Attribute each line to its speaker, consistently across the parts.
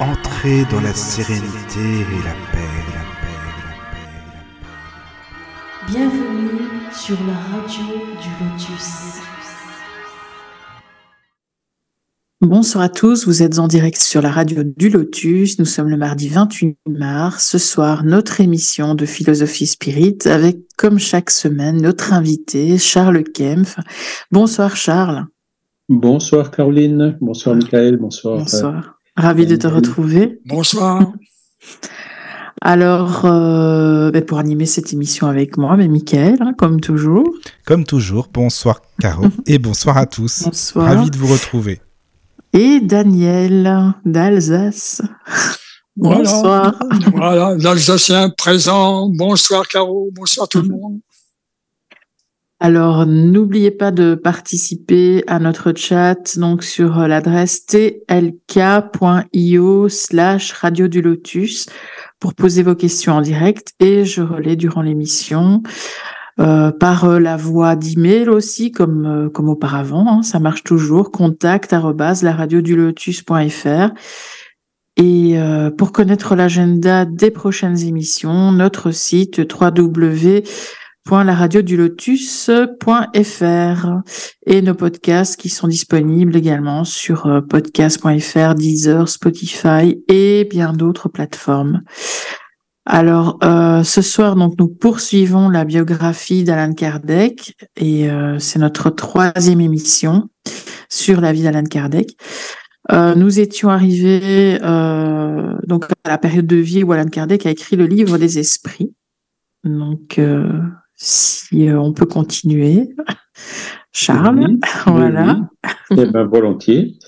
Speaker 1: Entrez dans la sérénité et la paix, la paix, la paix, la paix.
Speaker 2: Bienvenue sur la radio du Lotus.
Speaker 3: Bonsoir à tous, vous êtes en direct sur la radio du Lotus. Nous sommes le mardi 28 mars. Ce soir, notre émission de philosophie spirit avec, comme chaque semaine, notre invité, Charles Kempf. Bonsoir Charles.
Speaker 4: Bonsoir Caroline, bonsoir Michael, bonsoir.
Speaker 3: Bonsoir. Ravi de te retrouver.
Speaker 5: Bonsoir.
Speaker 3: Alors, euh, ben, pour animer cette émission avec moi, mais Michael, hein, comme toujours.
Speaker 6: Comme toujours, bonsoir Caro et bonsoir à tous.
Speaker 3: Bonsoir.
Speaker 6: Ravi de vous retrouver.
Speaker 3: Et Daniel d'Alsace.
Speaker 5: Voilà.
Speaker 3: Bonsoir.
Speaker 5: Voilà, l'Alsacien présent. Bonsoir Caro, bonsoir tout le monde.
Speaker 3: Alors, n'oubliez pas de participer à notre chat donc sur l'adresse tlk.io slash radio du lotus pour poser vos questions en direct et je relais durant l'émission euh, par euh, la voie d'email aussi comme euh, comme auparavant hein, ça marche toujours contact lotus.fr et euh, pour connaître l'agenda des prochaines émissions notre site www lotus.fr et nos podcasts qui sont disponibles également sur euh, podcast.fr, Deezer, Spotify et bien d'autres plateformes. Alors, euh, ce soir, donc, nous poursuivons la biographie d'Alan Kardec et euh, c'est notre troisième émission sur la vie d'Alan Kardec. Nous étions arrivés donc à la période de vie où Alan Kardec a écrit le livre des esprits. Donc, si euh, on peut continuer. Charles,
Speaker 4: Oui,
Speaker 3: voilà.
Speaker 4: oui. Eh ben, volontiers.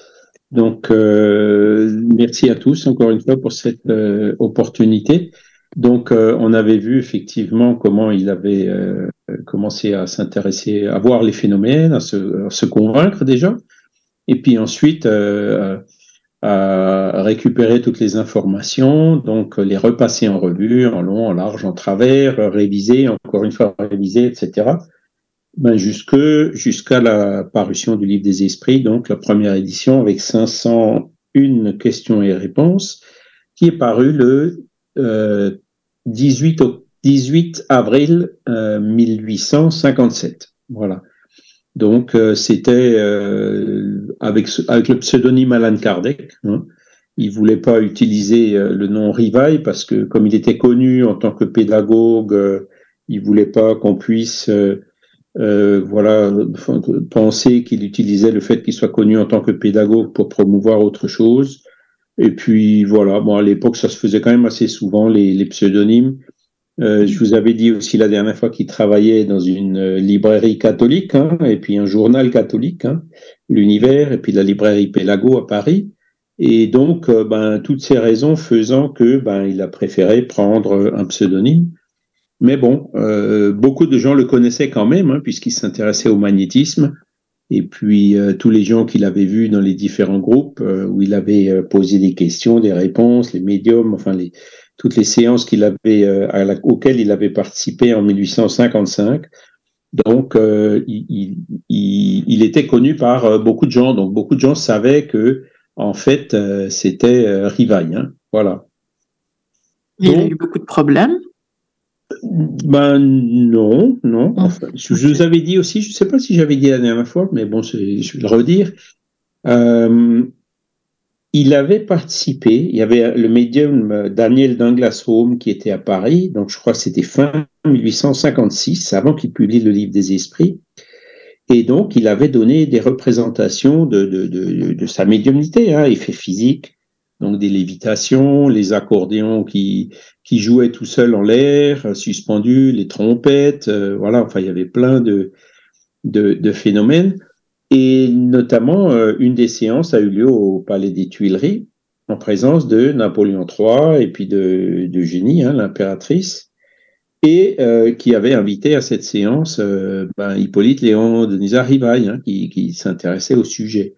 Speaker 4: Donc, euh, merci à tous encore une fois pour cette euh, opportunité. Donc, euh, on avait vu effectivement comment il avait commencé à s'intéresser, à voir les phénomènes, à se, à se convaincre déjà, et puis ensuite récupérer toutes les informations, donc les repasser en revue, en long, en large, en travers, réviser, encore une fois réviser, etc. Ben jusque jusqu'à la parution du livre des esprits, donc la première édition avec 501 questions et réponses, qui est paru le euh, 18, au- 18 avril euh, 1857. Voilà. Donc euh, c'était euh, avec avec le pseudonyme Alan Kardec. Hein. Il voulait pas utiliser euh, le nom Rivail parce que comme il était connu en tant que pédagogue, euh, il voulait pas qu'on puisse euh, euh, voilà, penser qu'il utilisait le fait qu'il soit connu en tant que pédagogue pour promouvoir autre chose. Et puis voilà, bon à l'époque ça se faisait quand même assez souvent les, les pseudonymes. Euh, je vous avais dit aussi la dernière fois qu'il travaillait dans une librairie catholique, hein, et puis un journal catholique, hein, l'Univers, et puis la librairie Pélago à Paris. Et donc, euh, ben, toutes ces raisons faisant que ben, il a préféré prendre un pseudonyme. Mais bon, euh, beaucoup de gens le connaissaient quand même, hein, puisqu'il s'intéressait au magnétisme. Et puis, euh, tous les gens qu'il avait vus dans les différents groupes, où il avait posé des questions, des réponses, les médiums, enfin, les, toutes les séances qu'il avait, auxquelles il avait participé en 1855. Donc, euh, il, il- il- était connu par euh, beaucoup de gens. Donc, beaucoup de gens savaient que, en fait, euh, c'était euh, Rivail. Hein, voilà.
Speaker 3: Il a
Speaker 4: Donc-
Speaker 3: eu beaucoup de problèmes?
Speaker 4: Ben non, non. Enfin, je, je vous avais dit aussi, je ne sais pas si j'avais dit la dernière fois, mais bon, je vais le redire. Il avait participé, il y avait le médium euh, Daniel Douglas Home qui était à Paris, donc je crois que c'était fin 1856, avant qu'il publie le livre des esprits. Et donc, il avait donné des représentations de, de, de, sa médiumnité, hein, effets physiques, donc des lévitations, les accordéons qui, qui jouaient tout seul en l'air, suspendus, les trompettes, euh, voilà, enfin, il y avait plein de, de, de phénomènes. Et notamment, euh, une des séances a eu lieu au Palais des Tuileries, en présence de Napoléon III et puis de, de hein, l'impératrice, et euh, qui avait invité à cette séance euh, ben, Hippolyte Léon Denisard Rivail, hein, qui, s'intéressait au sujet.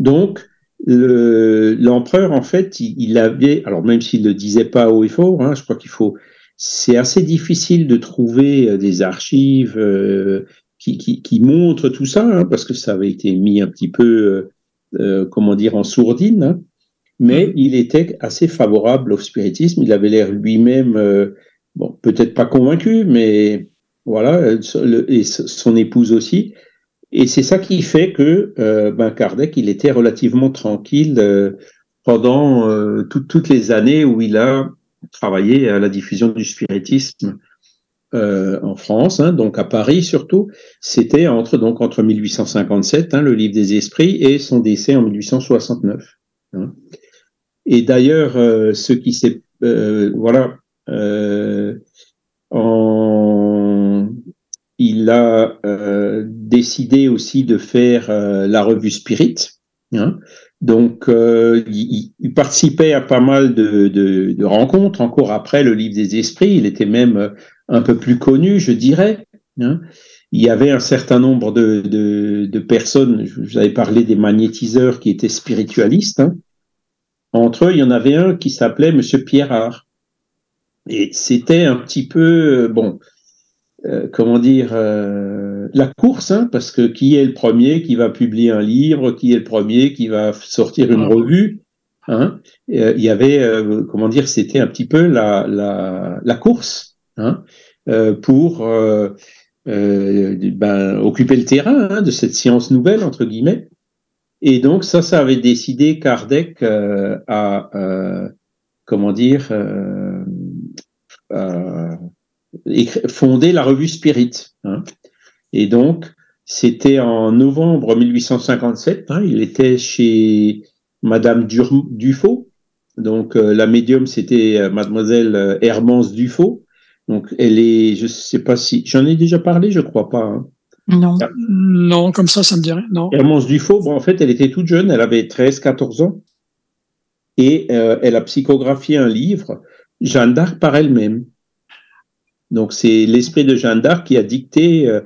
Speaker 4: Donc, le- l'empereur, en fait, il, il avait, alors même s'il ne le disait pas haut et fort, hein, je crois qu'il faut, c'est assez difficile de trouver des archives euh, qui, qui, qui montrent tout ça, hein, parce que ça avait été mis un petit peu, euh, euh, comment dire, en sourdine. hein. mais il était assez favorable au spiritisme. Il avait l'air lui-même, euh, bon, peut-être pas convaincu, mais voilà, et son épouse aussi. Et c'est ça qui fait que euh, ben Kardec, il était relativement tranquille euh, pendant toutes les années où il a travaillé à la diffusion du spiritisme euh, en France, hein, donc à Paris surtout. C'était entre donc entre 1857, hein, le livre des esprits, et son décès en 1869. Hein. Et d'ailleurs, euh, ce qui s'est voilà en il a euh, décidé aussi de faire euh, la revue Spirit. Donc, euh, il, participait à pas mal de, rencontres encore après le livre des esprits. Il était même un peu plus connu, je dirais. Hein. Il y avait un certain nombre de, de, de personnes, je vous avais parlé des magnétiseurs qui étaient spiritualistes. Hein. Entre eux, il y en avait un qui s'appelait Monsieur Pierrard. Et c'était un petit peu, bon, euh, comment dire, euh, la course, hein, parce que qui est le premier qui va publier un livre, qui est le premier qui va sortir une ah. revue, hein, euh, il y avait, comment dire, c'était un petit peu la, la, la course hein, pour ben, occuper le terrain hein, de cette science nouvelle, entre guillemets. Et donc ça, ça avait décidé Kardec à, comment dire, fondé la revue Spirit. Hein. Et donc, c'était en novembre 1857. Hein, il était chez Madame Dufaux. Donc, euh, la médium, c'était euh, Mademoiselle euh, Hermance Dufaux. Donc, elle est, je sais pas si, j'en ai déjà parlé, je crois pas. Hein.
Speaker 5: Non. Non, comme ça, ça me dirait. Non.
Speaker 4: Hermance Dufaux, bon, en fait, elle était toute jeune, elle avait 13, 14 ans. Et elle a psychographié un livre, Jeanne d'Arc par elle-même. Donc c'est l'esprit de Jeanne d'Arc qui a dicté euh,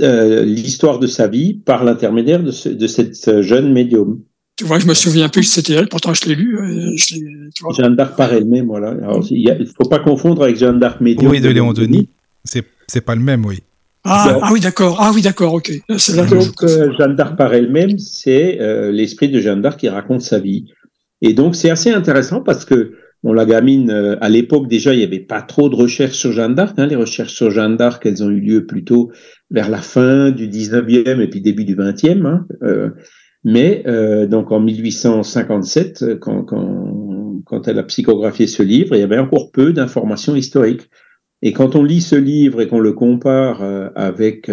Speaker 4: euh, l'histoire de sa vie par l'intermédiaire de, cette jeune médium.
Speaker 5: Tu vois, je me souviens plus que c'était elle, pourtant je l'ai lu. Euh,
Speaker 4: Jeanne d'Arc par elle-même, voilà. il ne faut pas confondre avec Jeanne d'Arc médium.
Speaker 6: Oui, de Léon Denis. C'est, c'est pas le même, oui.
Speaker 5: Ah, ah oui, d'accord. Ah oui, d'accord, ok.
Speaker 4: donc, Jeanne d'Arc par elle-même, c'est l'esprit de Jeanne d'Arc qui raconte sa vie. Et donc, c'est assez intéressant parce que Bon, la gamine, euh, à l'époque déjà, il n'y avait pas trop de recherches sur Jeanne d'Arc. Hein. Les recherches sur Jeanne d'Arc, elles ont eu lieu plutôt vers la fin du 19e et puis début du 20e. Hein. Euh, mais euh, donc en 1857, quand, quand, quand elle a psychographié ce livre, il y avait encore peu d'informations historiques. Et quand on lit ce livre et qu'on le compare avec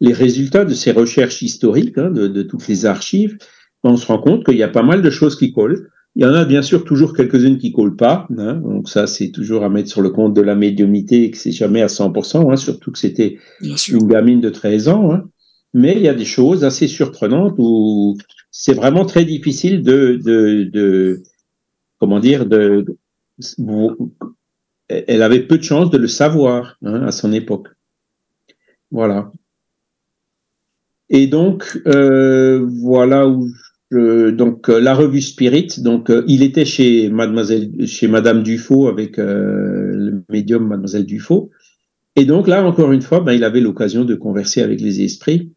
Speaker 4: les résultats de ces recherches historiques, hein, de, de, toutes les archives, on se rend compte qu'il y a pas mal de choses qui collent. Il y en a bien sûr toujours quelques-unes qui collent pas, hein, donc ça c'est toujours à mettre sur le compte de la médiumnité et que c'est jamais à 100%, hein, surtout que c'était une gamine de 13 ans. Mais il y a des choses assez surprenantes où c'est vraiment très difficile de, comment dire, elle avait peu de chances de le savoir hein, à son époque. Voilà. Et donc, euh, voilà où donc euh, la revue Spirit. Donc euh, il était chez Mademoiselle, chez Madame Dufaux avec le médium Mademoiselle Dufaux. Et donc là encore une fois, ben, il avait l'occasion de converser avec les esprits,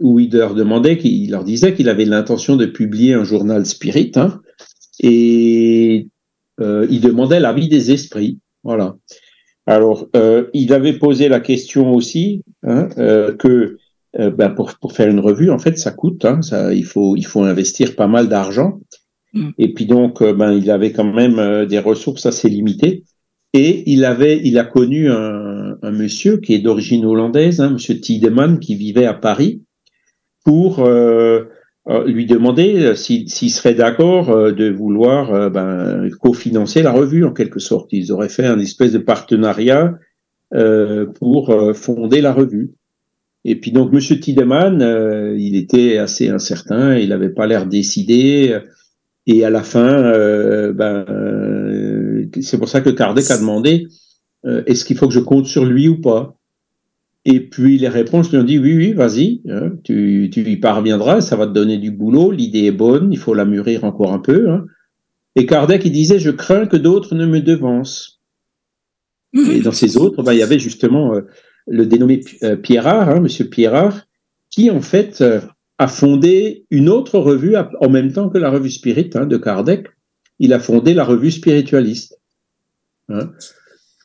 Speaker 4: où il leur demandait, qu'il leur disait qu'il avait l'intention de publier un journal Spirit, hein, et il demandait l'avis des esprits. Voilà. Alors il avait posé la question aussi hein, que euh, ben pour, pour, faire une revue, en fait, ça coûte. Hein, ça, il faut il faut investir pas mal d'argent. Mm. Et puis donc, euh, ben il avait quand même euh, des ressources assez limitées. Et il avait, il a connu un, un monsieur qui est d'origine hollandaise, hein, Monsieur Tiedemann, qui vivait à Paris, pour lui demander s'il serait d'accord de vouloir ben, cofinancer la revue en quelque sorte. Ils auraient fait un espèce de partenariat pour fonder la revue. Et puis donc Monsieur Tiedemann, euh, il était assez incertain, il n'avait pas l'air décidé. Et à la fin, euh, ben, euh, c'est pour ça que Kardec a demandé est-ce qu'il faut que je compte sur lui ou pas? Et puis les réponses lui ont dit oui, oui, vas-y, hein, tu, tu, y parviendras, ça va te donner du boulot, l'idée est bonne, il faut la mûrir encore un peu. Hein. Et Kardec, il disait je crains que d'autres ne me devancent. Et dans ces autres, ben, il y avait justement le dénommé euh, Pierrard, hein, Monsieur Pierrard, qui en fait euh, a fondé une autre revue en même temps que la revue Spirit hein, de Kardec, il a fondé la revue spiritualiste.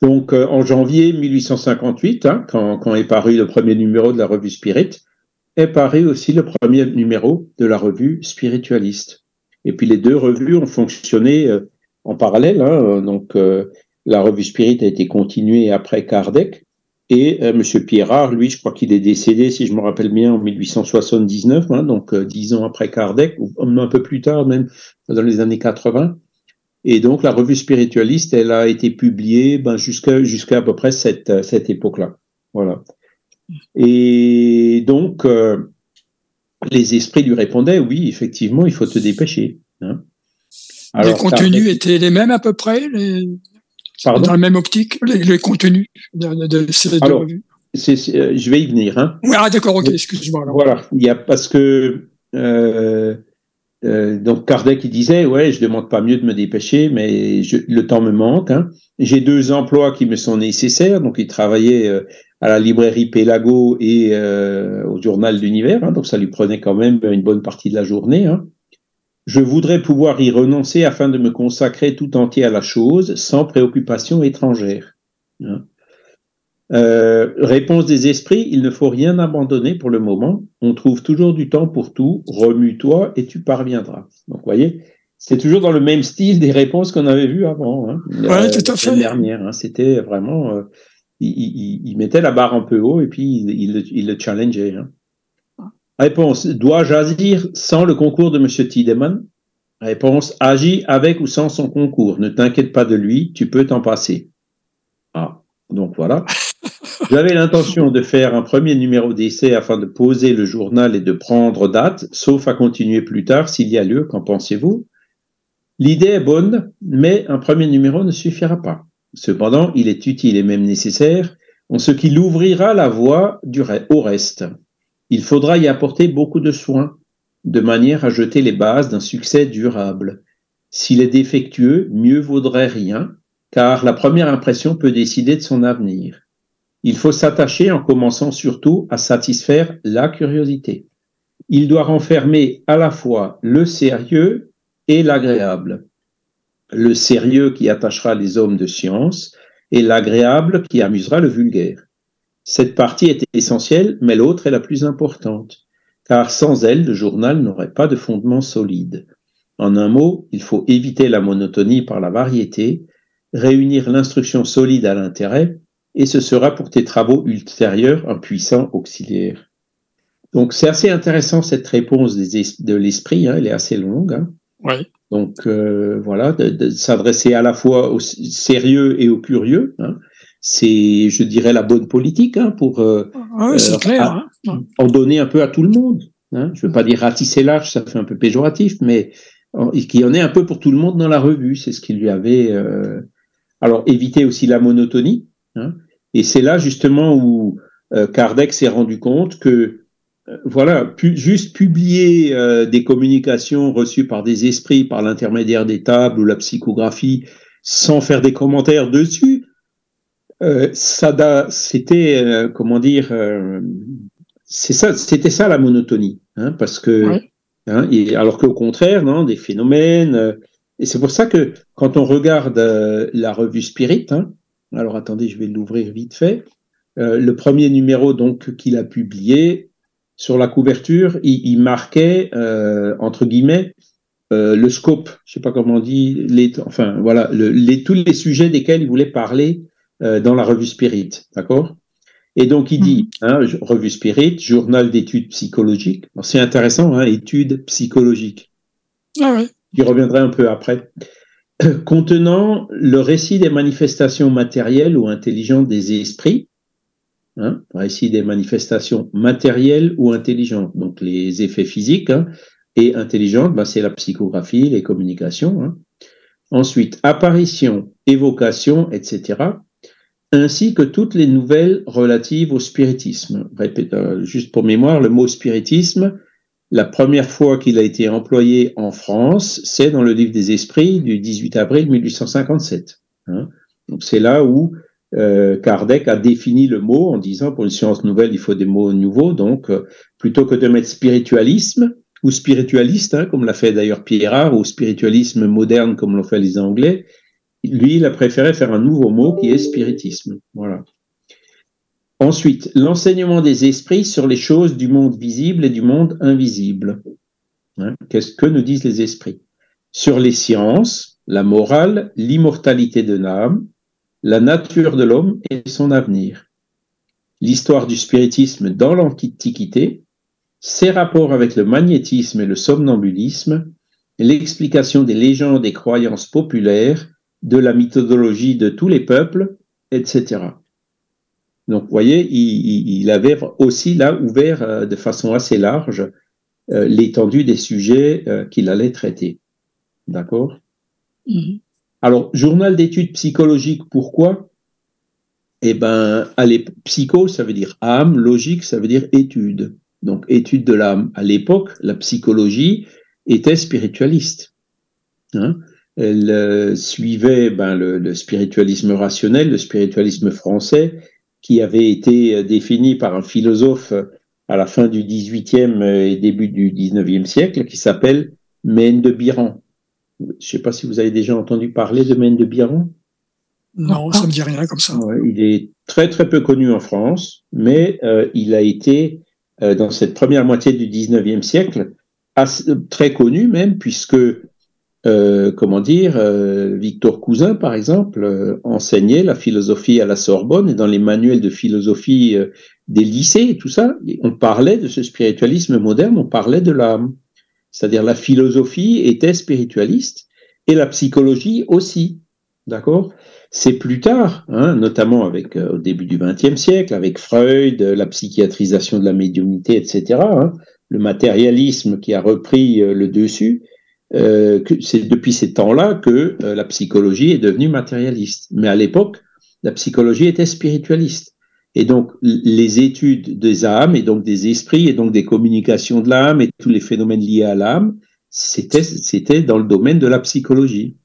Speaker 4: Donc, euh, en janvier 1858, hein, quand, quand, est paru le premier numéro de la revue Spirit, est paru aussi le premier numéro de la revue spiritualiste. Et puis, les deux revues ont fonctionné euh, en parallèle. Hein, donc, euh, la revue Spirit a été continuée après Kardec. Et M. Pierrard, lui, je crois qu'il est décédé, si je me rappelle bien, en 1879, hein, donc dix ans après Kardec, ou un peu plus tard, même dans les années 80. Et donc, la revue spiritualiste, elle a été publiée ben, jusqu'à à peu près cette, cette époque-là. Voilà. Et donc, euh, les esprits lui répondaient, oui, effectivement, il faut te dépêcher. Hein.
Speaker 5: les contenus étaient les mêmes à peu près les... Dans la même optique, les, contenus de, de ces
Speaker 4: Alors, revues? euh, Je vais y venir. Hein.
Speaker 5: ah, d'accord, ok, excuse-moi.
Speaker 4: Voilà, il y a parce que euh, euh, donc Kardec il disait ouais je demande pas mieux de me dépêcher mais le temps me manque hein. j'ai deux emplois qui me sont nécessaires donc il travaillait euh, à la librairie Pélago et euh, au journal d'univers hein, donc ça lui prenait quand même une bonne partie de la journée hein. je voudrais pouvoir y renoncer afin de me consacrer tout entier à la chose sans préoccupation étrangère hein. Euh, réponse des esprits, il ne faut rien abandonner pour le moment. On trouve toujours du temps pour tout. Remue-toi et tu parviendras. Donc, vous voyez, c'est toujours dans le même style des réponses qu'on avait vues avant. Hein,
Speaker 5: ouais, tout à fait.
Speaker 4: dernière, hein, c'était vraiment, euh, il, mettait la barre un peu haut et puis il, il, le challengeait. Hein. Réponse dois-je agir sans le concours de Monsieur Tiedemann? Réponse agis avec ou sans son concours. Ne t'inquiète pas de lui, tu peux t'en passer. Ah, donc voilà. J'avais l'intention de faire un premier numéro d'essai afin de poser le journal et de prendre date, sauf à continuer plus tard s'il y a lieu. Qu'en pensez-vous? L'idée est bonne, mais un premier numéro ne suffira pas. Cependant, il est utile et même nécessaire en ce qu'il ouvrira la voie au reste. Il faudra y apporter beaucoup de soins, de manière à jeter les bases d'un succès durable. S'il est défectueux, mieux vaudrait rien, car la première impression peut décider de son avenir. Il faut s'attacher en commençant surtout à satisfaire la curiosité. Il doit renfermer à la fois le sérieux et l'agréable. Le sérieux qui attachera les hommes de science et l'agréable qui amusera le vulgaire. Cette partie est essentielle, mais l'autre est la plus importante, car sans elle, le journal n'aurait pas de fondement solide. En un mot, il faut éviter la monotonie par la variété, réunir l'instruction solide à l'intérêt et ce sera pour tes travaux ultérieurs un puissant auxiliaire. Donc c'est assez intéressant cette réponse de l'esprit, hein, elle est assez longue. Hein.
Speaker 5: Oui.
Speaker 4: Donc euh, voilà, de, s'adresser à la fois au sérieux et au curieux, hein. c'est, je dirais, la bonne politique hein, pour
Speaker 5: euh, ouais, euh, clair,
Speaker 4: hein. en donner un peu à tout le monde. Hein. Je ne veux pas dire ratisser large, ça fait un peu péjoratif, mais qu'il y en ait un peu pour tout le monde dans la revue, c'est ce qu'il lui avait. Euh, alors éviter aussi la monotonie, Hein. Et c'est là justement où euh, Kardec s'est rendu compte que euh, voilà, juste publier euh, des communications reçues par des esprits par l'intermédiaire des tables ou la psychographie sans faire des commentaires dessus, ça c'était comment dire, c'est ça, c'était ça la monotonie, hein, parce que hein, alors qu'au contraire, non, des phénomènes. et c'est pour ça que quand on regarde la revue Spirit, hein, alors attendez, je vais l'ouvrir vite fait. Euh, le premier numéro donc qu'il a publié sur la couverture, il, marquait euh, entre guillemets euh, le scope, je sais pas comment on dit, les, enfin voilà, les, tous les sujets desquels il voulait parler dans la revue Spirit, d'accord? Et donc il dit, mmh. hein, revue Spirit, journal d'études psychologiques. C'est intéressant, hein, études psychologiques.
Speaker 5: Ah oui.
Speaker 4: J'y reviendrai un peu après contenant le récit des manifestations matérielles ou intelligentes des esprits, hein, récit des manifestations matérielles ou intelligentes, donc les effets physiques, hein, et intelligentes, bah, c'est la psychographie, les communications. Hein. Ensuite, apparition, évocation, etc., ainsi que toutes les nouvelles relatives au spiritisme. Euh, juste pour mémoire, le mot spiritisme, la première fois qu'il a été employé en France, c'est dans le livre des esprits du 18 avril 1857. Hein. Donc c'est là où euh, Kardec a défini le mot en disant pour une science nouvelle, il faut des mots nouveaux. Donc, euh, plutôt que de mettre spiritualisme, ou spiritualiste, hein, comme l'a fait d'ailleurs Pierre, ou spiritualisme moderne, comme l'ont fait les Anglais. Lui, il a préféré faire un nouveau mot qui est spiritisme. Voilà. Ensuite, l'enseignement des esprits sur les choses du monde visible et du monde invisible. Hein, qu'est-ce que nous disent les esprits? Sur les sciences, la morale, l'immortalité de l'âme, la nature de l'homme et son avenir. L'histoire du spiritisme dans l'Antiquité, ses rapports avec le magnétisme et le somnambulisme, l'explication des légendes et croyances populaires, de la mythologie de tous les peuples, etc. Donc, vous voyez, il, avait aussi là ouvert euh, de façon assez large euh, l'étendue des sujets euh, qu'il allait traiter. D'accord? Mhm. Alors, journal d'études psychologiques, pourquoi? Eh bien, psycho, ça veut dire âme, logique, ça veut dire étude. Donc, étude de l'âme. À l'époque, la psychologie était spiritualiste. Hein Elle suivait ben, le spiritualisme rationnel, le spiritualisme français, qui avait été euh, défini par un philosophe euh, à la fin du XVIIIe euh, et début du XIXe siècle, qui s'appelle Maine de Biran. Je ne sais pas si vous avez déjà entendu parler de Maine de Biran.
Speaker 5: Non, ça ne me dit rien comme ça.
Speaker 4: il est très très peu connu en France, mais il a été dans cette première moitié du XIXe siècle très connu même, puisque euh, comment dire, euh, Victor Cousin, par exemple, euh, enseignait la philosophie à la Sorbonne et dans les manuels de philosophie des lycées et tout ça, on parlait de ce spiritualisme moderne, on parlait de l'âme. C'est-à-dire la philosophie était spiritualiste et la psychologie aussi. D'accord? C'est plus tard, hein, notamment avec au début du XXe siècle, avec Freud, la psychiatrisation de la médiumnité, etc., hein, le matérialisme qui a repris le dessus, euh, c'est depuis ces temps-là que euh, la psychologie est devenue matérialiste. Mais à l'époque, la psychologie était spiritualiste. Et donc, les études des âmes et donc des esprits et donc des communications de l'âme et tous les phénomènes liés à l'âme, c'était, c'était dans le domaine de la psychologie.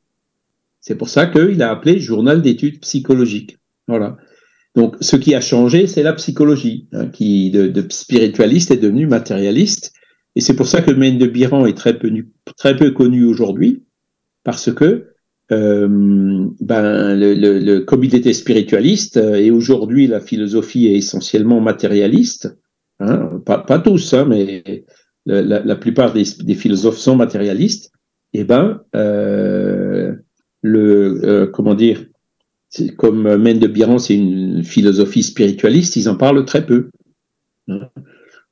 Speaker 4: C'est pour ça qu'il a appelé journal d'études psychologiques. Voilà. Donc, ce qui a changé, c'est la psychologie, hein, qui de, de, spiritualiste est devenue matérialiste. Et c'est pour ça que Maine de Biran est très peu, connu aujourd'hui, parce que euh, ben, le, le, comme il était spiritualiste, euh, et aujourd'hui la philosophie est essentiellement matérialiste, hein, pas, tous, hein, mais la, plupart des, philosophes sont matérialistes, et eh ben euh, le comment dire, comme Maine de Biran c'est une philosophie spiritualiste, ils en parlent très peu. Hein.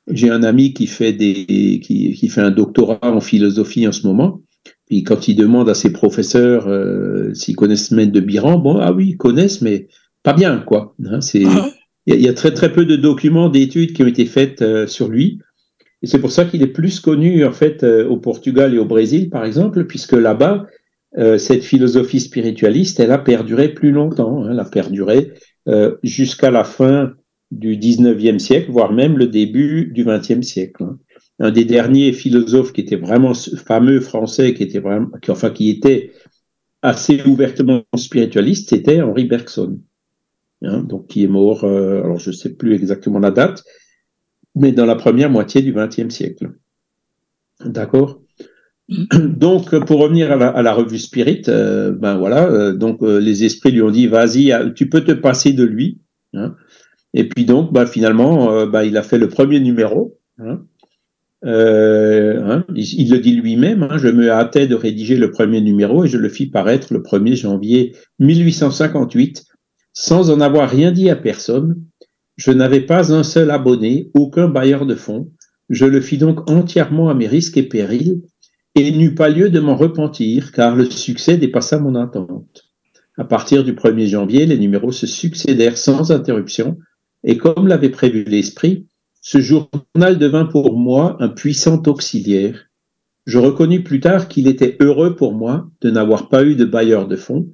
Speaker 4: J'ai un ami qui fait des, qui, qui, fait un doctorat en philosophie en ce moment. Et quand il demande à ses professeurs euh, s'ils connaissent Maine de Biran, bon, ah oui, ils connaissent, mais pas bien, quoi. Hein, c'est, ah. il y, a très très peu de documents, d'études qui ont été faites euh, sur lui. Et c'est pour ça qu'il est plus connu, en fait, euh, au Portugal et au Brésil, par exemple, puisque là-bas, cette philosophie spiritualiste, elle a perduré plus longtemps. Hein, elle a perduré jusqu'à la fin du 19e siècle, voire même le début du 20e siècle. Hein. Un des derniers philosophes qui était vraiment fameux français, qui était vraiment, qui, enfin, qui était assez ouvertement spiritualiste, c'était Henri Bergson. Hein, donc, qui est mort, euh, alors je ne sais plus exactement la date, mais dans la première moitié du 20e siècle. D'accord? Donc, pour revenir à la, revue Spirit, euh, ben voilà, euh, donc les esprits lui ont dit, vas-y, tu peux te passer de lui. Hein, et puis donc, bah, finalement, euh, bah, il a fait le premier numéro. Hein. Euh, hein, il, le dit lui-même, hein, je me hâtais de rédiger le premier numéro et je le fis paraître le 1er janvier 1858 sans en avoir rien dit à personne. Je n'avais pas un seul abonné, aucun bailleur de fonds. Je le fis donc entièrement à mes risques et périls et il n'eut pas lieu de m'en repentir car le succès dépassa mon attente. À partir du 1er janvier, les numéros se succédèrent sans interruption et comme l'avait prévu l'esprit, ce journal devint pour moi un puissant auxiliaire. Je reconnus plus tard qu'il était heureux pour moi de n'avoir pas eu de bailleur de fonds,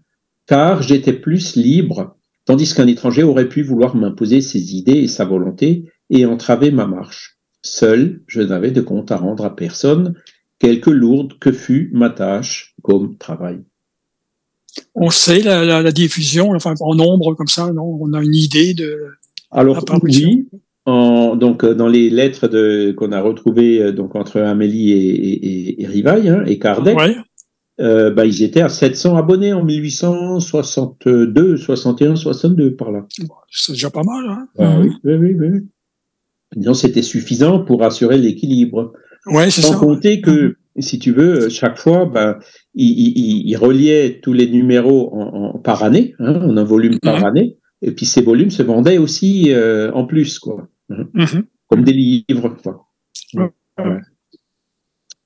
Speaker 4: car j'étais plus libre, tandis qu'un étranger aurait pu vouloir m'imposer ses idées et sa volonté et entraver ma marche. Seul, je n'avais de compte à rendre à personne, quelque lourde que fût ma tâche comme travail.
Speaker 5: On sait la, diffusion, enfin en nombre comme ça, non? On a une idée de
Speaker 4: alors oui, en, donc dans les lettres qu'on a retrouvées donc entre Amélie et, et, Rivaille hein, et Kardec, bah, ils étaient à 700 abonnés en 1862, 61, 62 par là.
Speaker 5: C'est déjà pas mal. Hein
Speaker 4: ah oui, oui, oui, oui. Disons, c'était suffisant pour assurer l'équilibre.
Speaker 5: Ouais, c'est
Speaker 4: Sans compter que, si tu veux, chaque fois, ben, il, il, reliait tous les numéros en, par année, hein, en un volume par année, et puis ces volumes se vendaient aussi euh, en plus, quoi, hein, mm-hmm. comme des livres, quoi.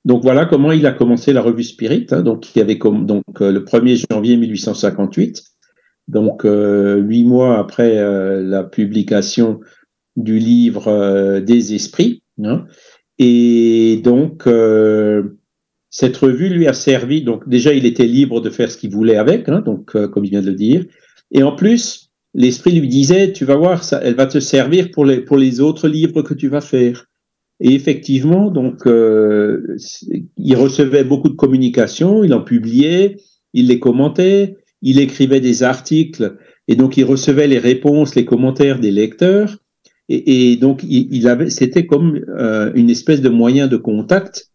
Speaker 4: Donc voilà comment il a commencé la revue Spirit. Hein, donc y avait comme donc euh, le 1er janvier 1858, donc euh, huit mois après la publication du livre des esprits. Hein, et donc, cette revue lui a servi. Donc, déjà, il était libre de faire ce qu'il voulait avec, hein, donc, comme il vient de le dire. Et en plus, l'esprit lui disait, tu vas voir, ça, elle va te servir pour les, pour les autres livres que tu vas faire. Et effectivement, donc, euh, il recevait beaucoup de communications, il en publiait, il les commentait, il écrivait des articles, et donc il recevait les réponses, les commentaires des lecteurs. Et, donc, il, avait, c'était comme euh, une espèce de moyen de contact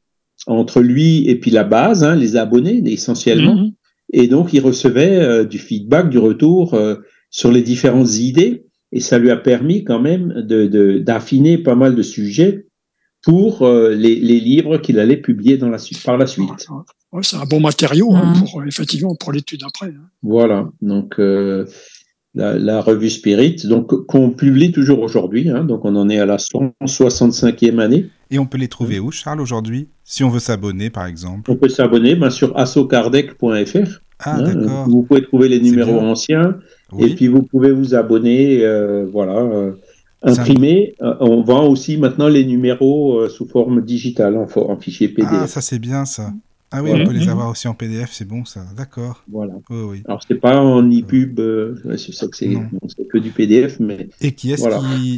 Speaker 4: entre lui et puis la base, hein, les abonnés essentiellement. Mhm. Et donc, il recevait euh, du feedback, du retour euh, sur les différentes idées, et ça lui a permis quand même de, d'affiner pas mal de sujets pour les, les, livres qu'il allait publier dans la, par la suite.
Speaker 5: c'est un bon matériau hein, mhm. pour effectivement pour l'étude après. Hein.
Speaker 4: Voilà, donc la, revue Spirit, donc qu'on publie toujours aujourd'hui. Hein, donc on en est à la 165e année.
Speaker 6: Et on peut les trouver où, Charles, aujourd'hui Si on veut s'abonner, par exemple?
Speaker 4: On peut s'abonner ben, sur assokardec.fr.
Speaker 6: Ah, hein, d'accord.
Speaker 4: Vous pouvez trouver les numéros anciens et puis vous pouvez vous abonner, euh, voilà, euh, imprimer. Euh, on vend aussi maintenant les numéros sous forme digitale, en, en fichier PDF.
Speaker 6: Ah, ça c'est bien ça. Ah oui, on peut les avoir aussi en PDF, c'est bon ça, d'accord.
Speaker 4: Voilà. Oui, Alors c'est pas en e-pub, euh, c'est que c'est que du PDF, mais.
Speaker 6: Et qui est-ce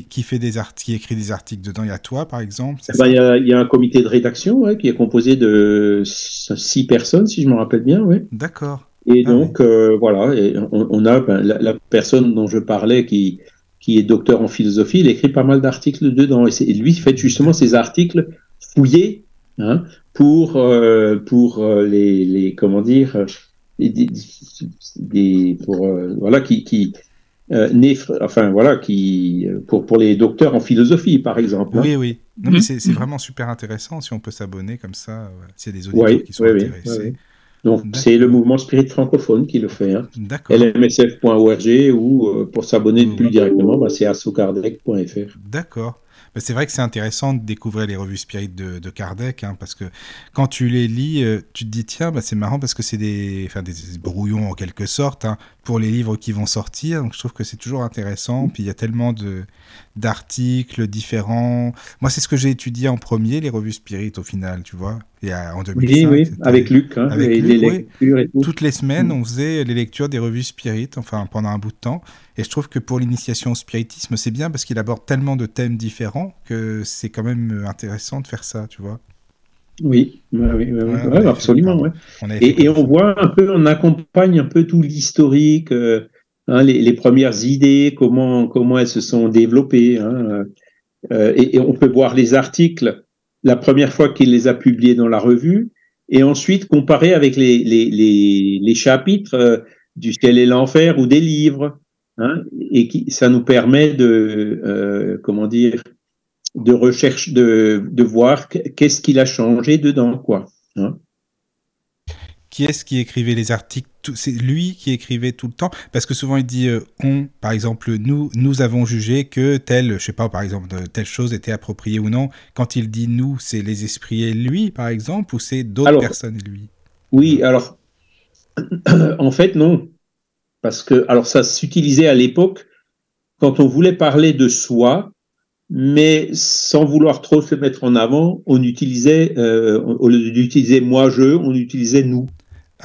Speaker 6: qui, fait des articles, qui écrit des articles dedans? Il y a toi par exemple
Speaker 4: eh ben, il, y a, un comité de rédaction qui est composé de six personnes, si je me rappelle bien, oui.
Speaker 6: D'accord.
Speaker 4: Et ah donc euh, voilà, et on, a ben, la, personne dont je parlais qui qui est docteur en philosophie, il écrit pas mal d'articles dedans, et, lui il fait justement ces articles fouillés Hein, pour euh, pour euh, les, les, comment dire des, des pour euh, voilà qui qui enfin voilà qui pour pour les docteurs en philosophie par exemple.
Speaker 6: Hein. Oui oui. Non, mais c'est vraiment super intéressant si on peut s'abonner comme ça s'il y a des auditeurs qui sont intéressés.
Speaker 4: Donc c'est le mouvement spirit francophone qui le fait. Hein. lmsf.org ou pour s'abonner plus directement, bah, c'est assocardec.fr.
Speaker 6: D'accord c'est vrai que c'est intéressant de découvrir les revues Spirit de, de Kardec, hein, parce que quand tu les lis, euh, tu te dis tiens, bah, c'est marrant parce que c'est des, enfin, des brouillons en quelque sorte hein, pour les livres qui vont sortir. Donc je trouve que c'est toujours intéressant. Puis il y a tellement de d'articles différents. Moi, c'est ce que j'ai étudié en premier, les revues Spirit au final, tu vois. Et en 2005,
Speaker 4: oui, oui, avec Luc. Hein,
Speaker 6: avec les lectures et tout. Toutes les semaines, on faisait les lectures des revues Spirit, enfin pendant un bout de temps. Et je trouve que pour l'initiation au spiritisme, c'est bien parce qu'il aborde tellement de thèmes différents que c'est quand même intéressant de faire ça, tu vois.
Speaker 4: Oui, oui, absolument. et, on voit un peu, on accompagne un peu tout l'historique, euh, hein, les, premières idées, comment, comment elles se sont développées. Hein, euh, et, on peut voir les articles la première fois qu'il les a publiés dans la revue, et ensuite comparer avec les, les, les, les chapitres euh, du ciel et l'enfer ou des livres. Hein, et qui, ça nous permet de, euh, comment dire, de recherche, de, de voir qu'est-ce qu'il a changé dedans, quoi. Hein.
Speaker 6: Qui est-ce qui écrivait les articles C'est lui qui écrivait tout le temps Parce que souvent il dit euh, on, par exemple, nous, nous avons jugé que telle, je sais pas, par exemple, telle chose était appropriée ou non. Quand il dit nous, c'est les esprits et lui, par exemple, ou c'est d'autres personnes et lui?
Speaker 4: Oui, alors, en fait, non. Parce que, alors ça s'utilisait à l'époque quand on voulait parler de soi, mais sans vouloir trop se mettre en avant, on utilisait, euh, au lieu d'utiliser moi-je, on utilisait nous.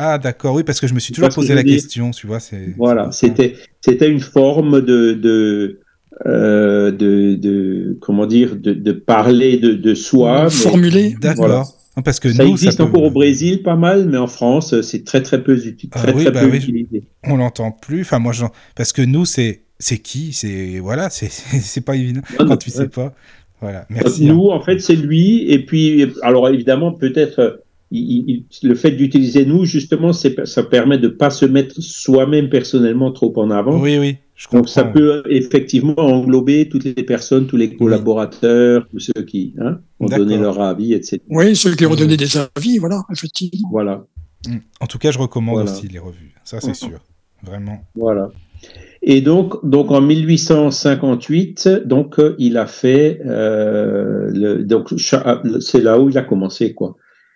Speaker 6: Ah d'accord, oui, parce que je me suis toujours posé la question, tu vois.
Speaker 4: Voilà, c'était c'était une forme de de, euh, de, de comment dire de, de parler de, de soi.
Speaker 5: Formuler,
Speaker 6: d'accord. Parce que
Speaker 4: ça existe encore au Brésil pas mal, mais en France, c'est très très peu, ah très, très bah peu utilisé.
Speaker 6: On l'entend plus. Enfin, moi, parce que nous, c'est c'est qui? C'est voilà, c'est pas évident quand tu sais pas. Voilà, merci.
Speaker 4: Nous, hein. en fait, c'est lui. Et puis, alors évidemment, peut-être le fait d'utiliser nous, justement, ça permet de pas se mettre soi-même personnellement trop en avant.
Speaker 6: Oui, oui.
Speaker 4: Je Donc ça peut effectivement englober toutes les personnes, tous les collaborateurs, tous ceux qui hein, ont donné leur avis, etc.
Speaker 5: Oui, ceux qui ont donné des avis, voilà, effectivement.
Speaker 4: Voilà.
Speaker 6: Mm. En tout cas, je recommande aussi les revues, ça c'est sûr, vraiment.
Speaker 4: Voilà. Et donc, donc en 1858, donc il a fait, euh, le, donc c'est là où il a commencé quoi.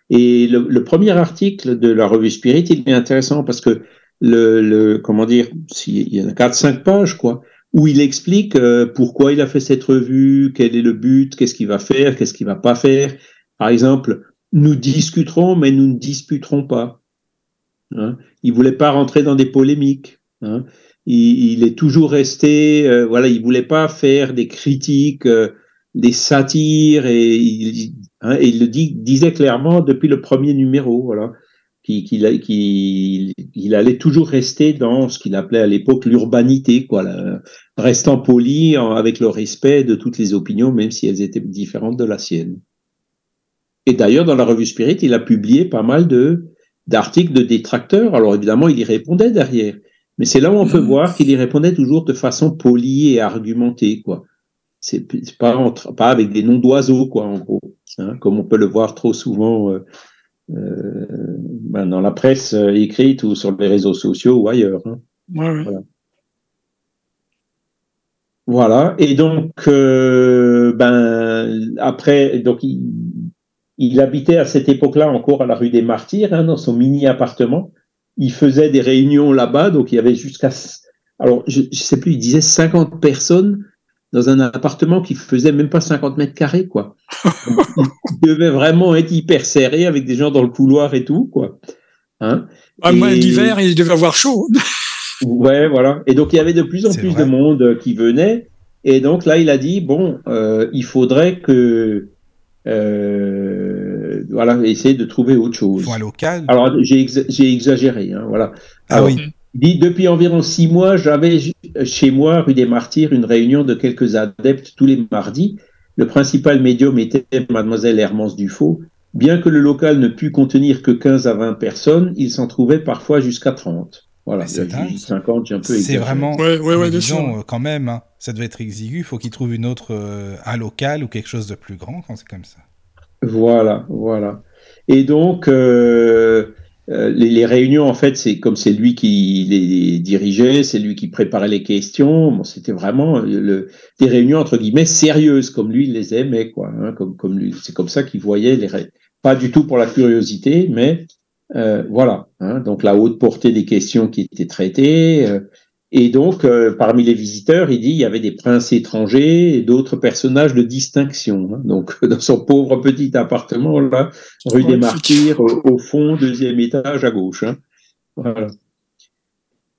Speaker 4: Et le, premier article de la revue Spirit, il est intéressant parce que le, le comment dire, il y en a 4-5 pages, quoi, où il explique euh, pourquoi il a fait cette revue, quel est le but, qu'est-ce qu'il va faire, qu'est-ce qu'il va pas faire. Par exemple, nous discuterons, mais nous ne disputerons pas. Hein? Il voulait pas rentrer dans des polémiques. Hein? Il, il, est toujours resté, euh, voilà, il voulait pas faire des critiques, euh, des satires, et il, Hein, et il le dit, disait clairement depuis le premier numéro, voilà, qu'il allait toujours rester dans ce qu'il appelait à l'époque l'urbanité, quoi, restant poli avec le respect de toutes les opinions, même si elles étaient différentes de la sienne. Et d'ailleurs, dans la revue Spirit, il a publié pas mal de d'articles de détracteurs. Alors évidemment, il y répondait derrière, mais c'est là où on peut mmh. voir qu'il y répondait toujours de façon polie et argumentée, quoi. C'est pas, pas avec des noms d'oiseaux, quoi, en gros. Hein, comme on peut le voir trop souvent euh, euh, ben, dans la presse euh, écrite ou sur les réseaux sociaux ou ailleurs. Hein. Voilà. Et donc, ben après, donc il, habitait à cette époque-là encore à la rue des Martyrs, hein, dans son mini appartement. Il faisait des réunions là-bas, donc il y avait jusqu'à, alors je, je sais plus, il disait 50 personnes dans un appartement qui faisait même pas 50 mètres carrés, quoi. il devait vraiment être hyper serré avec des gens dans le couloir et tout, quoi.
Speaker 5: Hein ah, l'hiver, il devait avoir chaud.
Speaker 4: ouais, voilà. Et donc, il y avait de plus en plus de monde qui venait. Et donc, là, il a dit, bon, euh, il faudrait que... Euh, voilà, essayer de trouver autre chose.
Speaker 6: un local.
Speaker 4: Alors, j'ai exagéré, hein, voilà.
Speaker 6: Ah oui
Speaker 4: dit depuis environ six mois, j'avais chez moi, rue des Martyrs, une réunion de quelques adeptes tous les mardis. Le principal médium était mademoiselle Hermance Dufaux. Bien que le local ne pût contenir que 15 à 20 personnes, il s'en trouvait parfois jusqu'à 30. Voilà,
Speaker 6: c'est 50, j'ai un peu C'est vraiment ouais, ouais, ouais, euh, quand même, hein. ça devait être exigu, il faut qu'il trouve une autre, euh, un local ou quelque chose de plus grand quand c'est comme ça.
Speaker 4: Voilà, voilà. Et donc, euh, euh, les, réunions, en fait, c'est comme c'est lui qui les dirigeait, c'est lui qui préparait les questions. Bon, c'était vraiment le, des réunions entre guillemets sérieuses, comme lui il les aimait, quoi. Hein, comme comme lui, c'est comme ça qu'il voyait les pas du tout pour la curiosité, mais euh, voilà. Hein, donc la haute portée des questions qui étaient traitées, euh, et donc, euh, parmi les visiteurs, il dit il y avait des princes étrangers et d'autres personnages de distinction. Hein. Donc, dans son pauvre petit appartement, là, rue des Martyrs, au, fond, deuxième étage à gauche. Hein. Voilà.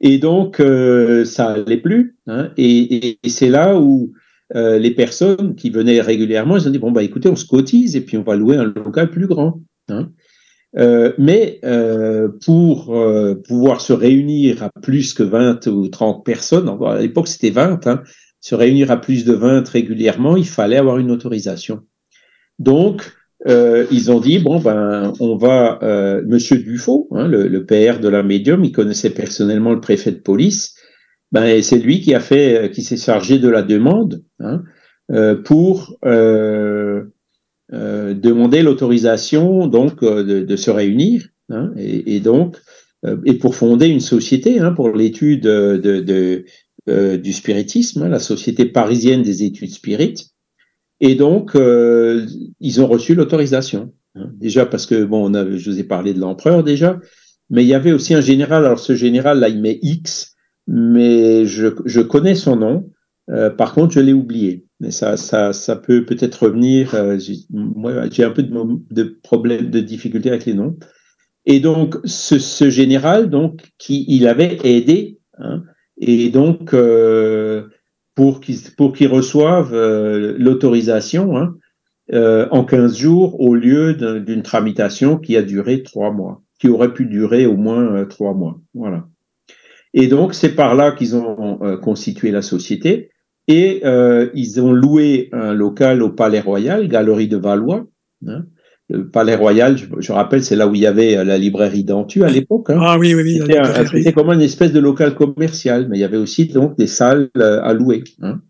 Speaker 4: Et donc, euh, ça allait plus. Hein. Et, et, c'est là où euh, les personnes qui venaient régulièrement, ils ont dit bon bah écoutez, on se cotise et puis on va louer un local plus grand. Hein. Euh, mais euh, pour euh, pouvoir se réunir à plus que 20 ou 30 personnes, à l'époque c'était 20, hein, se réunir à plus de 20 régulièrement, il fallait avoir une autorisation. Donc, ils ont dit, bon, ben, on va, Monsieur Dufaux, hein, le, le, père de la médium, il connaissait personnellement le préfet de police, ben, c'est lui qui a fait, qui s'est chargé de la demande hein, pour euh, demander l'autorisation donc euh, de, se réunir hein, et, donc euh, et pour fonder une société hein, pour l'étude de, euh, du spiritisme, hein, la société parisienne des études spirites. Et donc ils ont reçu l'autorisation. Déjà parce que bon, je vous ai parlé de l'empereur déjà, mais il y avait aussi un général. Alors ce général là, il met X, mais je, je connais son nom. Par contre, je l'ai oublié mais ça, ça, ça peut peut-être revenir. Euh, moi, j'ai un peu de, de problème, de difficulté avec les noms. Et donc, ce, ce général, donc, qui il avait aidé, hein, et donc euh, pour qu'il pour qu'il reçoive euh, l'autorisation hein, euh, en 15 jours au lieu d'une tramitation qui a duré trois mois, qui aurait pu durer au moins trois mois. Voilà. Et donc, c'est par là qu'ils ont constitué la société. Et ils ont loué un local au Palais Royal, Galerie de Valois. Hein. Le Palais Royal, je, rappelle, c'est là où il y avait la librairie d'Antu à l'époque. Hein.
Speaker 5: Ah oui, oui, oui.
Speaker 4: C'était comme une espèce de local commercial, mais il y avait aussi donc des salles à louer. Hein.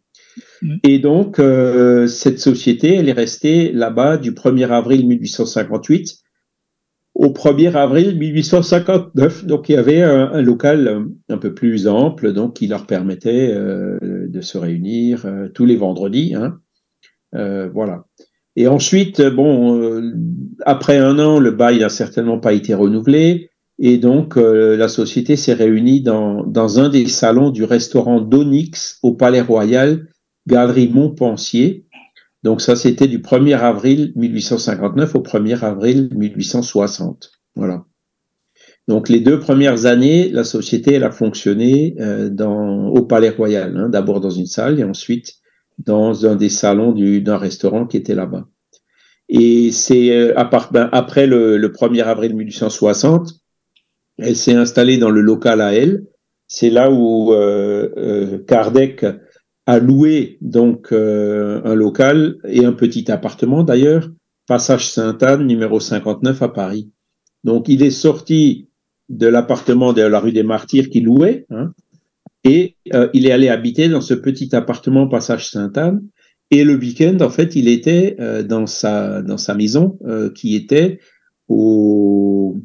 Speaker 4: Mm. Et donc, euh, cette société, elle est restée là-bas du 1er avril 1858 au 1er avril 1859. Donc, il y avait un, local un peu plus ample, donc qui leur permettait euh, de se réunir euh, tous les vendredis. Hein. voilà. Et ensuite, bon, après un an, le bail n'a certainement pas été renouvelé. Et donc, la société s'est réunie dans, dans un des salons du restaurant d'Onyx au Palais Royal Galerie Montpensier. Donc ça, c'était du 1er avril 1859 au 1er avril 1860. Voilà. Donc les deux premières années, la société elle a fonctionné euh, dans, au Palais Royal, hein, d'abord dans une salle et ensuite dans un des salons d'un restaurant qui était là-bas. Et c'est euh, ben, après le, le, 1er avril 1860, elle s'est installée dans le local à elle. C'est là où euh, euh Kardec a loué donc euh, un local et un petit appartement d'ailleurs, passage Sainte-Anne, numéro 59 à Paris. Donc il est sorti de l'appartement de la rue des Martyrs qu'il louait hein, et euh, il est allé habiter dans ce petit appartement passage Sainte-Anne. Et le week-end, en fait, il était euh, dans sa maison qui était au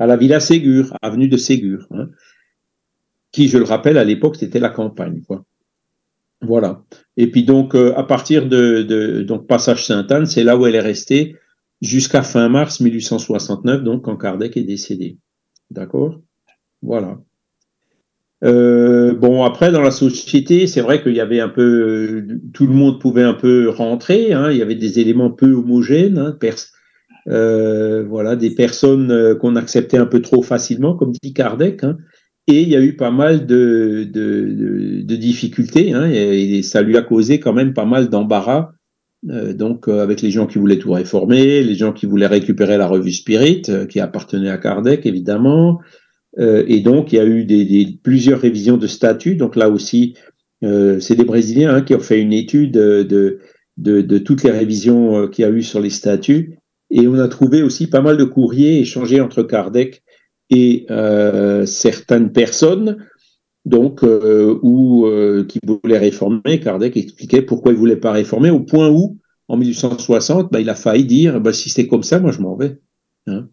Speaker 4: à la Villa Ségur, avenue de Ségur. Hein qui, je le rappelle, à l'époque, c'était la campagne. Voilà. Et puis donc, euh, à partir de, donc Passage Sainte-Anne, c'est là où elle est restée jusqu'à fin mars 1869, donc quand Kardec est décédé. D'accord? Voilà. Euh, bon, après, dans la société, c'est vrai qu'il y avait un peu, tout le monde pouvait un peu rentrer. Hein, il y avait des éléments peu homogènes. Hein, euh, voilà, des personnes qu'on acceptait un peu trop facilement, comme dit Kardec. Hein, et il y a eu pas mal de, de, de, difficultés, hein, et, ça lui a causé quand même pas mal d'embarras. Euh, donc, euh, avec les gens qui voulaient tout réformer, les gens qui voulaient récupérer la revue Spirit, euh, qui appartenait à Kardec, évidemment. et donc, il y a eu plusieurs révisions de statuts. Donc, là aussi, c'est des Brésiliens hein, qui ont fait une étude de, toutes les révisions qu'il y a eu sur les statuts. Et on a trouvé aussi pas mal de courriers échangés entre Kardec et certaines personnes donc euh, ou euh, qui voulaient réformer. Kardec expliquait pourquoi il voulait pas réformer au point où en 1860, bah, il a failli dire bah, si c'est comme ça, moi je m'en vais. Hein.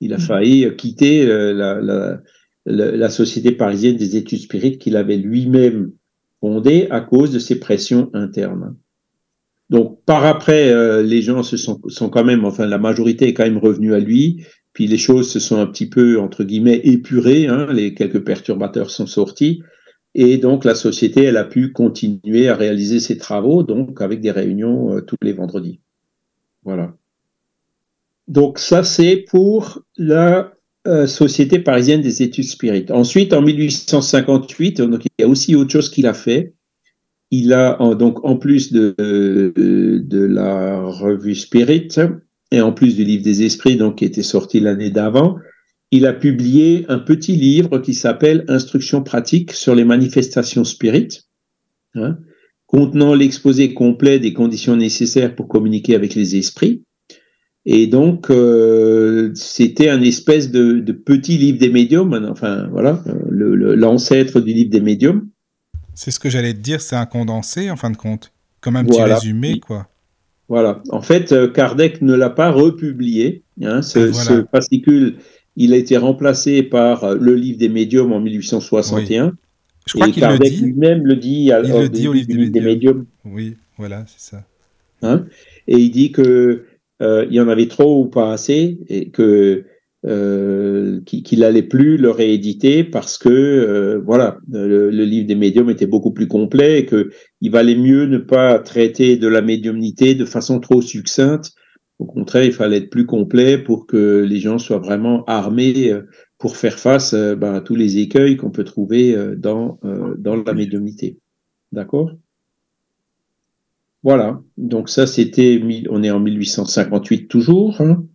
Speaker 4: Il a mmh. failli quitter la, la, la, Société parisienne des études spirites qu'il avait lui-même fondée à cause de ses pressions internes. Donc par après, les gens se sont, sont quand même, enfin la majorité est quand même revenue à lui. Puis les choses se sont un petit peu, entre guillemets, épurées, hein, les quelques perturbateurs sont sortis, et donc la société, elle a pu continuer à réaliser ses travaux, donc avec des réunions euh, tous les vendredis. Voilà. Donc ça, c'est pour la euh, Société parisienne des études spirites. Ensuite, en 1858, donc, il y a aussi autre chose qu'il a fait. Il a, donc, en plus de la revue Spirit, et en plus du livre des esprits, donc qui était sorti l'année d'avant, il a publié un petit livre qui s'appelle Instructions pratiques sur les manifestations spirites, hein, contenant l'exposé complet des conditions nécessaires pour communiquer avec les esprits. Et donc, euh, c'était un espèce de, petit livre des médiums, enfin voilà, l'ancêtre du livre des médiums.
Speaker 6: C'est ce que j'allais te dire, c'est un condensé en fin de compte, comme un petit résumé, quoi.
Speaker 4: Voilà. En fait, euh, Kardec ne l'a pas republié. Hein, ce, fascicule, il a été remplacé par euh, le livre des médiums en 1861. Je crois qu'il Kardec lui-même le dit,
Speaker 6: il le dit au livre des, médiums. Oui, voilà, c'est ça.
Speaker 4: Hein et il dit que euh, il y en avait trop ou pas assez, et que euh, qu'il n'allait plus le rééditer parce que euh, voilà le, livre des médiums était beaucoup plus complet et que il valait mieux ne pas traiter de la médiumnité de façon trop succincte. Au contraire, il fallait être plus complet pour que les gens soient vraiment armés euh, pour faire face ben, à tous les écueils qu'on peut trouver dans dans la médiumnité. D'accord? Voilà. Donc ça, c'était on est en 1858 toujours. Hein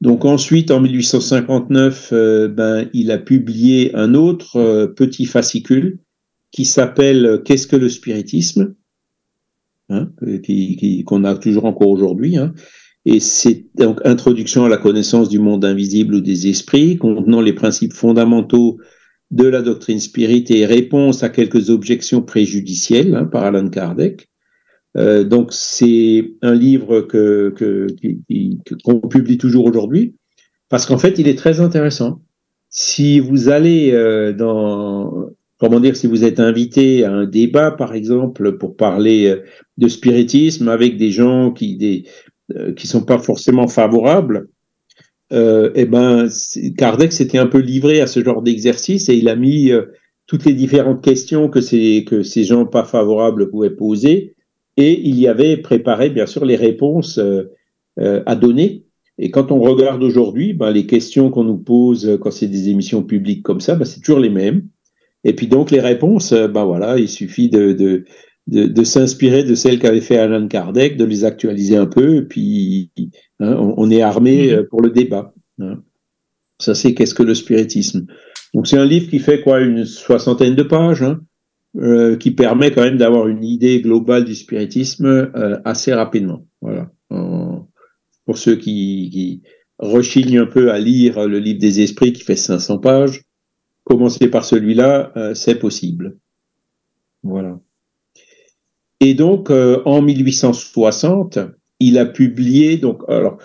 Speaker 4: Donc ensuite, en 1859, ben, il a publié un autre petit fascicule qui s'appelle Qu'est-ce que le spiritisme? Hein, qu'on a toujours encore aujourd'hui. Hein. Et c'est donc introduction à la connaissance du monde invisible ou des esprits, contenant les principes fondamentaux de la doctrine spirit et réponse à quelques objections préjudicielles hein, par Alan Kardec. Euh, donc c'est un livre que qu'on publie toujours aujourd'hui parce qu'en fait il est très intéressant. Si vous allez euh, dans comment dire, si vous êtes invité à un débat, par exemple, pour parler euh, de spiritisme avec des gens qui des, qui sont pas forcément favorables, eh ben, Kardec s'était un peu livré à ce genre d'exercice et il a mis toutes les différentes questions que ces, que ces gens pas favorables pouvaient poser et il y avait préparé, bien sûr, les réponses à donner. Et quand on regarde aujourd'hui, ben, les questions qu'on nous pose quand c'est des émissions publiques comme ça, ben, c'est toujours les mêmes. Et puis donc les réponses, euh, ben voilà, il suffit de, de, de, s'inspirer de celles qu'avait fait Alan Kardec, de les actualiser un peu, et puis hein, on, est armé euh, pour le débat. Hein. Ça c'est qu'est-ce que le spiritisme. Donc c'est un livre qui fait quoi une soixantaine de pages, hein, euh, qui permet quand même d'avoir une idée globale du spiritisme assez rapidement. Voilà. pour ceux qui, qui rechignent un peu à lire le livre des esprits qui fait 500 pages, commencer par celui-là, euh, c'est possible. Voilà. Et donc, euh, en 1860, il a publié, donc, alors,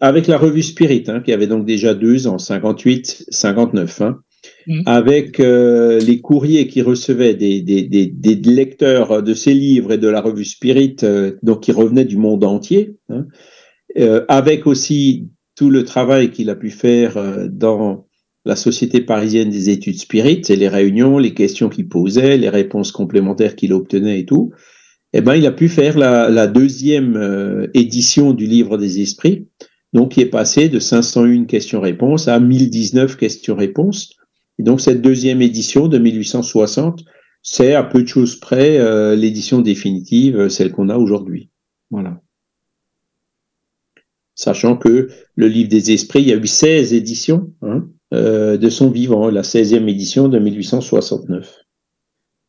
Speaker 4: avec la revue Spirit, hein, qui avait donc déjà deux ans, 58, 59, hein, mmh. avec euh, les courriers qu'il recevait des, lecteurs de ses livres et de la revue Spirit, donc qui revenaient du monde entier, hein, avec aussi tout le travail qu'il a pu faire dans la Société parisienne des études spirites, et les réunions, les questions qu'il posait, les réponses complémentaires qu'il obtenait et tout, eh ben, il a pu faire la, deuxième euh, édition du livre des esprits, donc qui est passé de 501 questions-réponses à 1019 questions-réponses. Et donc cette deuxième édition de 1860, c'est à peu de choses près euh, l'édition définitive, euh, celle qu'on a aujourd'hui. Voilà. Sachant que le livre des esprits, il y a eu 16 éditions. Hein, euh, de son vivant, la 16e édition de 1869.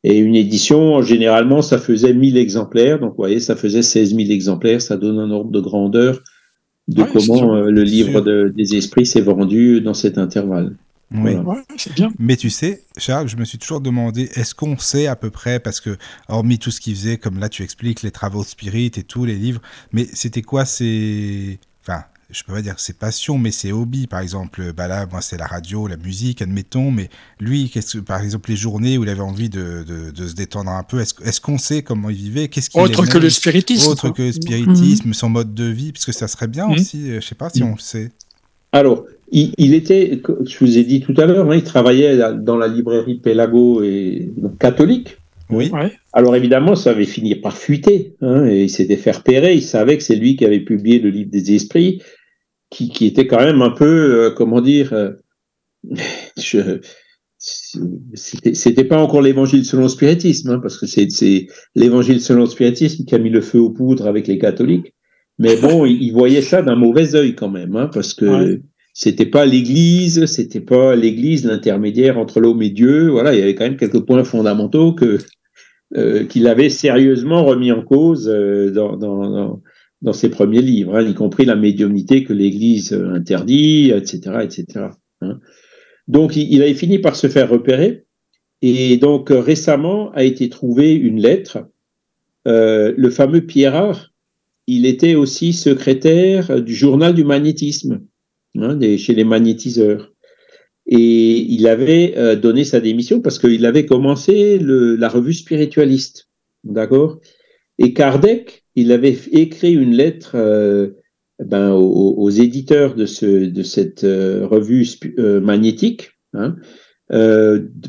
Speaker 4: Et une édition, généralement, ça faisait 1000 exemplaires. Donc, vous voyez, ça faisait 16 000 exemplaires. Ça donne un ordre de grandeur de comment euh, le livre des esprits s'est vendu dans cet intervalle.
Speaker 6: Oui, c'est bien. Mais tu sais, Charles, je me suis toujours demandé, est-ce qu'on sait à peu près, parce que, hormis tout ce qu'il faisait, comme là tu expliques, les travaux spirit et tous les livres, mais c'était quoi ces. Enfin, je peux pas dire ses passions, mais ses hobbies? Par exemple, bah là, moi, c'est la radio, la musique, admettons. Mais lui, qu'est-ce que, par exemple, les journées où il avait envie de, de, se détendre un peu, est-ce, est qu'on sait comment il vivait? Qu'est-ce qu'il
Speaker 5: Autre que le spiritisme.
Speaker 6: Autre que le spiritisme, son mode de vie, puisque ça serait bien mhm. aussi. Euh, je sais pas si mhm. on le sait.
Speaker 4: Alors, il, était, je vous ai dit tout à l'heure, hein, il travaillait dans la librairie Pélago et catholique.
Speaker 6: Oui.
Speaker 4: Alors évidemment, ça avait fini par fuiter, hein, et il s'était fait repérer. Il savait que c'est lui qui avait publié le livre des esprits qui, était quand même un peu, euh, comment dire, euh, je, c'était pas encore l'évangile selon le spiritisme, hein, parce que c'est l'évangile selon le spiritisme qui a mis le feu aux poudres avec les catholiques. Mais bon, il, voyait ça d'un mauvais œil quand même, hein, parce que c'était pas l'Église, c'était pas l'Église l'intermédiaire entre l'homme et Dieu. Voilà, il y avait quand même quelques points fondamentaux que euh, qu'il avait sérieusement remis en cause dans, dans, dans ses premiers livres, hein, y compris la médiumnité que l'Église euh, interdit, etc., etc. Hein. Donc, il, avait fini par se faire repérer, et donc euh, récemment a été trouvée une lettre. Euh, le fameux Pierre il était aussi secrétaire du journal du magnétisme, hein, chez les magnétiseurs. Et il avait donné sa démission parce qu'il avait commencé la revue spiritualiste. D'accord? Et Kardec, il avait écrit une lettre euh, ben, aux, éditeurs de, ce, de cette euh, revue euh, magnétique hein,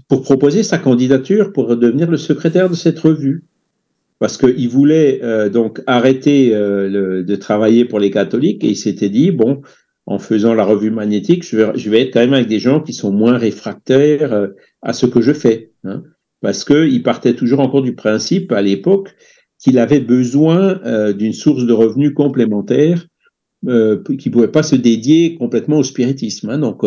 Speaker 4: pour proposer sa candidature pour devenir le secrétaire de cette revue. Parce qu'il voulait donc arrêter de travailler pour les catholiques et il s'était dit, bon, en faisant la revue magnétique, je vais, être quand même avec des gens qui sont moins réfractaires à ce que je fais. Hein, parce qu'il partait toujours encore du principe à l'époque qu'il avait besoin euh, d'une source de revenus complémentaire qui pouvait pas se dédier complètement au spiritisme. Hein. donc,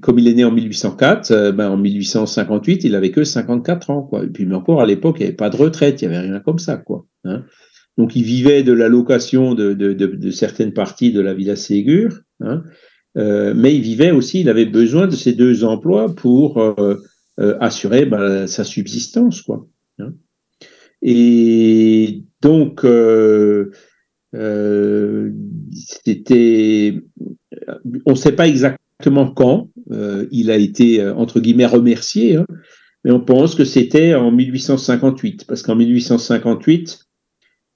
Speaker 4: comme il est né en 1804, ben, en 1858, il avait que 54 ans. Et puis, mais encore à l'époque, il n'y avait pas de retraite, il n'y avait rien comme ça, quoi. Hein. Donc, il vivait de l'allocation de, de, certaines parties de la Villa Ségur, hein, euh, mais il vivait aussi, il avait besoin de ces deux emplois pour euh, euh, assurer ben, sa subsistance, quoi. Hein. Et donc, c'était, on ne sait pas exactement quand il a été entre guillemets remercié, hein, mais on pense que c'était en 1858, parce qu'en 1858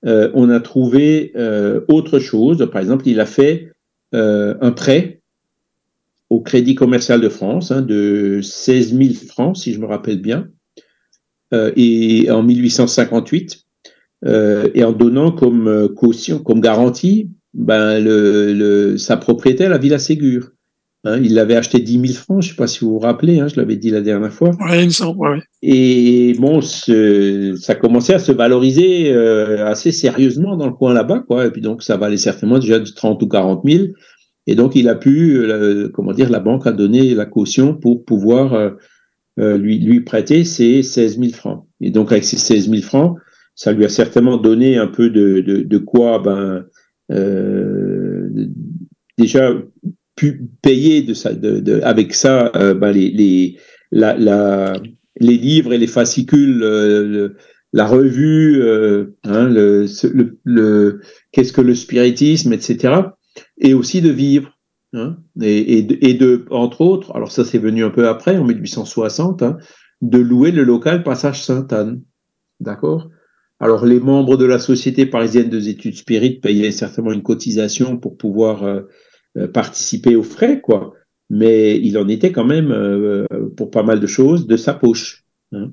Speaker 4: euh, on a trouvé euh, autre chose. Par exemple, il a fait euh, un prêt au Crédit commercial de France hein, de 16 000 francs, si je me rappelle bien, et en 1858, et en donnant comme caution, comme garantie, ben, le, sa propriété à la Villa Ségur. Hein, il l'avait acheté 10 000 francs, je ne sais pas si vous vous rappelez, hein, je l'avais dit la dernière fois.
Speaker 5: Oui, il me semble, ouais.
Speaker 4: Et bon, ça commençait à se valoriser euh, assez sérieusement dans le coin là-bas, quoi. Et puis donc, ça valait certainement déjà de 30 ou 40 000. Et donc, il a pu, euh, comment dire, la banque a donné la caution pour pouvoir euh, lui, lui prêter ses 16 000 francs. Et donc, avec ces 16 000 francs, ça lui a certainement donné un peu de, de, de quoi, ben, déjà pu payer de ça, de, de, avec ça euh, ben les, les, la, la, les livres et les fascicules, euh, la revue, euh, hein, le, le, le qu'est-ce que le spiritisme, etc. Et aussi de vivre. Hein, et, et, de, entre autres, alors ça c'est venu un peu après, en 1860, hein, de louer le local Passage Sainte-Anne. D'accord? Alors les membres de la Société parisienne des études spirites payaient certainement une cotisation pour pouvoir euh, participer aux frais, quoi. Mais il en était quand même, euh, pour pas mal de choses, de sa poche. Hein.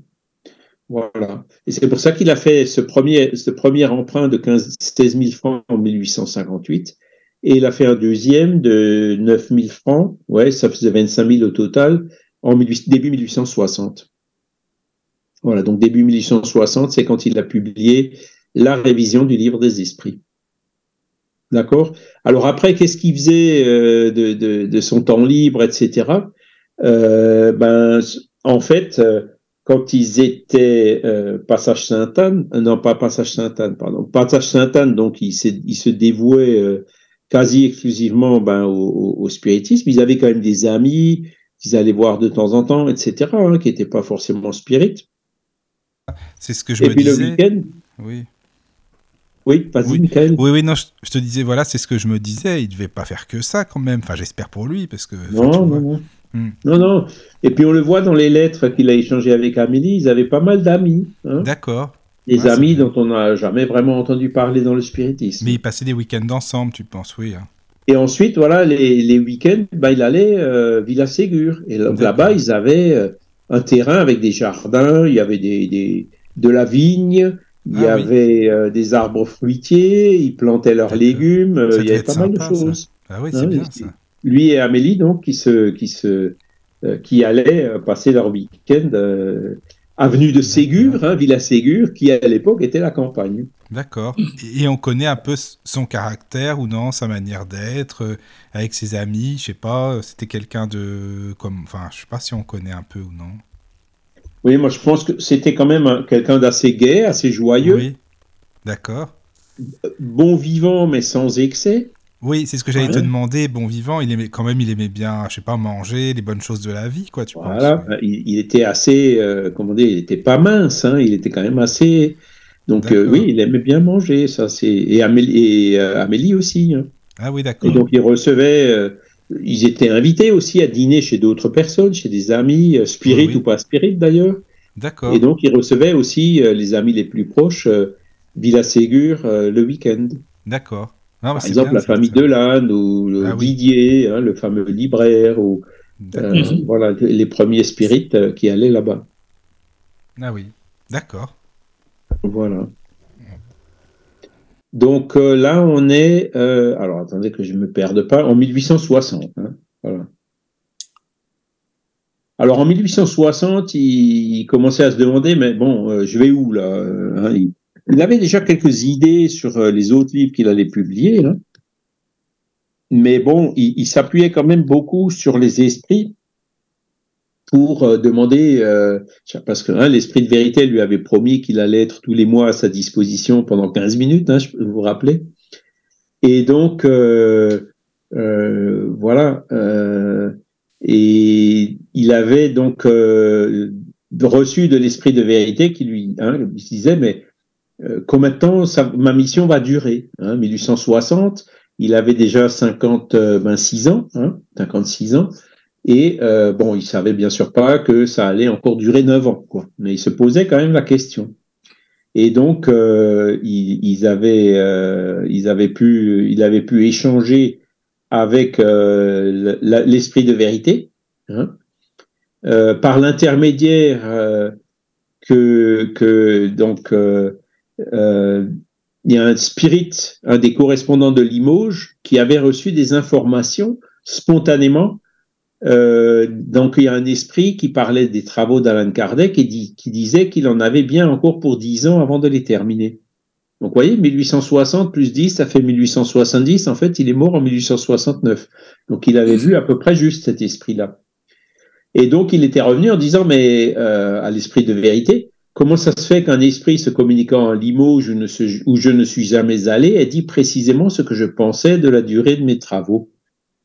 Speaker 4: Voilà. Et c'est pour ça qu'il a fait ce premier, ce premier emprunt de 15, 16 000 francs en 1858. Et il a fait un deuxième de 9 000 francs. Ouais, ça faisait 25 000 au total en début 1860. Voilà. Donc, début 1860, c'est quand il a publié la révision du livre des esprits. D'accord Alors après, qu'est-ce qu'il faisait euh, de, de, de, son temps libre, etc. Euh, ben, en fait, euh, quand ils étaient euh, Passage Sainte-Anne, non pas Passage Sainte-Anne, pardon, Passage Sainte-Anne, donc ils se, ils se dévouaient quasi exclusivement ben, au, au, spiritisme. Ils avaient quand même des amis qu'ils allaient voir de temps en temps, etc., hein, qui n'étaient pas forcément spirites.
Speaker 6: C'est ce que je Et me puis disais. Le week-end, oui.
Speaker 4: Oui, vas-y,
Speaker 6: oui. Oui, oui, non, je, te disais, voilà, c'est ce que je me disais. Il devait pas faire que ça quand même. Enfin, j'espère pour lui, parce que.
Speaker 4: Non, non, non. Hmm. Non, non. Et puis on le voit dans les lettres qu'il a échangées avec Amélie, ils avaient pas mal d'amis. Hein.
Speaker 6: D'accord.
Speaker 4: Des ah, amis dont on n'a jamais vraiment entendu parler dans le spiritisme.
Speaker 6: Mais ils passaient des week-ends ensemble, tu penses, oui. Hein.
Speaker 4: Et ensuite, voilà, les, les week-ends, bah, il allait euh, Villa Ségur. Et là-bas, ils avaient euh, un terrain avec des jardins, il y avait des, des de la vigne, il y ah avait euh, des arbres fruitiers, ils plantaient leurs légumes, euh, il y avait pas mal de choses.
Speaker 6: Ah oui, c'est hein, bien ça.
Speaker 4: Lui et Amélie, donc, qui, se, qui, se, euh, qui allaient passer leur week-end avenue de Ségur, hein, Villa Ségur, qui à l'époque était la campagne.
Speaker 6: D'accord. Et on connaît un peu son caractère ou non, sa manière d'être, avec ses amis, je sais pas, c'était quelqu'un de... comme, Enfin, je sais pas si on connaît un peu ou non.
Speaker 4: Oui, moi je pense que c'était quand même quelqu'un d'assez gai, assez joyeux. Oui,
Speaker 6: d'accord.
Speaker 4: Bon vivant, mais sans excès.
Speaker 6: Oui, c'est ce que j'allais te demander. Bon vivant, il aimait quand même, il aimait bien, je sais pas, manger les bonnes choses de la vie, quoi. Tu
Speaker 4: voilà, penses, il, était assez, euh, comment dire, il était pas mince, hein, il était quand même assez. Donc euh, oui, il aimait bien manger, ça c'est et Amélie, et, euh, Amélie aussi. Hein.
Speaker 6: Ah oui, d'accord.
Speaker 4: Et donc il recevait ils étaient invités aussi à dîner chez d'autres personnes, chez des amis, euh, spirites ou pas spirites d'ailleurs.
Speaker 6: D'accord.
Speaker 4: Et donc, ils recevaient aussi euh, les amis les plus proches, euh, Villa Ségur, le week-end.
Speaker 6: D'accord.
Speaker 4: Par exemple, la famille Delanne ou ah Didier, hein, le fameux libraire, ou voilà, les premiers spirites qui allaient là-bas.
Speaker 6: Ah oui, d'accord.
Speaker 4: Voilà. Donc euh, là, on est, euh, alors attendez que je ne me perde pas, en 1860. Hein. Alors en 1860, il, commençait à se demander, mais bon, euh, je vais où là hein, il, avait déjà quelques idées sur les autres livres qu'il allait publier. mais bon, il, s'appuyait quand même beaucoup sur les esprits pour euh, demander, euh, parce que hein, l'esprit de vérité lui avait promis qu'il allait être tous les mois à sa disposition pendant 15 minutes, hein, je peux vous rappeler. Et donc, euh, voilà, et il avait donc reçu de l'esprit de vérité qui lui, hein, disait, mais combien de temps ma mission va durer 1860, il avait déjà 56 ans, 56 ans. Et euh, bon, il savait bien sûr pas que ça allait encore durer neuf ans, quoi. Mais il se posait quand même la question. Et donc, euh, ils, avaient, euh, ils avaient pu, il avait pu échanger avec euh, l'esprit de vérité, hein, euh, par l'intermédiaire que, que donc il y a un spirit, un des correspondants de Limoges, qui avait reçu des informations spontanément euh, donc il y a un esprit qui parlait des travaux d'Alan Kardec et qui disait qu'il en avait bien encore pour 10 ans avant de les terminer. Donc vous voyez, 1860 plus 10, ça fait 1870. En fait, il est mort en 1869. Donc il avait vu à peu près juste cet esprit-là. Et donc il était revenu en disant, mais euh, à l'esprit de vérité, comment ça se fait qu'un esprit se communiquant en Limoges où, je ne suis jamais allé ait dit précisément ce que je pensais de la durée de mes travaux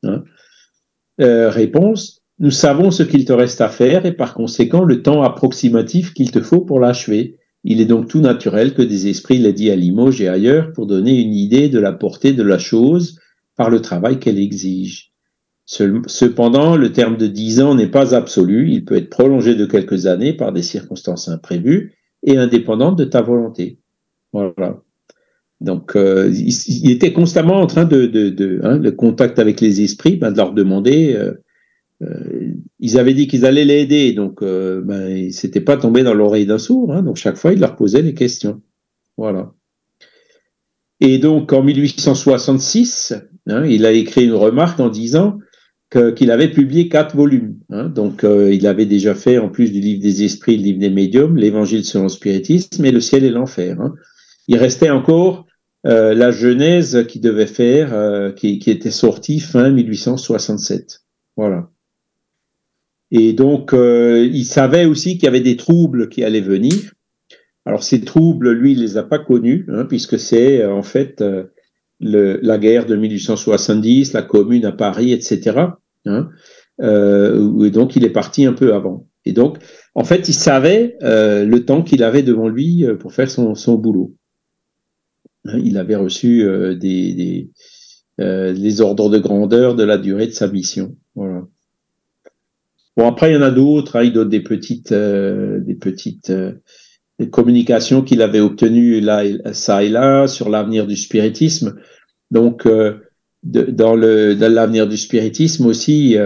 Speaker 4: hein? Euh, réponse, nous savons ce qu'il te reste à faire et par conséquent le temps approximatif qu'il te faut pour l'achever. Il est donc tout naturel que des esprits l'aient dit à Limoges et ailleurs pour donner une idée de la portée de la chose par le travail qu'elle exige. Cependant, le terme de dix ans n'est pas absolu, il peut être prolongé de quelques années par des circonstances imprévues et indépendantes de ta volonté. Voilà. Donc, euh, il, était constamment en train de, de, de hein, le contact avec les esprits, ben, de leur demander. Euh, euh, ils avaient dit qu'ils allaient l'aider, donc euh, ben, il s'était pas tombé dans l'oreille d'un sourd. Hein, donc chaque fois, il leur posait les questions. Voilà. Et donc, en 1866, hein, il a écrit une remarque en disant qu'il avait publié quatre volumes. Donc, il avait déjà fait, en plus du livre des esprits, le livre des médiums, l'Évangile selon le spiritisme et le ciel et l'enfer. Il restait encore euh, la Genèse qui devait faire, euh, qui, était sortie fin 1867. Voilà. Et donc, euh, il savait aussi qu'il y avait des troubles qui allaient venir. Alors, ces troubles, lui, il les a pas connus, hein, puisque c'est en fait le, la guerre de 1870, la Commune à Paris, etc. Hein, et donc, il est parti un peu avant. Et donc, en fait, il savait le temps qu'il avait devant lui pour faire son, son boulot. Hein, il avait reçu euh, des, euh, les ordres de grandeur de la durée de sa mission. Bon, après, il y en a d'autres. Hein, il donne des petites, euh, des petites communications qu'il avait obtenues là, ça et là sur l'avenir du spiritisme. Donc, dans l'avenir du spiritisme aussi,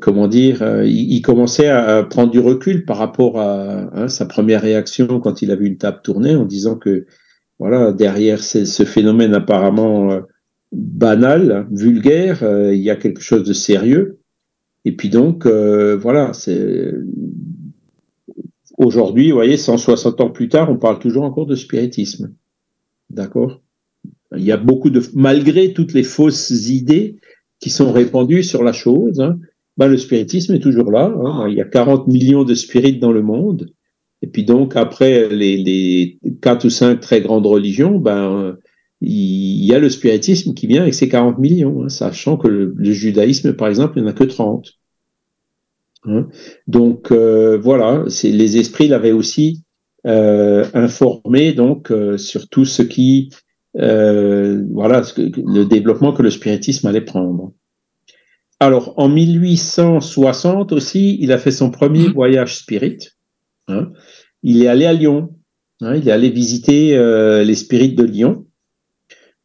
Speaker 4: comment dire, il, commençait à, prendre du recul par rapport à hein, sa première réaction quand il a vu une table tourner en disant que voilà, derrière ce phénomène apparemment euh, banal, vulgaire, euh, il y a quelque chose de sérieux. Et puis donc, euh, voilà, c'est aujourd'hui, vous voyez, 160 ans plus tard, on parle toujours encore de spiritisme. D'accord? Il y a beaucoup de, malgré toutes les fausses idées qui sont répandues sur la chose, hein, ben, le spiritisme est toujours là. Hein. il y a 40 millions de spirites dans le monde. Et puis donc, après les, les quatre ou cinq très grandes religions, ben, il y a le spiritisme qui vient avec ses 40 millions, hein, sachant que le, judaïsme, par exemple, il n'y en a que 30. Hein. Donc euh, voilà, les esprits l'avaient aussi euh, informé donc euh, sur tout ce qui, euh, voilà, le développement que le spiritisme allait prendre. Alors en 1860 aussi, il a fait son premier mmh. voyage spirit. Hein il est allé à Lyon. Hein, il est allé visiter euh, les spirites de Lyon.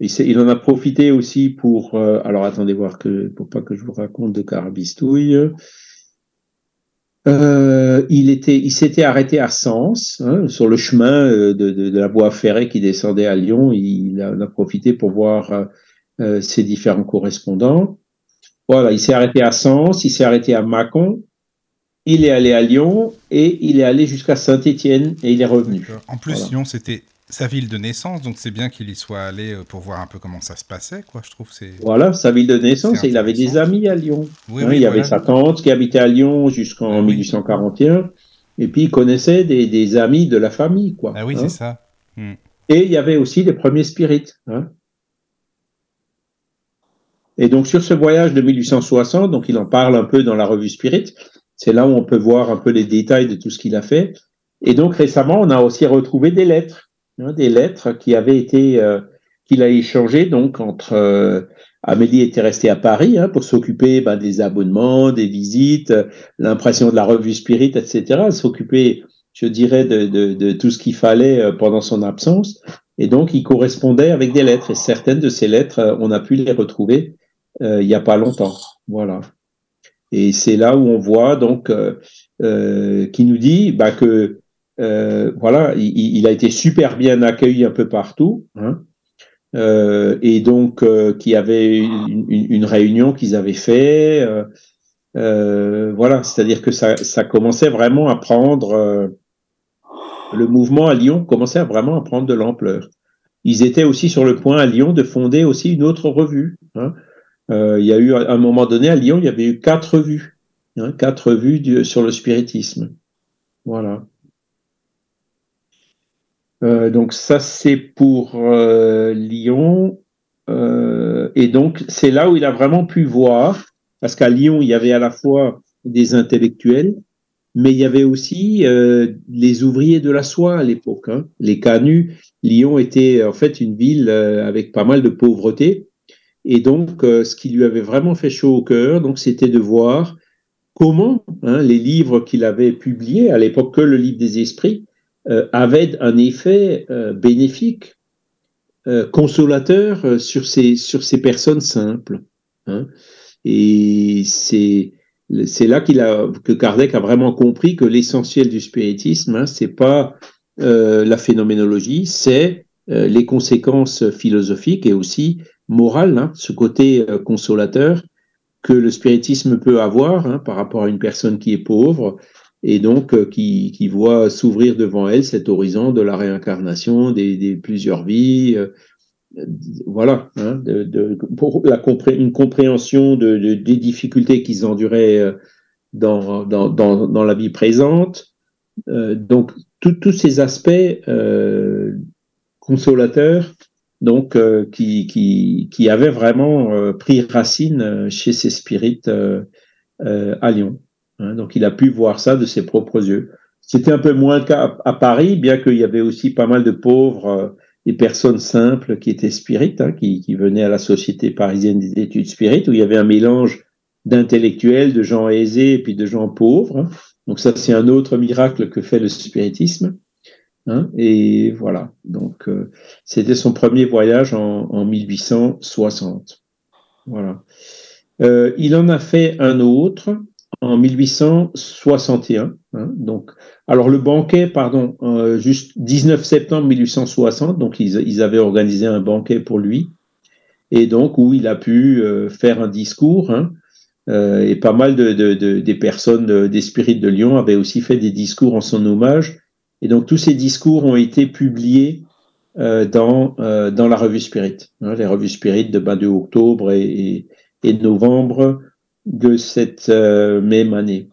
Speaker 4: Il, en a profité aussi pour. Euh, alors attendez voir que pour pas que je vous raconte de carabistouille. Euh, il était, il s'était arrêté à Sens, hein, sur le chemin de, la voie ferrée qui descendait à Lyon. Il, a, a, profité pour voir ses différents correspondants. Voilà, il s'est arrêté à Sens, il s'est arrêté à Mâcon, il est allé à Lyon et il est allé jusqu'à Saint-Étienne et il est revenu.
Speaker 6: En plus, Lyon, c'était sa ville de naissance, donc c'est bien qu'il y soit allé euh, pour voir un peu comment ça se passait, quoi. Je trouve c'est.
Speaker 4: Voilà, sa ville de naissance. Et il avait des amis à Lyon. Oui, hein, il y avait sa tante qui habitait à Lyon jusqu'en 1841. Et puis il connaissait des, amis de la famille, quoi.
Speaker 6: Ah oui, c'est ça.
Speaker 4: Hmm. Et il y avait aussi les premiers spirites. Hein. Et donc sur ce voyage de 1860, donc il en parle un peu dans la revue Spirit. C'est là où on peut voir un peu les détails de tout ce qu'il a fait. Et donc récemment, on a aussi retrouvé des lettres, hein, des lettres qui avaient été euh, qu'il a échangées donc entre euh, Amélie était restée à Paris hein, pour s'occuper ben, des abonnements, des visites, l'impression de la revue Spirit, etc. S'occuper, je dirais, de, tout ce qu'il fallait euh, pendant son absence. Et donc, il correspondait avec des lettres. Et certaines de ces lettres, on a pu les retrouver euh, il n'y a pas longtemps. Voilà. Et c'est là où on voit donc euh, euh, qui nous dit bah, que voilà, il, a été super bien accueilli un peu partout. Hein, et donc qu'il y avait une, réunion qu'ils avaient fait. voilà, c'est-à-dire que ça, ça, commençait vraiment à prendre le mouvement à Lyon commençait vraiment à prendre de l'ampleur. Ils étaient aussi sur le point à Lyon de fonder aussi une autre revue. Hein, euh, il y a eu, à un moment donné, à Lyon, il y avait eu quatre vues, hein, quatre vues sur le spiritisme. Voilà. Euh, donc ça, c'est pour euh, Lyon. et donc, c'est là où il a vraiment pu voir, parce qu'à Lyon, il y avait à la fois des intellectuels, mais il y avait aussi les ouvriers de la soie à l'époque, hein, les canuts. Lyon était en fait une ville avec pas mal de pauvreté, et donc, euh, ce qui lui avait vraiment fait chaud au cœur, donc, c'était de voir comment hein, les livres qu'il avait publiés, à l'époque que le livre des esprits, euh, avaient un effet euh, bénéfique, consolateur sur ces, sur ces personnes simples. Hein. Et c'est là qu'il a que Kardec a vraiment compris que l'essentiel du spiritisme, hein, c'est pas la phénoménologie, c'est les conséquences philosophiques et aussi morale, hein, ce côté euh, consolateur que le spiritisme peut avoir hein, par rapport à une personne qui est pauvre et donc euh, qui, voit s'ouvrir devant elle cet horizon de la réincarnation, des, plusieurs vies. Euh, voilà, hein, de, pour la une compréhension de, des difficultés qu'ils enduraient dans, dans, dans, dans, la vie présente. donc, tous ces aspects consolateurs donc euh, qui, qui, avait vraiment euh, pris racine euh, chez ces spirites à Lyon. Hein. donc il a pu voir ça de ses propres yeux. C'était un peu moins le cas à, Paris, bien qu'il y avait aussi pas mal de pauvres et personnes simples qui étaient spirites, hein, qui, qui, venaient à la Société parisienne des études spirites, où il y avait un mélange d'intellectuels, de gens aisés et puis de gens pauvres. Hein. Donc ça, c'est un autre miracle que fait le spiritisme. Hein, et voilà, donc euh, c'était son premier voyage en, en 1860. Voilà. Euh, il en a fait un autre en 1861. Hein, donc, alors le banquet, pardon, euh, juste 19 septembre 1860. Donc ils, ils, avaient organisé un banquet pour lui, et donc où il a pu euh, faire un discours. Hein, euh, et pas mal de, de, de des personnes des spirites de Lyon avaient aussi fait des discours en son hommage et donc tous ces discours ont été publiés euh, dans, euh, dans la revue Spirit, hein, les revues Spirit de, ben, de octobre et, et, novembre de cette euh, même année.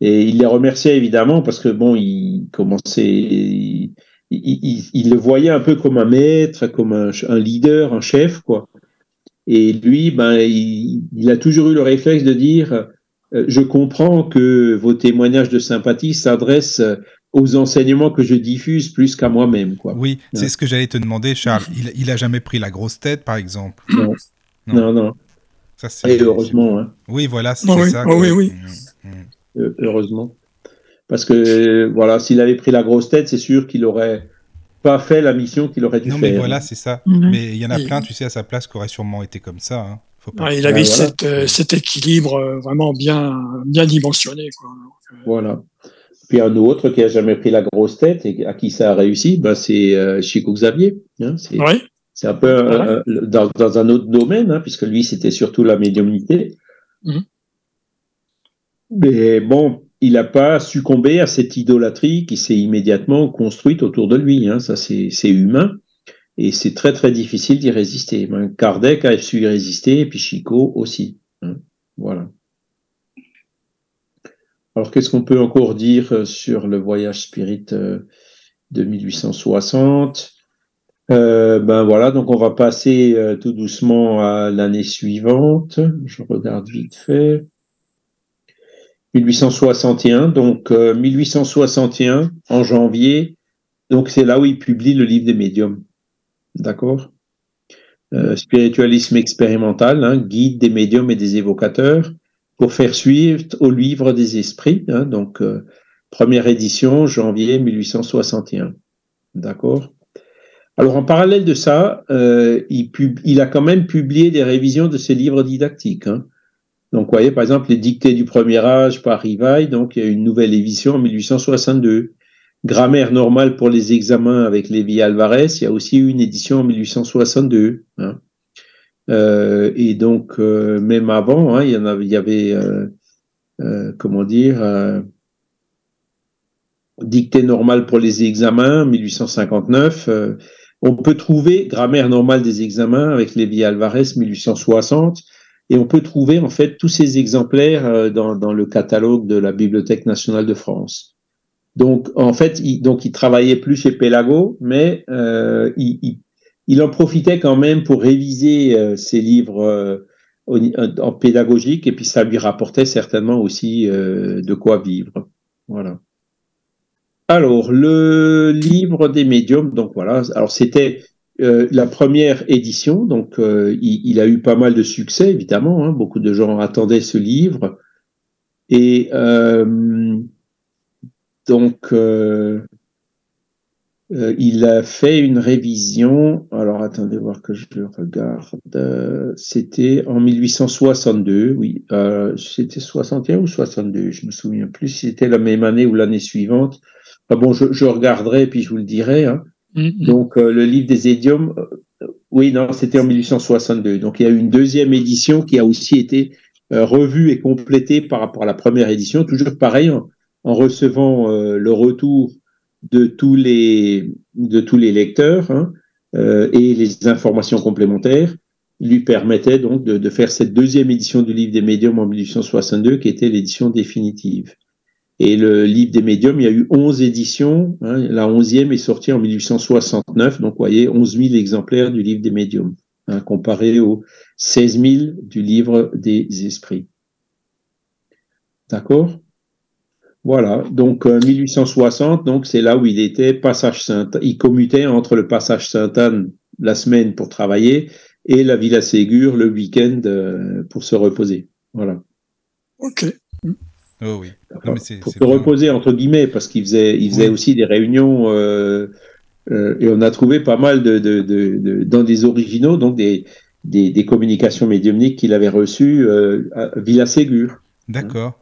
Speaker 4: Et il les remerciait évidemment parce que bon, il commençait, il, le voyait un peu comme un maître, comme un, leader, un chef, quoi. Et lui, ben, il, a toujours eu le réflexe de dire, je comprends que vos témoignages de sympathie s'adressent aux enseignements que je diffuse plus qu'à moi-même. Quoi.
Speaker 6: Oui, c'est ce que j'allais te demander, Charles. Il, il a jamais pris la grosse tête, par exemple
Speaker 4: Non, non, non. Ça, Et heureusement. Hein.
Speaker 6: Oui, voilà, c'est
Speaker 5: oh,
Speaker 6: ça.
Speaker 5: Oh, oui, oui.
Speaker 4: Mm, mm. Euh, heureusement. Parce que, voilà, s'il avait pris la grosse tête, c'est sûr qu'il aurait pas fait la mission qu'il aurait dû
Speaker 6: faire.
Speaker 4: Non,
Speaker 6: mais voilà, c'est ça. Mais il y en a plein, tu sais, à sa place qui auraient sûrement été comme ça. Hein.
Speaker 5: Faut pas... il avait cette, euh, cet équilibre euh, vraiment bien, bien dimensionné. Quoi.
Speaker 4: Voilà. Puis un autre qui a jamais pris la grosse tête et à qui ça a réussi, ben c'est euh, Chico Xavier. Hein, c'est
Speaker 5: oui.
Speaker 4: un peu euh, dans, dans, un autre domaine, hein, puisque lui c'était surtout la médiumnité. Mhm. Mais bon, il n'a pas succombé à cette idolâtrie qui s'est immédiatement construite autour de lui. Hein. Ça, c'est humain. Et c'est très, très difficile d'y résister. Kardec a su y résister, et puis Chico aussi. Hein. Voilà. Alors, qu'est-ce qu'on peut encore dire euh, sur le voyage spirit euh, de 1860 euh, Ben voilà, donc on va passer tout doucement à l'année suivante. Je regarde vite fait. 1861, donc 1861, en janvier, donc c'est là où il publie le livre des médiums. D'accord? Spiritualisme expérimental, hein, guide des médiums et des évocateurs pour faire suivre au livre des esprits. Hein, donc, euh, première édition, janvier 1861. D'accord? Alors, en parallèle de ça, euh, il, il, a quand même publié des révisions de ses livres didactiques. Hein. Donc, vous voyez, par exemple, les dictées du premier âge par Rivaille, donc il y a une nouvelle édition en 1862. Grammaire normale pour les examens avec Lévi Alvarez, il y a aussi une édition en 1862. Hein. Euh, et donc, euh, même avant, hein, il y avait, euh, comment dire, dictée normale pour les examens, 1859. on peut trouver grammaire normale des examens avec Lévi Alvarez, 1860. Et on peut trouver en fait tous ces exemplaires dans, le catalogue de la Bibliothèque nationale de France. Donc en fait, il, donc il travaillait plus chez Pélago, mais euh, il, il en profitait quand même pour réviser euh, ses livres euh, en pédagogique et puis ça lui rapportait certainement aussi euh, de quoi vivre. Voilà. Alors, le livre des médiums, donc voilà, alors c'était la première édition, donc il, a eu pas mal de succès, évidemment, hein, beaucoup de gens attendaient ce livre. Et donc, euh, il a fait une révision. Alors attendez voir que je regarde. C'était en 1862, oui. Euh, c'était 61 ou 62, je me souviens plus. C'était la même année ou l'année suivante. bon, je, regarderai puis je vous le dirai. Hein. Mm-hmm. Donc euh, le livre des idiomes, oui, non, c'était en 1862. Donc il y a eu une deuxième édition qui a aussi été revue et complétée par rapport à la première édition. Toujours pareil, en, en recevant le retour de tous les, de tous les lecteurs hein, euh, et les informations complémentaires lui permettaient donc de, de, faire cette deuxième édition du livre des médiums en 1862 qui était l'édition définitive. Et le livre des médiums, il y a eu 11 éditions. Hein, la onzième est sortie en 1869, donc voyez 11 000 exemplaires du livre des médiums, hein, comparé aux 16 000 du livre des esprits. D'accord? Voilà, donc 1860, euh, donc c'est là où il était passage Saint, il commutait entre le passage Sainte-Anne la semaine pour travailler et la Villa Ségur le week-end euh, pour se reposer. Voilà.
Speaker 5: Ok.
Speaker 6: Oh oui.
Speaker 4: pour se reposer entre guillemets parce qu'il faisait, il faisait aussi des réunions euh, et on a trouvé pas mal de, de, de, dans des originaux donc des, des, des communications médiumniques qu'il avait reçues à Villa Ségur.
Speaker 6: D'accord.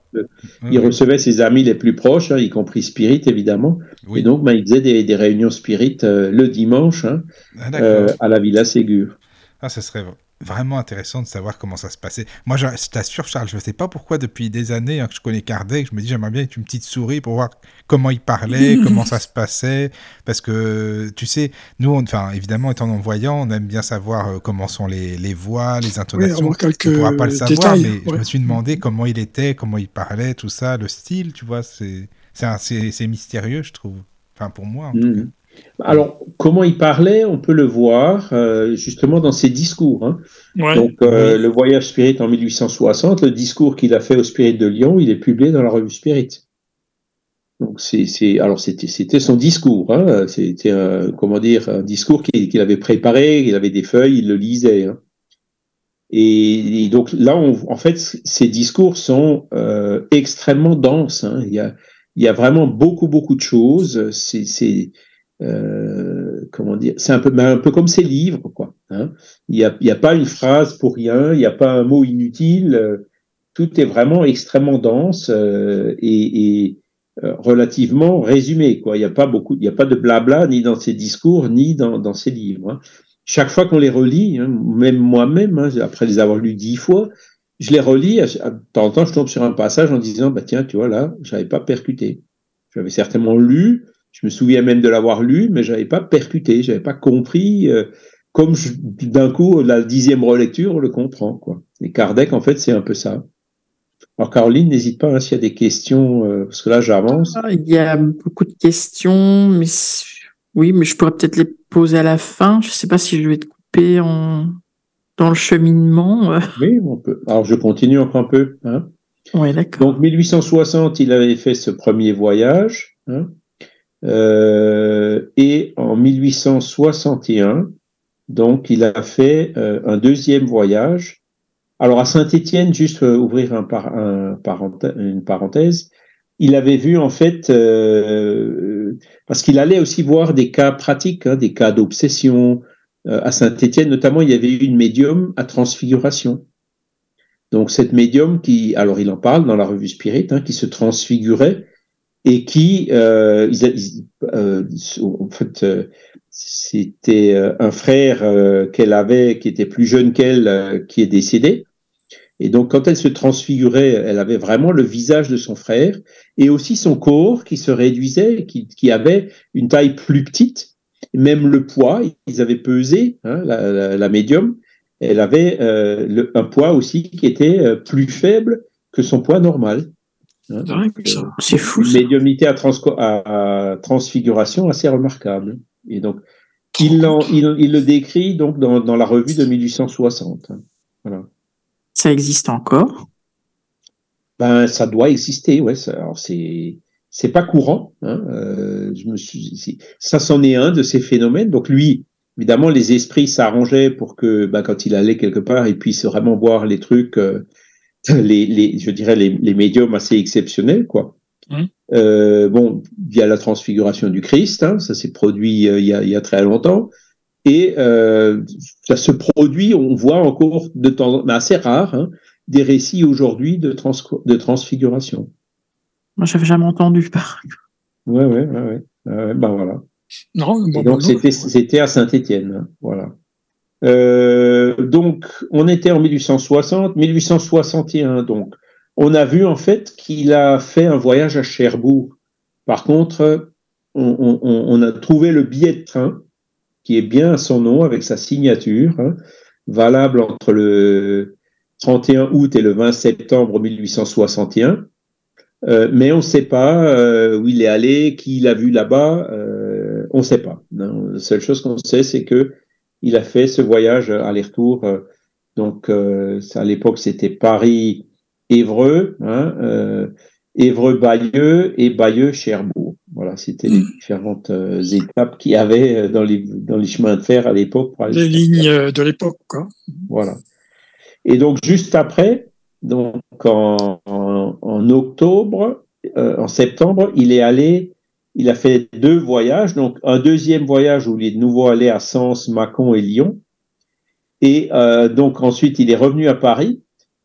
Speaker 4: Il recevait ses amis les plus proches, hein, y compris Spirit évidemment. Et donc, ben, il faisait des, réunions Spirit euh, le dimanche hein, ah, euh, à la Villa Ségur.
Speaker 6: Ah, ce serait vraiment intéressant de savoir comment ça se passait. Moi, je, t'assure, Charles, je ne sais pas pourquoi depuis des années hein, que je connais Kardec, je me dis j'aimerais bien être une petite souris pour voir comment il parlait, comment ça se passait. Parce que, tu sais, nous, enfin, évidemment, étant non-voyants, on aime bien savoir euh, comment sont les, les, voix, les intonations. on ne pourra pas le savoir, mais je me suis demandé comment il était, comment il parlait, tout ça, le style, tu vois, c'est mystérieux, je trouve. Enfin, pour moi, en tout mmh. cas.
Speaker 4: Alors, comment il parlait, on peut le voir euh, justement dans ses discours. Hein. Donc, euh, le voyage Spirit en 1860, le discours qu'il a fait au Spirit de Lyon, il est publié dans la revue Spirit. Donc, c'est, alors c'était, son discours. Hein. C'était un, comment dire, un discours qu'il, avait préparé. Il avait des feuilles, il le lisait. Hein. Et, donc là, en fait, ces discours sont euh, extrêmement denses. Il y a, il y a vraiment beaucoup, beaucoup de choses. C'est euh, comment dire, c'est un peu, un peu comme ces livres, quoi. Hein. Il n'y a, y a, pas une phrase pour rien, il n'y a pas un mot inutile. Euh, tout est vraiment extrêmement dense euh, et, et euh, relativement résumé, quoi. Il n'y a pas beaucoup, il n'y a pas de blabla ni dans ces discours ni dans, dans ces livres. Hein. Chaque fois qu'on les relit, hein, même moi-même, hein, après les avoir lus dix fois, je les relis, de temps en temps, je tombe sur un passage en disant, bah tiens, tu vois, là, j'avais pas percuté. J'avais certainement lu, je me souviens même de l'avoir lu, mais j'avais pas percuté, j'avais pas compris. Euh, comme d'un coup, la dixième relecture, on le comprend, quoi. Et Kardec, en fait, c'est un peu ça. Alors, Caroline, n'hésite pas hein, s'il y a des questions, euh, parce que là, j'avance.
Speaker 3: Ah, il y a beaucoup de questions, mais oui, mais je pourrais peut-être les poser à la fin. Je ne sais pas si je vais te couper en... dans le cheminement.
Speaker 4: Oui, on peut. Alors, je continue encore un peu. Hein.
Speaker 3: Oui, d'accord.
Speaker 4: Donc, 1860, il avait fait ce premier voyage. Hein. Euh, et en 1861, donc, il a fait euh, un deuxième voyage. Alors, à Saint-Étienne, juste euh, ouvrir une parenthèse, il avait vu en fait, parce qu'il allait aussi voir des cas pratiques, hein, des cas d'obsession. à Saint-Étienne, notamment, il y avait eu une médium à transfiguration. Donc, cette médium qui, alors il en parle dans la revue Spirit, hein, qui se transfigurait et qui, euh, en fait, c'était euh, un frère euh, qu'elle avait, qui était plus jeune qu'elle, euh, qui est décédé. Et donc, quand elle se transfigurait, elle avait vraiment le visage de son frère et aussi son corps qui se réduisait, qui, qui avait une taille plus petite. Même le poids, ils avaient pesé, hein, la, la, médium, elle avait le, un poids aussi qui était plus faible que son poids normal.
Speaker 3: C'est fou.
Speaker 4: Une médiumnité à, à, transfiguration assez remarquable. Et donc, il, il, le décrit donc dans, dans, la revue de 1860. Voilà.
Speaker 3: Ça existe encore?
Speaker 4: Ben, ça doit exister, ouais. Ça, alors c'est c'est pas courant. Hein, euh, je me suis, ça, c'en est un de ces phénomènes. Donc lui, évidemment, les esprits s'arrangeaient pour que, ben, quand il allait quelque part, il puisse vraiment voir les trucs, euh, les, les, je dirais les, les médiums assez exceptionnels, quoi. Mmh. Euh, bon, il y a la transfiguration du Christ, hein, ça s'est produit euh, il, y a, il, y a, très longtemps, et euh, ça se produit, on voit encore de temps, mais assez rare, hein, des récits aujourd'hui de, trans, de transfiguration.
Speaker 3: Moi, j'avais jamais entendu parler.
Speaker 4: Ouais, ouais, ouais, ouais. ben voilà. Non, donc c'était c'était à Saint-Étienne, hein, voilà. Euh, donc on était en 1860, 1861, donc on a vu en fait qu'il a fait un voyage à Cherbourg. Par contre, on, a trouvé le billet de train qui est bien à son nom avec sa signature, hein, valable entre le 31 août et le 20 septembre 1861. Euh, mais on ne sait pas euh, où il est allé, qui l'a vu là-bas, on ne sait pas. La seule chose qu'on sait, c'est que il a fait ce voyage aller-retour. donc, à l'époque, c'était Paris, Évreux, hein, euh, Évreux-Bayeux et Bayeux-Cherbourg. Voilà, c'était les différentes euh, étapes qu'il y avait euh, dans les, dans les chemins de fer à l'époque.
Speaker 5: Les lignes de l'époque, quoi.
Speaker 4: Voilà. Et donc, juste après, donc en, en, octobre, en septembre, il est allé, il a fait deux voyages. Donc, un deuxième voyage où il est de nouveau allé à Sens, Mâcon et Lyon. Et donc, ensuite, il est revenu à Paris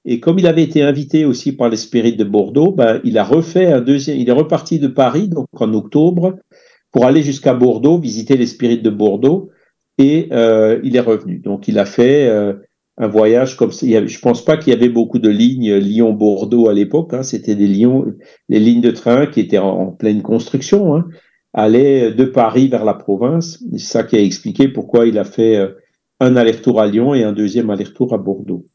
Speaker 4: et comme il avait été invité aussi par l'Esprit de Bordeaux, ben, il a refait un deuxième, il est reparti de Paris, donc en octobre, pour aller jusqu'à Bordeaux, visiter l'Esprit de Bordeaux, et euh, il est revenu. Donc il a fait euh, un voyage comme ça. Je pense pas qu'il y avait beaucoup de lignes Lyon-Bordeaux à l'époque. Hein, C'était des Lyon, les lignes de train qui étaient en, pleine construction, hein, allaient de Paris vers la province. C'est ça qui a expliqué pourquoi il a fait euh, un aller-retour à Lyon et un deuxième aller-retour à Bordeaux.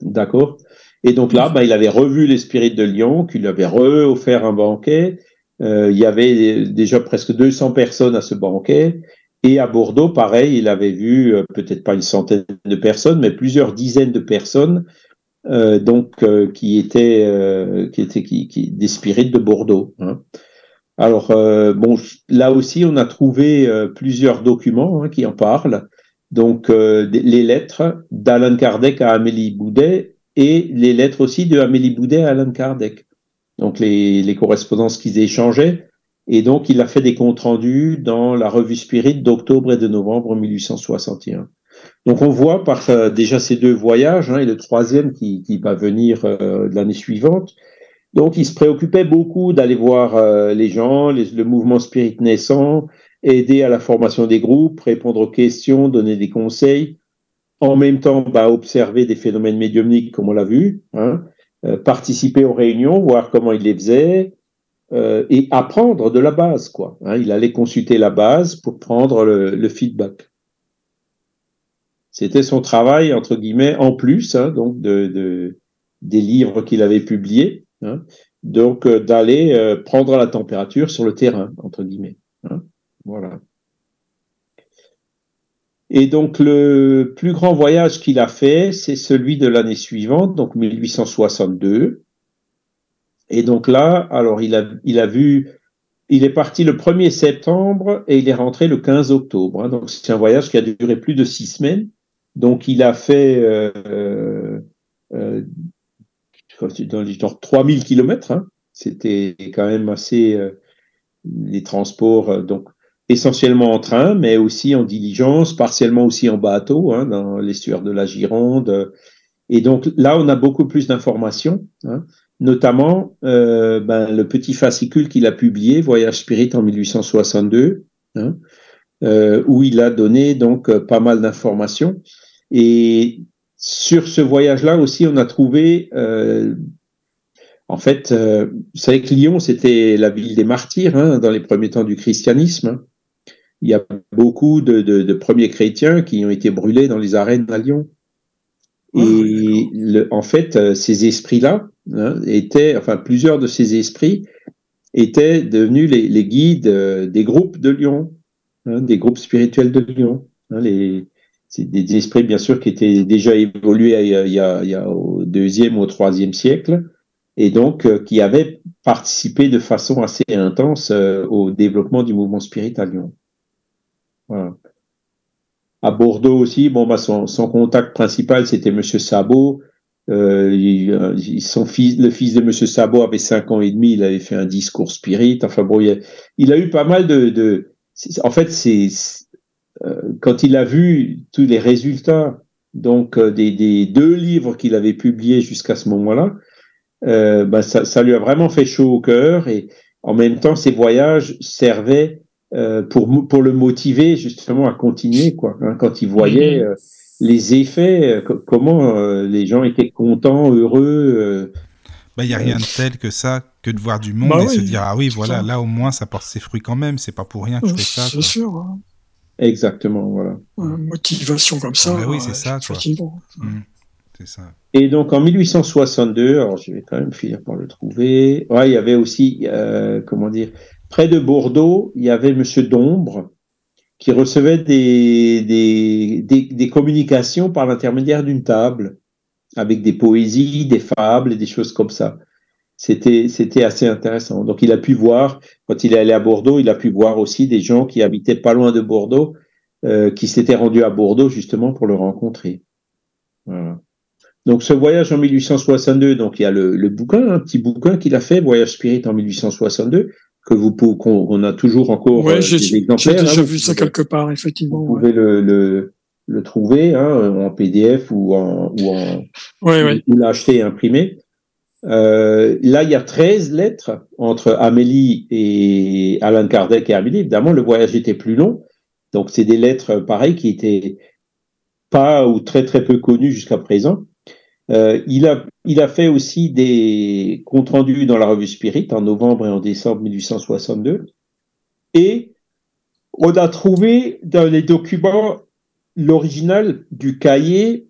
Speaker 4: D'accord? Et donc là, bah, il avait revu l'Esprit de Lyon, qui lui avait offert un banquet. Euh, il y avait déjà presque 200 personnes à ce banquet. Et à Bordeaux, pareil, il avait vu euh, peut-être pas une centaine de personnes, mais plusieurs dizaines de personnes, euh, donc euh, qui étaient euh, qui étaient qui, qui des spirites de Bordeaux. Hein. Alors bon, là aussi, on a trouvé plusieurs documents hein, qui en parlent donc euh, les lettres d'Alan Kardec à Amélie Boudet et les lettres aussi de Amélie Boudet à Alan Kardec. Donc les, les correspondances qu'ils échangeaient. Et donc il a fait des comptes rendus dans la revue Spirit d'octobre et de novembre 1861. Donc on voit par euh, déjà ces deux voyages hein, et le troisième qui, qui va venir euh, l'année suivante. Donc il se préoccupait beaucoup d'aller voir les gens, le mouvement spirit naissant, aider à la formation des groupes, répondre aux questions, donner des conseils. en même temps bah, observer des phénomènes médiumniques comme on l'a vu, hein, euh, participer aux réunions, voir comment il les faisait, euh, et apprendre de la base. quoi. Hein. il allait consulter la base pour prendre le, feedback. C'était son travail, entre guillemets, en plus hein, donc de, des livres qu'il avait publiés, hein. donc euh, d'aller prendre la température sur le terrain, entre guillemets. Voilà. Et donc le plus grand voyage qu'il a fait, c'est celui de l'année suivante, donc 1862. Et donc là, alors il a, il a vu, il est parti le 1er septembre et il est rentré le 15 octobre. Hein. donc c'est un voyage qui a duré plus de six semaines. Donc il a fait euh, euh, dans les genre 3000 kilomètres. Hein. C'était quand même assez euh, les transports. Euh, donc essentiellement en train, mais aussi en diligence, partiellement aussi en bateau, hein, dans l'estuaire de la Gironde. Et donc là, on a beaucoup plus d'informations, hein, notamment euh, ben, le petit fascicule qu'il a publié, Voyage Spirit en 1862, hein, euh, où il a donné donc pas mal d'informations. Et sur ce voyage-là aussi, on a trouvé euh, en fait, euh, vous savez que Lyon, c'était la ville des martyrs hein, dans les premiers temps du christianisme il y a beaucoup de, premiers chrétiens qui ont été brûlés dans les arènes à Lyon. Ah, Et en fait, euh, ces esprits-là hein, étaient, enfin plusieurs de ces esprits étaient devenus les, guides euh, des groupes de Lyon, hein, des groupes spirituels de Lyon. Hein, c'est des esprits bien sûr qui étaient déjà évolués il y a, y a, au deuxième ou au troisième siècle, et donc euh, qui avaient participé de façon assez intense au développement du mouvement spirit à Lyon. À Bordeaux aussi, bon, bah, son, contact principal, c'était Monsieur Sabot. Euh, euh, son fils, le fils de Monsieur Sabot avait cinq ans et demi, il avait fait un discours spirit. Enfin bon, il a, eu pas mal de. en fait, c'est euh, quand il a vu tous les résultats donc des, deux livres qu'il avait publiés jusqu'à ce moment-là, bah, ça, ça, lui a vraiment fait chaud au cœur et en même temps, ses voyages servaient euh, pour, pour le motiver justement à continuer, quoi. Hein, quand il voyait euh, les effets, euh, comment les gens étaient contents, heureux.
Speaker 6: Bah, il n'y a rien de tel que ça, que de voir du monde bah et se dire ah oui, voilà, là au moins ça porte ses fruits quand même. C'est pas pour rien que je fais ça.
Speaker 5: C'est sûr. Hein.
Speaker 4: Exactement, voilà.
Speaker 5: motivation comme ça.
Speaker 6: Bah oui, c'est ça. Mmh, c'est ça.
Speaker 4: Et donc en 1862, alors je vais quand même finir par le trouver. Ouais, il y avait aussi, comment dire, près de Bordeaux, il y avait Monsieur Dombre qui recevait des, des, communications par l'intermédiaire d'une table avec des poésies, des fables et des choses comme ça. C'était, c'était assez intéressant. Donc, il a pu voir, quand il est allé à Bordeaux, il a pu voir aussi des gens qui habitaient pas loin de Bordeaux, euh, qui s'étaient rendus à Bordeaux justement pour le rencontrer. Donc, ce voyage en 1862, donc il y a le, le bouquin, un petit bouquin qu'il a fait, Voyage Spirit en 1862, que vous pouvez, qu'on a toujours encore
Speaker 5: ouais, euh. J'ai déjà hein, vu ça quelque part, effectivement.
Speaker 4: Vous pouvez le, le, le, trouver hein, en PDF ou en ou en
Speaker 5: ouais,
Speaker 4: ou l'acheter imprimé. Euh, là, il y a 13 lettres entre Amélie et Alain Kardec et Amélie. Évidemment, le voyage était plus long. Donc, c'est des lettres, pareilles, qui étaient pas ou très, très peu connues jusqu'à présent. Euh, il, a, il a fait aussi des comptes rendus dans la revue Spirit en novembre et en décembre 1862. Et on a trouvé dans les documents l'original du cahier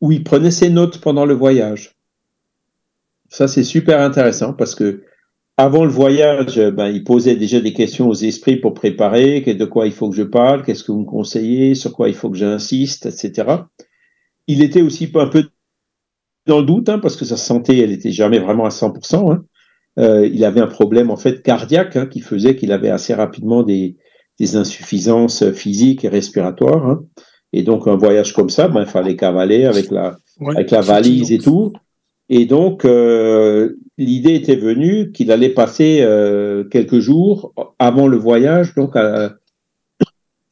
Speaker 4: où il prenait ses notes pendant le voyage. Ça, c'est super intéressant parce que avant le voyage, ben, il posait déjà des questions aux esprits pour préparer, de quoi il faut que je parle, qu'est-ce que vous me conseillez, sur quoi il faut que j'insiste, etc. Il était aussi un peu dans le doute, hein, parce que sa santé, elle était jamais vraiment à 100%. Hein. Euh, il avait un problème en fait cardiaque hein, qui faisait qu'il avait assez rapidement des, des, insuffisances physiques et respiratoires. Et donc un voyage comme ça, ben, il fallait cavaler avec la, avec la valise et tout. Et donc euh, l'idée était venue qu'il allait passer euh, quelques jours avant le voyage, donc à,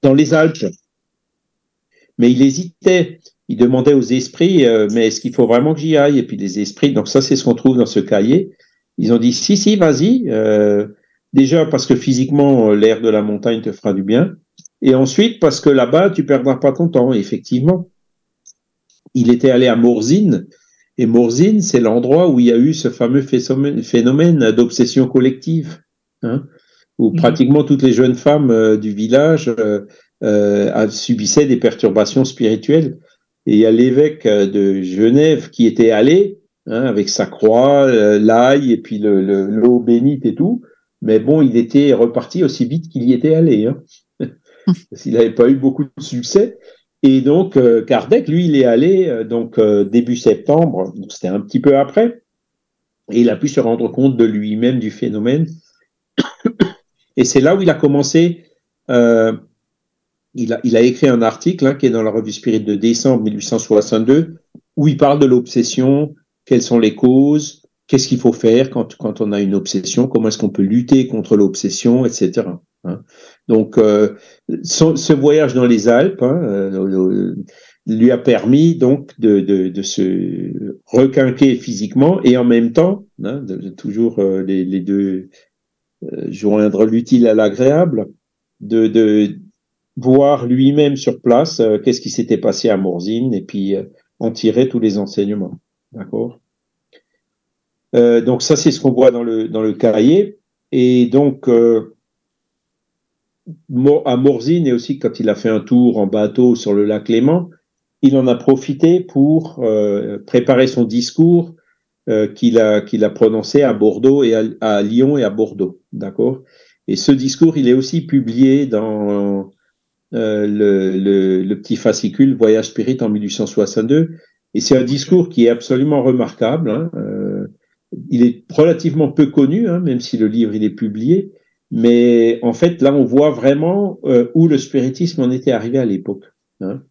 Speaker 4: dans les Alpes. Mais il hésitait il demandait aux esprits, euh, mais est-ce qu'il faut vraiment que j'y aille? Et puis les esprits, donc ça c'est ce qu'on trouve dans ce cahier. Ils ont dit si si vas-y. Euh, déjà parce que physiquement l'air de la montagne te fera du bien, et ensuite parce que là-bas tu perdras pas ton temps. effectivement, il était allé à Morzine, et Morzine, c'est l'endroit où il y a eu ce fameux phénomène d'obsession collective, hein, où mhm. pratiquement toutes les jeunes femmes euh, du village euh, euh, subissaient des perturbations spirituelles. Et il y a l'évêque de Genève qui était allé, hein, avec sa croix, l'ail et puis l'eau le, bénite et tout. Mais bon, il était reparti aussi vite qu'il y était allé. Hein. S'il n'avait pas eu beaucoup de succès. Et donc, euh, Kardec, lui, il est allé euh, donc euh, début septembre, c'était un petit peu après, et il a pu se rendre compte de lui-même du phénomène. Et c'est là où il a commencé. Il, a, il a écrit un article hein, qui est dans la revue Spirit de décembre 1862, où il parle de l'obsession, quelles sont les causes, qu'est-ce qu'il faut faire quand, quand on a une obsession, comment est-ce qu'on peut lutter contre l'obsession, etc. Hein. Donc, euh, ce voyage dans les Alpes hein, euh, lui a permis donc de, de, de, se requinquer physiquement et en même temps, hein, de, toujours euh, les, les, deux joindre l'utile à l'agréable, de voir lui-même sur place qu'est-ce qui s'était passé à Morzine et puis en tirer tous les enseignements. D'accord? Donc ça, c'est ce qu'on voit dans le, dans cahier. Et donc, à Morzine et aussi quand il a fait un tour en bateau sur le lac Léman, il en a profité pour euh, préparer son discours euh, qu'il a, qu'il a prononcé à Bordeaux et à, Lyon et à Bordeaux. D'accord? Et ce discours, il est aussi publié dans euh, le, le, petit fascicule Voyage Spirit en 1862. Et c'est un discours qui est absolument remarquable. Hein. il est relativement peu connu, hein, même si le livre il est publié. Mais en fait, là, on voit vraiment euh, où le spiritisme en était arrivé à l'époque. Hein.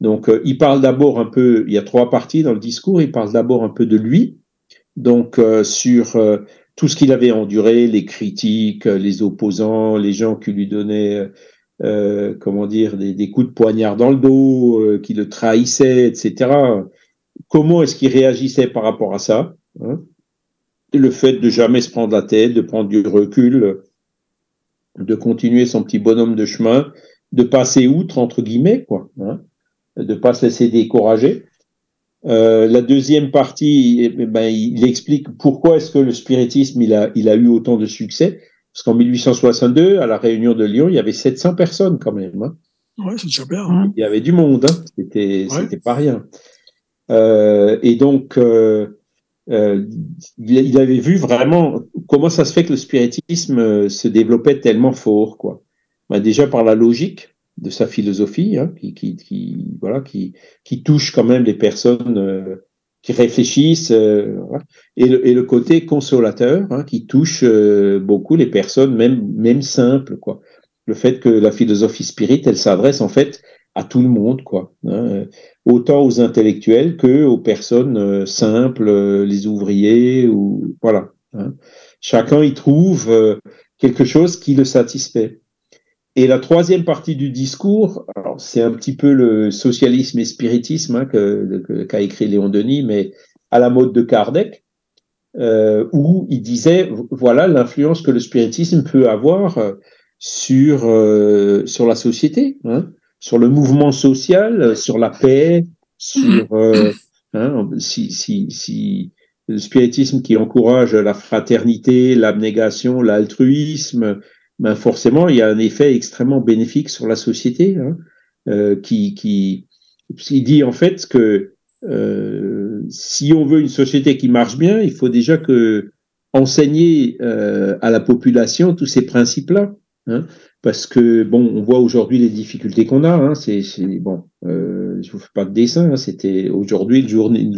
Speaker 4: Donc, euh, il parle d'abord un peu, il y a trois parties dans le discours, il parle d'abord un peu de lui, donc euh, sur tout ce qu'il avait enduré, les critiques, les opposants, les gens qui lui donnaient, comment dire, des, coups de poignard dans le dos, qui le trahissaient, etc. Comment est-ce qu'il réagissait par rapport à ça hein? Le fait de jamais se prendre la tête, de prendre du recul, de continuer son petit bonhomme de chemin, de passer outre, entre guillemets, quoi, hein, de pas se laisser décourager. Euh, la deuxième partie, eh ben, il explique pourquoi est-ce que le spiritisme il a eu autant de succès. Parce qu'en 1862, à la réunion de Lyon, il y avait 700 personnes quand même. Hein.
Speaker 5: Ouais, c'est déjà bien. Hein.
Speaker 4: Il y avait du monde, hein. c'était, c'était pas rien. Euh, et donc, euh, euh, il avait vu vraiment comment ça se fait que le spiritisme se développait tellement fort, quoi. Ben déjà par la logique de sa philosophie, hein, qui, qui, qui, voilà, qui, qui touche quand même les personnes euh, qui réfléchissent, et, le, et, le, côté consolateur, hein, qui touche beaucoup les personnes, même, même simples, quoi. Le fait que la philosophie spirit, elle s'adresse en fait à tout le monde, quoi. Hein, autant aux intellectuels que aux personnes euh, simples, euh, les ouvriers ou voilà. Hein. Chacun y trouve euh, quelque chose qui le satisfait. Et la troisième partie du discours, c'est un petit peu le socialisme et spiritisme hein, qu'a écrit Léon Denis, mais à la mode de Kardec, où il disait voilà l'influence que le spiritisme peut avoir sur sur la société. Hein sur le mouvement social, euh, sur la paix, sur euh, hein, le spiritisme qui encourage la fraternité, l'abnégation, l'altruisme, ben forcément il y a un effet extrêmement bénéfique sur la société, hein, euh, qui, qui, dit en fait que euh, si on veut une société qui marche bien, il faut déjà que enseigner euh, à la population tous ces principes-là. Hein, parce que bon, on voit aujourd'hui les difficultés qu'on a. Hein, c'est bon, je vous fais pas de dessin. Hein, C'était aujourd'hui le journée,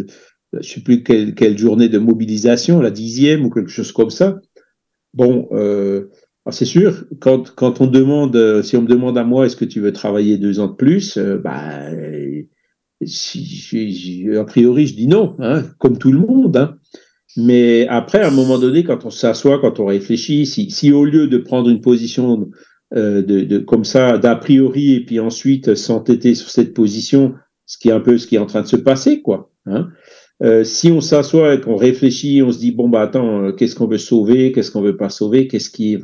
Speaker 4: je sais plus quelle, quelle, journée de mobilisation, la dixième ou quelque chose comme ça. Bon, c'est sûr, quand quand on demande, si on me demande à moi, est-ce que tu veux travailler deux ans de plus, euh, bah, si, a priori, je dis non, hein, comme tout le monde. Hein. Mais après, à un moment donné, quand on s'assoit, quand on réfléchit, si, si au lieu de prendre une position euh, de, de, comme ça d'a priori et puis ensuite s'entêter sur cette position, ce qui est un peu ce qui est en train de se passer, quoi. Hein. Euh, si on s'assoit et qu'on réfléchit, on se dit bon bah attends, euh, qu'est-ce qu'on veut sauver, qu'est-ce qu'on veut pas sauver, qu'est-ce qui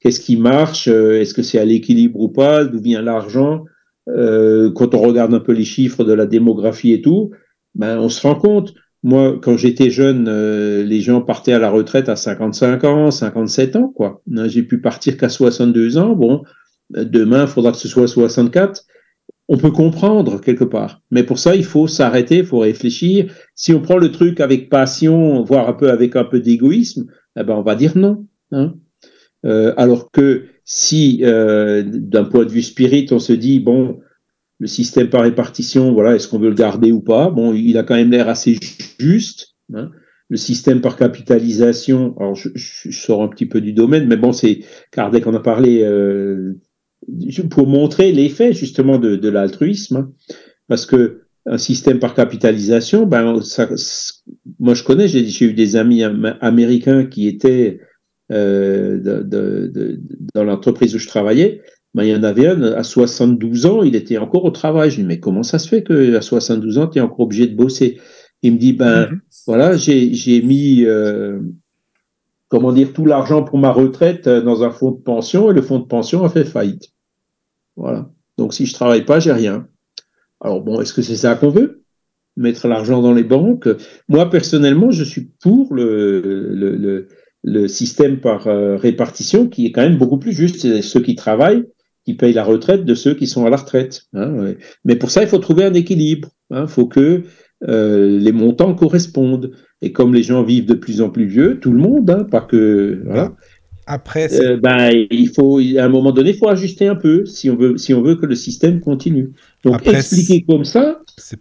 Speaker 4: qu'est-ce qui marche, euh, est-ce que c'est à l'équilibre ou pas, d'où vient l'argent, quand on regarde un peu les chiffres de la démographie et tout, ben, on se rend compte. Moi, quand j'étais jeune, les gens partaient à la retraite à 55 ans, 57 ans, quoi. J'ai pu partir qu'à 62 ans. Bon, demain, il faudra que ce soit 64 on peut comprendre quelque part. Mais pour ça, il faut s'arrêter, il faut réfléchir. Si on prend le truc avec passion, voire un peu avec un peu d'égoïsme, eh ben on va dire non. Hein. Euh, alors que si, euh, d'un point de vue spirit, on se dit bon, le système par répartition, voilà, est-ce qu'on veut le garder ou pas? Bon, il a quand même l'air assez juste. Hein. Le système par capitalisation, alors je, sors un petit peu du domaine, mais bon, c'est Kardec en a parlé euh, pour montrer l'effet justement de, de l'altruisme, hein. parce que un système par capitalisation, ben, ça, moi je connais, j'ai eu des amis américains qui étaient euh, de, de, dans l'entreprise où je travaillais, ben, il y en avait un à 72 ans, il était encore au travail. Je lui dis, mais comment ça se fait qu'à 72 ans, tu es encore obligé de bosser? Il me dit, ben mm-hmm. voilà, j'ai mis, euh, comment dire, tout l'argent pour ma retraite euh, dans un fonds de pension et le fonds de pension a fait faillite. Voilà. Donc si je travaille pas, j'ai rien. Alors bon, est-ce que c'est ça qu'on veut? Mettre l'argent dans les banques? Moi, personnellement, je suis pour le, système par euh, répartition qui est quand même beaucoup plus juste. C'est ceux qui travaillent qui payent la retraite de ceux qui sont à la retraite. Hein, Mais pour ça, il faut trouver un équilibre. Il hein. faut que euh, les montants correspondent. Et comme les gens vivent de plus en plus vieux, tout le monde, hein, pas que. Voilà.
Speaker 6: Après,
Speaker 4: euh, ben, il faut, à un moment donné, il faut ajuster un peu si on veut, si on veut que le système continue. Donc, expliquer comme ça,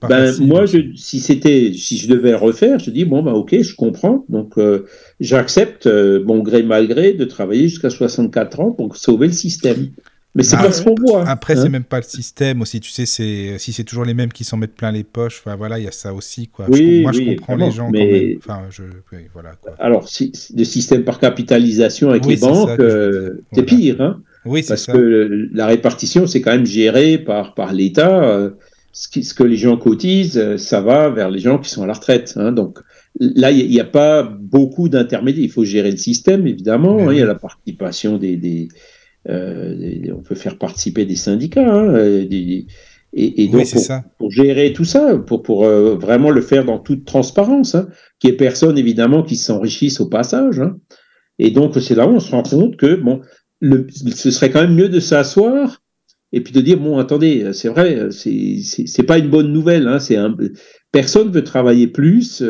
Speaker 4: ben, moi, je, si c'était, si je devais refaire, je dis bon, ben, ok, je comprends. Donc, euh, j'accepte, euh, bon gré mal gré, de travailler jusqu'à 64 ans pour sauver le système. Mais c'est pas ce qu'on voit.
Speaker 6: Après, c'est hein. même pas le système aussi. Tu sais, c'est si c'est toujours les mêmes qui s'en mettent plein les poches. Enfin voilà, il y a ça aussi quoi.
Speaker 4: Oui,
Speaker 6: moi,
Speaker 4: je
Speaker 6: comprends les gens. Mais... Enfin, je... voilà. Quoi.
Speaker 4: Alors, si, le système par capitalisation avec les banques, euh, c'est pire. Hein
Speaker 6: oui,
Speaker 4: Parce ça. que la répartition, c'est quand même géré par par l'État. Euh, ce, ce, que les gens cotisent, euh, ça va vers les gens qui sont à la retraite. Hein, donc là, il n'y a, pas beaucoup d'intermédiaires. Il faut gérer le système, évidemment. Hein, il y a la participation des, des on peut faire participer des syndicats. Hein, euh, et, donc, pour, gérer tout ça, pour, pour euh, vraiment le faire dans toute transparence, hein, qu'il n'y ait personne, évidemment, qui s'enrichisse au passage. Hein. Et donc, c'est là où on se rend compte que, bon, le, ce serait quand même mieux de s'asseoir et puis de dire, bon, attendez, c'est vrai, c'est pas une bonne nouvelle. Hein, c'est un, personne veut travailler plus.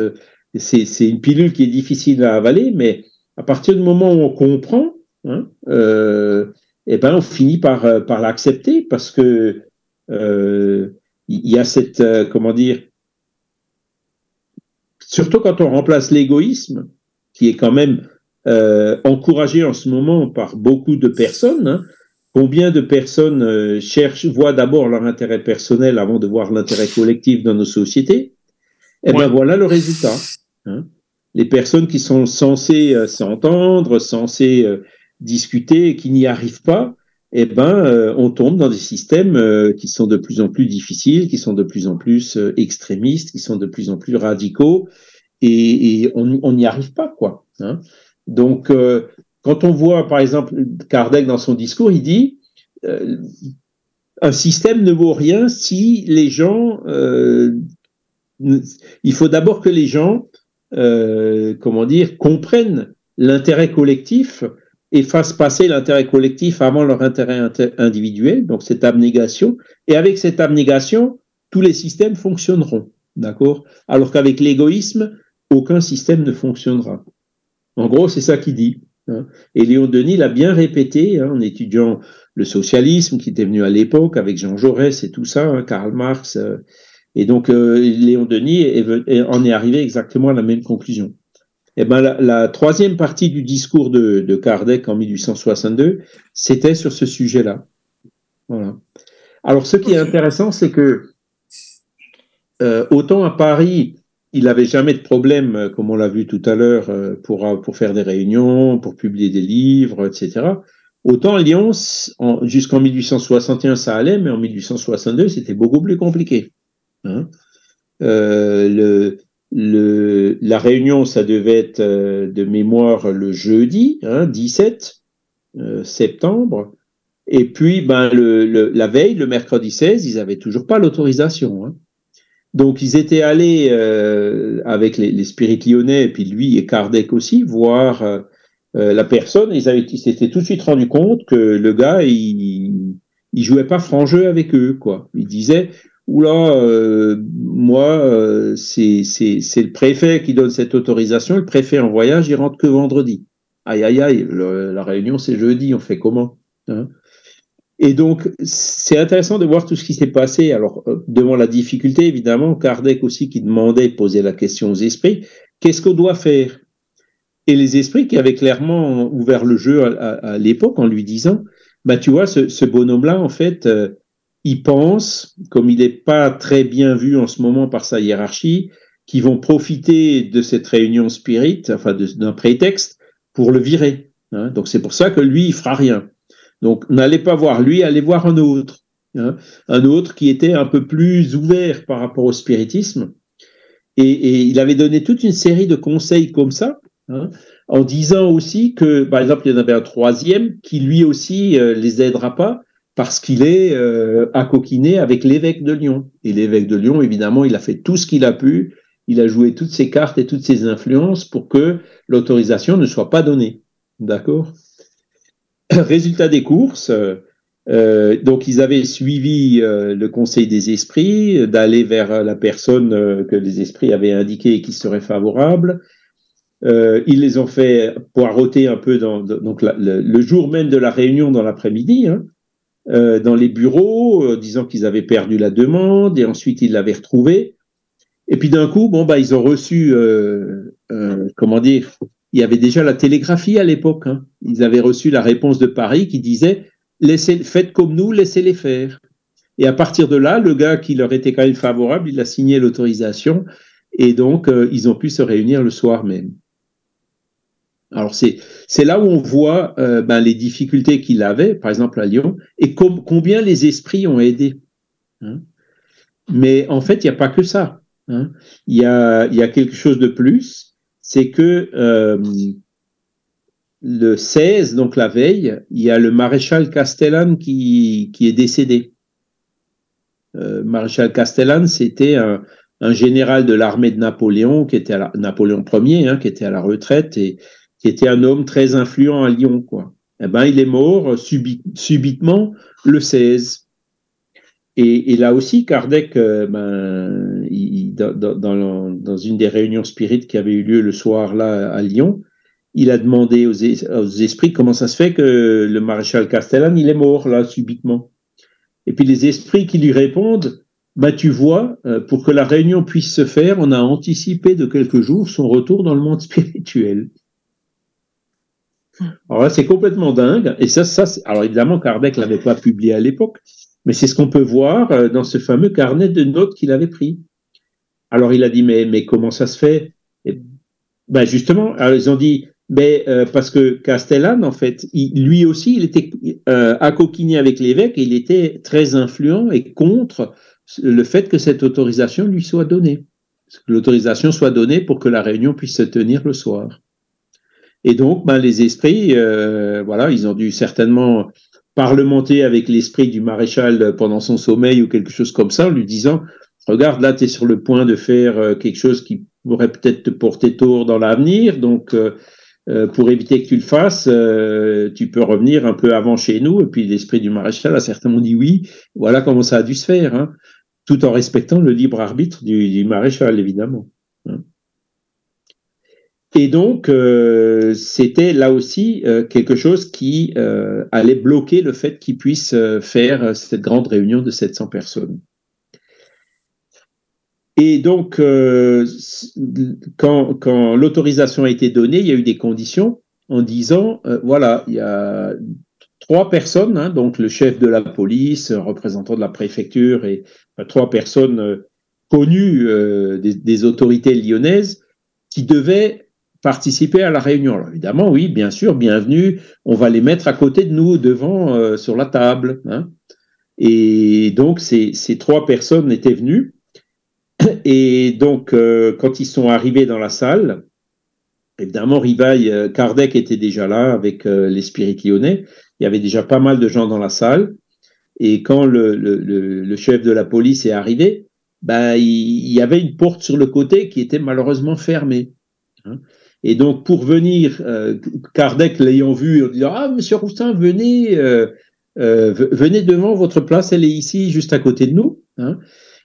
Speaker 4: C'est une pilule qui est difficile à avaler, mais à partir du moment où on comprend, hein, euh, eh ben, on finit par, euh, par l'accepter parce que euh, il y a cette, euh, comment dire, surtout quand on remplace l'égoïsme, qui est quand même encouragé en ce moment par beaucoup de personnes. Hein, combien de personnes cherchent, voient d'abord leur intérêt personnel avant de voir l'intérêt collectif dans nos sociétés? Eh bien, voilà le résultat. Hein. Les personnes qui sont censées s'entendre, censées discuter et qui n'y arrivent pas, eh ben, euh, on tombe dans des systèmes euh, qui sont de plus en plus difficiles, qui sont de plus en plus euh, extrémistes, qui sont de plus en plus radicaux, et, et on n'y arrive pas, quoi. Hein. Donc, quand on voit, par exemple, Kardec dans son discours, il dit un système ne vaut rien si les gens. il faut d'abord que les gens, comment dire, comprennent l'intérêt collectif et fassent passer l'intérêt collectif avant leur intérêt individuel, donc cette abnégation. Et avec cette abnégation, tous les systèmes fonctionneront, d'accord? Alors qu'avec l'égoïsme, aucun système ne fonctionnera. En gros, c'est ça qu'il dit. Hein. Et Léon Denis l'a bien répété hein, en étudiant le socialisme qui était venu à l'époque avec Jean Jaurès et tout ça, hein, Karl Marx. Euh, et donc, euh, Léon Denis en est arrivé exactement à la même conclusion. Eh ben, la, troisième partie du discours de, de Kardec en 1862, c'était sur ce sujet-là. Alors, ce qui est intéressant, c'est que euh, autant à Paris, il n'avait jamais de problème, euh, comme on l'a vu tout à l'heure, euh, pour, faire des réunions, pour publier des livres, etc. Autant à Lyon, jusqu'en 1861, ça allait, mais en 1862, c'était beaucoup plus compliqué. Hein. La réunion, ça devait être euh, de mémoire le jeudi, hein, 17 euh, septembre. Et puis, ben, le, la veille, le mercredi 16, ils n'avaient toujours pas l'autorisation. Hein. Donc, ils étaient allés euh, avec les, les spirites lyonnais, et puis lui et Kardec aussi, voir la personne. Ils avaient, ils s'étaient tout de suite rendu compte que le gars, il, il jouait pas franc jeu avec eux, quoi. Il disait, oula, euh, moi, c'est, c'est, le préfet qui donne cette autorisation. Le préfet en voyage, il rentre que vendredi. Aïe, aïe, aïe, la réunion, c'est jeudi, on fait comment hein? Et donc, c'est intéressant de voir tout ce qui s'est passé. Alors, euh, devant la difficulté, évidemment, Kardec aussi qui demandait, posait la question aux esprits, qu'est-ce qu'on doit faire? Et les esprits qui avaient clairement ouvert le jeu à, l'époque en lui disant, bah tu vois, ce, bonhomme-là, en fait, euh, il pense, comme il n'est pas très bien vu en ce moment par sa hiérarchie, qu'ils vont profiter de cette réunion spirit, enfin d'un prétexte, pour le virer. Hein. Donc c'est pour ça que lui, il fera rien. Donc, n'allez pas voir lui, allez voir un autre. Hein. un autre qui était un peu plus ouvert par rapport au spiritisme. Et, il avait donné toute une série de conseils comme ça, hein, en disant aussi que, par exemple, il y en avait un troisième qui lui aussi euh, les aidera pas parce qu'il est euh, coquiner avec l'évêque de Lyon. Et l'évêque de Lyon, évidemment, il a fait tout ce qu'il a pu, il a joué toutes ses cartes et toutes ses influences pour que l'autorisation ne soit pas donnée. D'accord? Résultat des courses, euh, donc ils avaient suivi euh, le conseil des esprits d'aller vers la personne euh, que les esprits avaient indiqué qui serait favorable. ils les ont fait poireauter un peu dans, donc le, jour même de la réunion dans l'après-midi, hein, dans les bureaux, disant qu'ils avaient perdu la demande et ensuite ils l'avaient retrouvée. Et puis d'un coup, bon bah ils ont reçu, comment dire, il y avait déjà la télégraphie à l'époque. Hein. Ils avaient reçu la réponse de Paris qui disait Laissez, faites comme nous, laissez-les faire. Et à partir de là, le gars qui leur était quand même favorable, il a signé l'autorisation et donc euh, ils ont pu se réunir le soir même. Alors c'est là où on voit euh, ben, les difficultés qu'il avait, par exemple à Lyon, et combien les esprits ont aidé. Hein. Mais en fait, il n'y a pas que ça. Hein. Il y a y a quelque chose de plus c'est que euh, le 16, donc la veille, il y a le maréchal Castellan qui, qui est décédé. Euh, maréchal Castellan, c'était un, général de l'armée de Napoléon, qui était à Napoléon Ier, hein, qui était à la retraite et qui était un homme très influent à Lyon. Quoi. Eh ben, il est mort subitement le 16. Et, là aussi, Kardec, euh, ben, dans, une des réunions spirites qui avait eu lieu le soir là à Lyon, il a demandé aux, esprits comment ça se fait que le maréchal Castellane, il est mort là subitement. Et puis les esprits qui lui répondent, bah tu vois, euh, pour que la réunion puisse se faire, on a anticipé de quelques jours son retour dans le monde spirituel. Alors là, c'est complètement dingue. Et ça, ça, alors évidemment, Kardec l'avait pas publié à l'époque, mais c'est ce qu'on peut voir euh, dans ce fameux carnet de notes qu'il avait pris. Alors il a dit, mais, mais comment ça se fait? Ben Justement, alors ils ont dit, mais euh, parce que Castellane, en fait, lui aussi, il était euh, accoquiné avec l'évêque et il était très influent et contre le fait que cette autorisation lui soit donnée. Que l'autorisation soit donnée pour que la réunion puisse se tenir le soir. Et donc, ben, les esprits, euh, voilà, ils ont dû certainement parlementer avec l'esprit du maréchal pendant son sommeil ou quelque chose comme ça, en lui disant, regarde, là, tu es sur le point de faire euh, quelque chose qui pourrait peut-être te porter tort dans l'avenir, donc euh, euh, pour éviter que tu le fasses, tu peux revenir un peu avant chez nous. Et puis l'esprit du maréchal a certainement dit oui. Voilà comment ça a dû se faire, hein, tout en respectant le libre arbitre du, maréchal, évidemment. Hein. Et donc, euh, c'était là aussi euh, quelque chose qui euh, allait bloquer le fait qu'ils puissent faire cette grande réunion de 700 personnes. Et donc, quand, quand l'autorisation a été donnée, il y a eu des conditions en disant, voilà, il y a trois personnes, hein, donc le chef de la police, représentant de la préfecture et trois personnes connues des, des autorités lyonnaises qui devaient participer à la réunion. Alors évidemment, oui, bien sûr, bienvenue. On va les mettre à côté de nous, devant, euh, sur la table. Hein. Et donc, ces, trois personnes étaient venues. Et donc, euh, quand ils sont arrivés dans la salle, évidemment, Rivaille, euh, Kardec était déjà là avec les spirites lyonnais. il y avait déjà pas mal de gens dans la salle. Et quand le, chef de la police est arrivé, bah, il, y avait une porte sur le côté qui était malheureusement fermée. Hein. Et donc, pour venir, euh, Kardec l'ayant vu, il dit Ah, monsieur Roussin, venez, euh, euh, venez devant votre place, elle est ici, juste à côté de nous. Hein.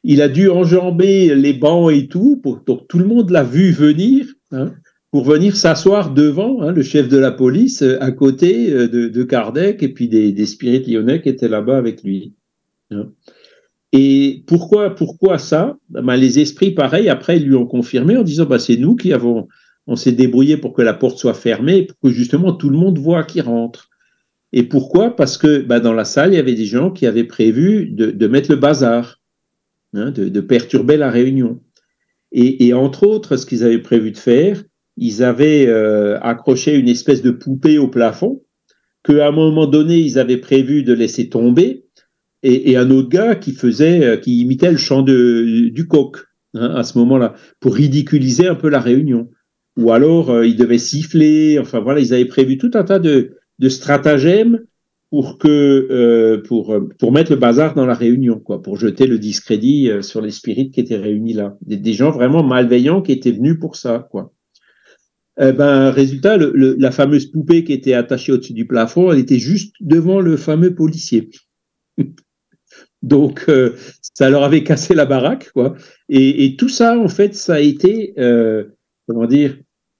Speaker 4: Il a dû enjamber les bancs et tout, pour, donc tout le monde l'a vu venir. Hein pour venir s'asseoir devant hein, le chef de la police, euh, à côté de, de Kardec et puis des, des spirites lyonnais qui étaient là-bas avec lui. Et pourquoi, pourquoi ça? Ben, Les esprits, pareil, après, ils lui ont confirmé en disant bah, c'est nous qui avons, on s'est débrouillé pour que la porte soit fermée, pour que justement tout le monde voit qui rentre. Et pourquoi? Parce que ben, dans la salle, il y avait des gens qui avaient prévu de, mettre le bazar, hein, de, perturber la réunion. Et, entre autres, ce qu'ils avaient prévu de faire, ils avaient euh, accroché une espèce de poupée au plafond, qu'à un moment donné, ils avaient prévu de laisser tomber, et, et un autre gars qui faisait, euh, qui imitait le chant de, du coq hein, à ce moment-là, pour ridiculiser un peu la réunion. Ou alors, euh, ils devaient siffler, enfin voilà, ils avaient prévu tout un tas de, de stratagèmes pour que euh, pour pour mettre le bazar dans la réunion quoi pour jeter le discrédit sur les spirites qui étaient réunis là des, gens vraiment malveillants qui étaient venus pour ça quoi eh ben, résultat, le, la fameuse poupée qui était attachée au-dessus du plafond, elle était juste devant le fameux policier. Donc, euh, ça leur avait cassé la baraque, quoi. Et, et, tout ça, en fait, ça a été, euh, comment dire,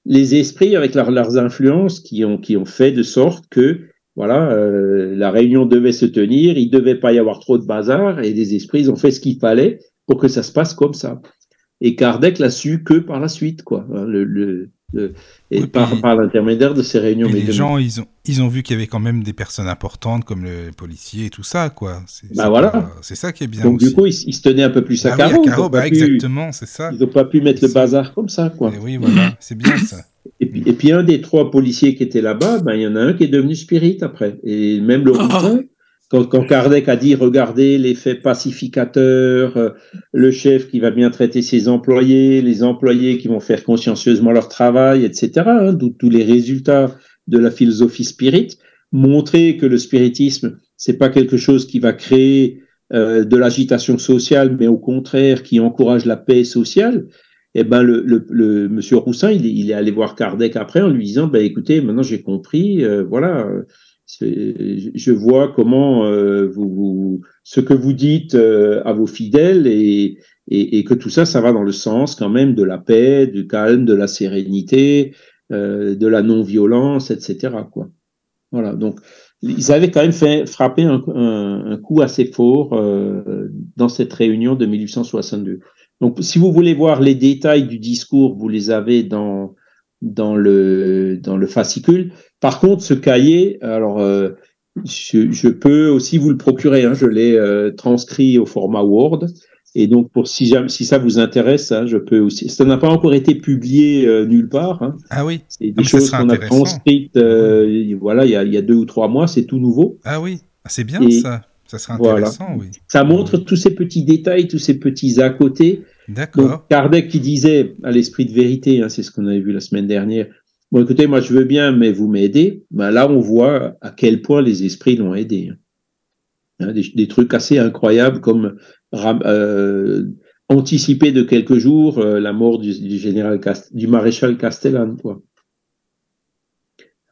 Speaker 4: les esprits avec leurs influences qui ont, qui ont fait de sorte que, voilà, euh, la réunion devait se tenir, il devait pas y avoir trop de bazar, et les esprits ont fait ce qu'il fallait pour que ça se passe comme ça. Et Kardec l'a su que par la suite, quoi. Le, et par, par l'intermédiaire de ces réunions.
Speaker 6: Mais les gens, ils ont, ils ont vu qu'il y avait quand même des personnes importantes comme le policier et tout ça, quoi.
Speaker 4: C'est bah voilà.
Speaker 6: C'est ça qui est bien.
Speaker 4: Donc du coup, ils, se tenaient un peu plus à
Speaker 6: ah
Speaker 4: carreau.
Speaker 6: Oui, à carreau bah, exactement, c'est ça.
Speaker 4: Ils n'ont pas pu mettre le bazar comme ça, quoi.
Speaker 6: Et oui, voilà, c'est bien ça.
Speaker 4: Et puis, et puis, un des trois policiers qui étaient là-bas, ben, il y en a un qui est devenu spirit après. Et même le ah. Quand, quand, Kardec a dit regardez l'effet pacificateur, euh, le chef qui va bien traiter ses employés, les employés qui vont faire consciencieusement leur travail, etc. Hein, tous les résultats de la philosophie spirit, montrer que le spiritisme c'est pas quelque chose qui va créer euh, de l'agitation sociale, mais au contraire qui encourage la paix sociale. Eh ben le, le, le monsieur Roussin, il, il, est allé voir Kardec après en lui disant ben écoutez, maintenant j'ai compris, euh, voilà je vois comment euh, vous, vous, ce que vous dites euh, à vos fidèles et, et, et, que tout ça, ça va dans le sens quand même de la paix, du calme, de la sérénité, euh, de la non-violence, etc. Quoi. Voilà. Donc, ils avaient quand même fait frapper un, un, un coup assez fort euh, dans cette réunion de 1862. Donc, si vous voulez voir les détails du discours, vous les avez dans dans le dans le fascicule. Par contre, ce cahier, alors euh, je, je, peux aussi vous le procurer. Hein, je l'ai euh, transcrit au format Word. Et donc, pour si, si ça vous intéresse, hein, je peux aussi. Ça n'a pas encore été publié euh, nulle part. Hein.
Speaker 6: Ah oui.
Speaker 4: C'est des choses qu'on a transcrites. voilà, il y a, il y a deux ou trois mois, c'est tout nouveau.
Speaker 6: Ah oui, ah, c'est bien ça. Ça serait intéressant, oui.
Speaker 4: Ça montre tous ces petits détails, tous ces petits à côté.
Speaker 6: D'accord.
Speaker 4: Kardec qui disait à l'esprit de vérité, hein, c'est ce qu'on avait vu la semaine dernière, Bon, écoutez, moi je veux bien, mais vous m'aidez. Ben, là, on voit à quel point les esprits l'ont aidé. Hein, des, des, trucs assez incroyables comme euh, anticiper de quelques jours euh, la mort du, général du maréchal Castellane. Quoi.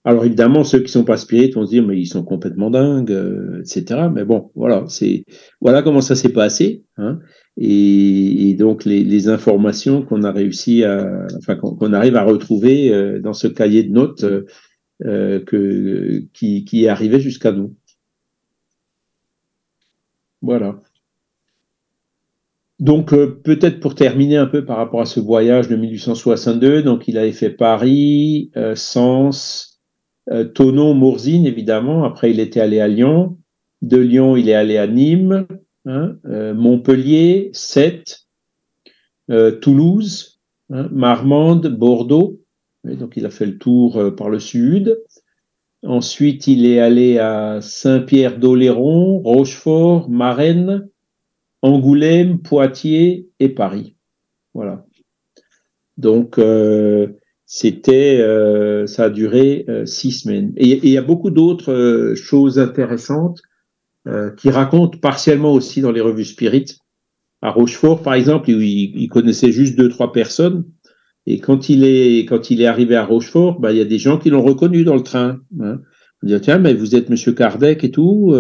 Speaker 4: Alors évidemment, ceux qui sont pas spirites vont se dire mais ils sont complètement dingues, euh, etc. Mais bon, voilà, c'est voilà comment ça s'est passé. Hein. Et, donc les, informations qu'on a réussi à, enfin qu'on arrive à retrouver euh, dans ce cahier de notes euh, euh que qui, qui est arrivé jusqu'à nous. Voilà. Donc peut-être pour terminer un peu par rapport à ce voyage de 1862, donc il avait fait Paris, Sens, euh, Tonon, Mourzine, évidemment. Après, il était allé à Lyon. De Lyon, il est allé à Nîmes, hein, euh, Montpellier, Sète, euh, Toulouse, hein, Marmande, Bordeaux. donc, il a fait le tour euh, par le sud. Ensuite, il est allé à Saint-Pierre-d'Oléron, Rochefort, Marennes, Angoulême, Poitiers et Paris. Voilà. Donc, euh, c'était, ça a duré six semaines. Et il y a beaucoup d'autres choses intéressantes qui racontent partiellement aussi dans les revues Spirit. À Rochefort, par exemple, il, il, connaissait juste deux trois personnes. Et quand il est quand il est arrivé à Rochefort, bah, il y a des gens qui l'ont reconnu dans le train. Hein. On dit tiens, mais vous êtes Monsieur Kardec et tout.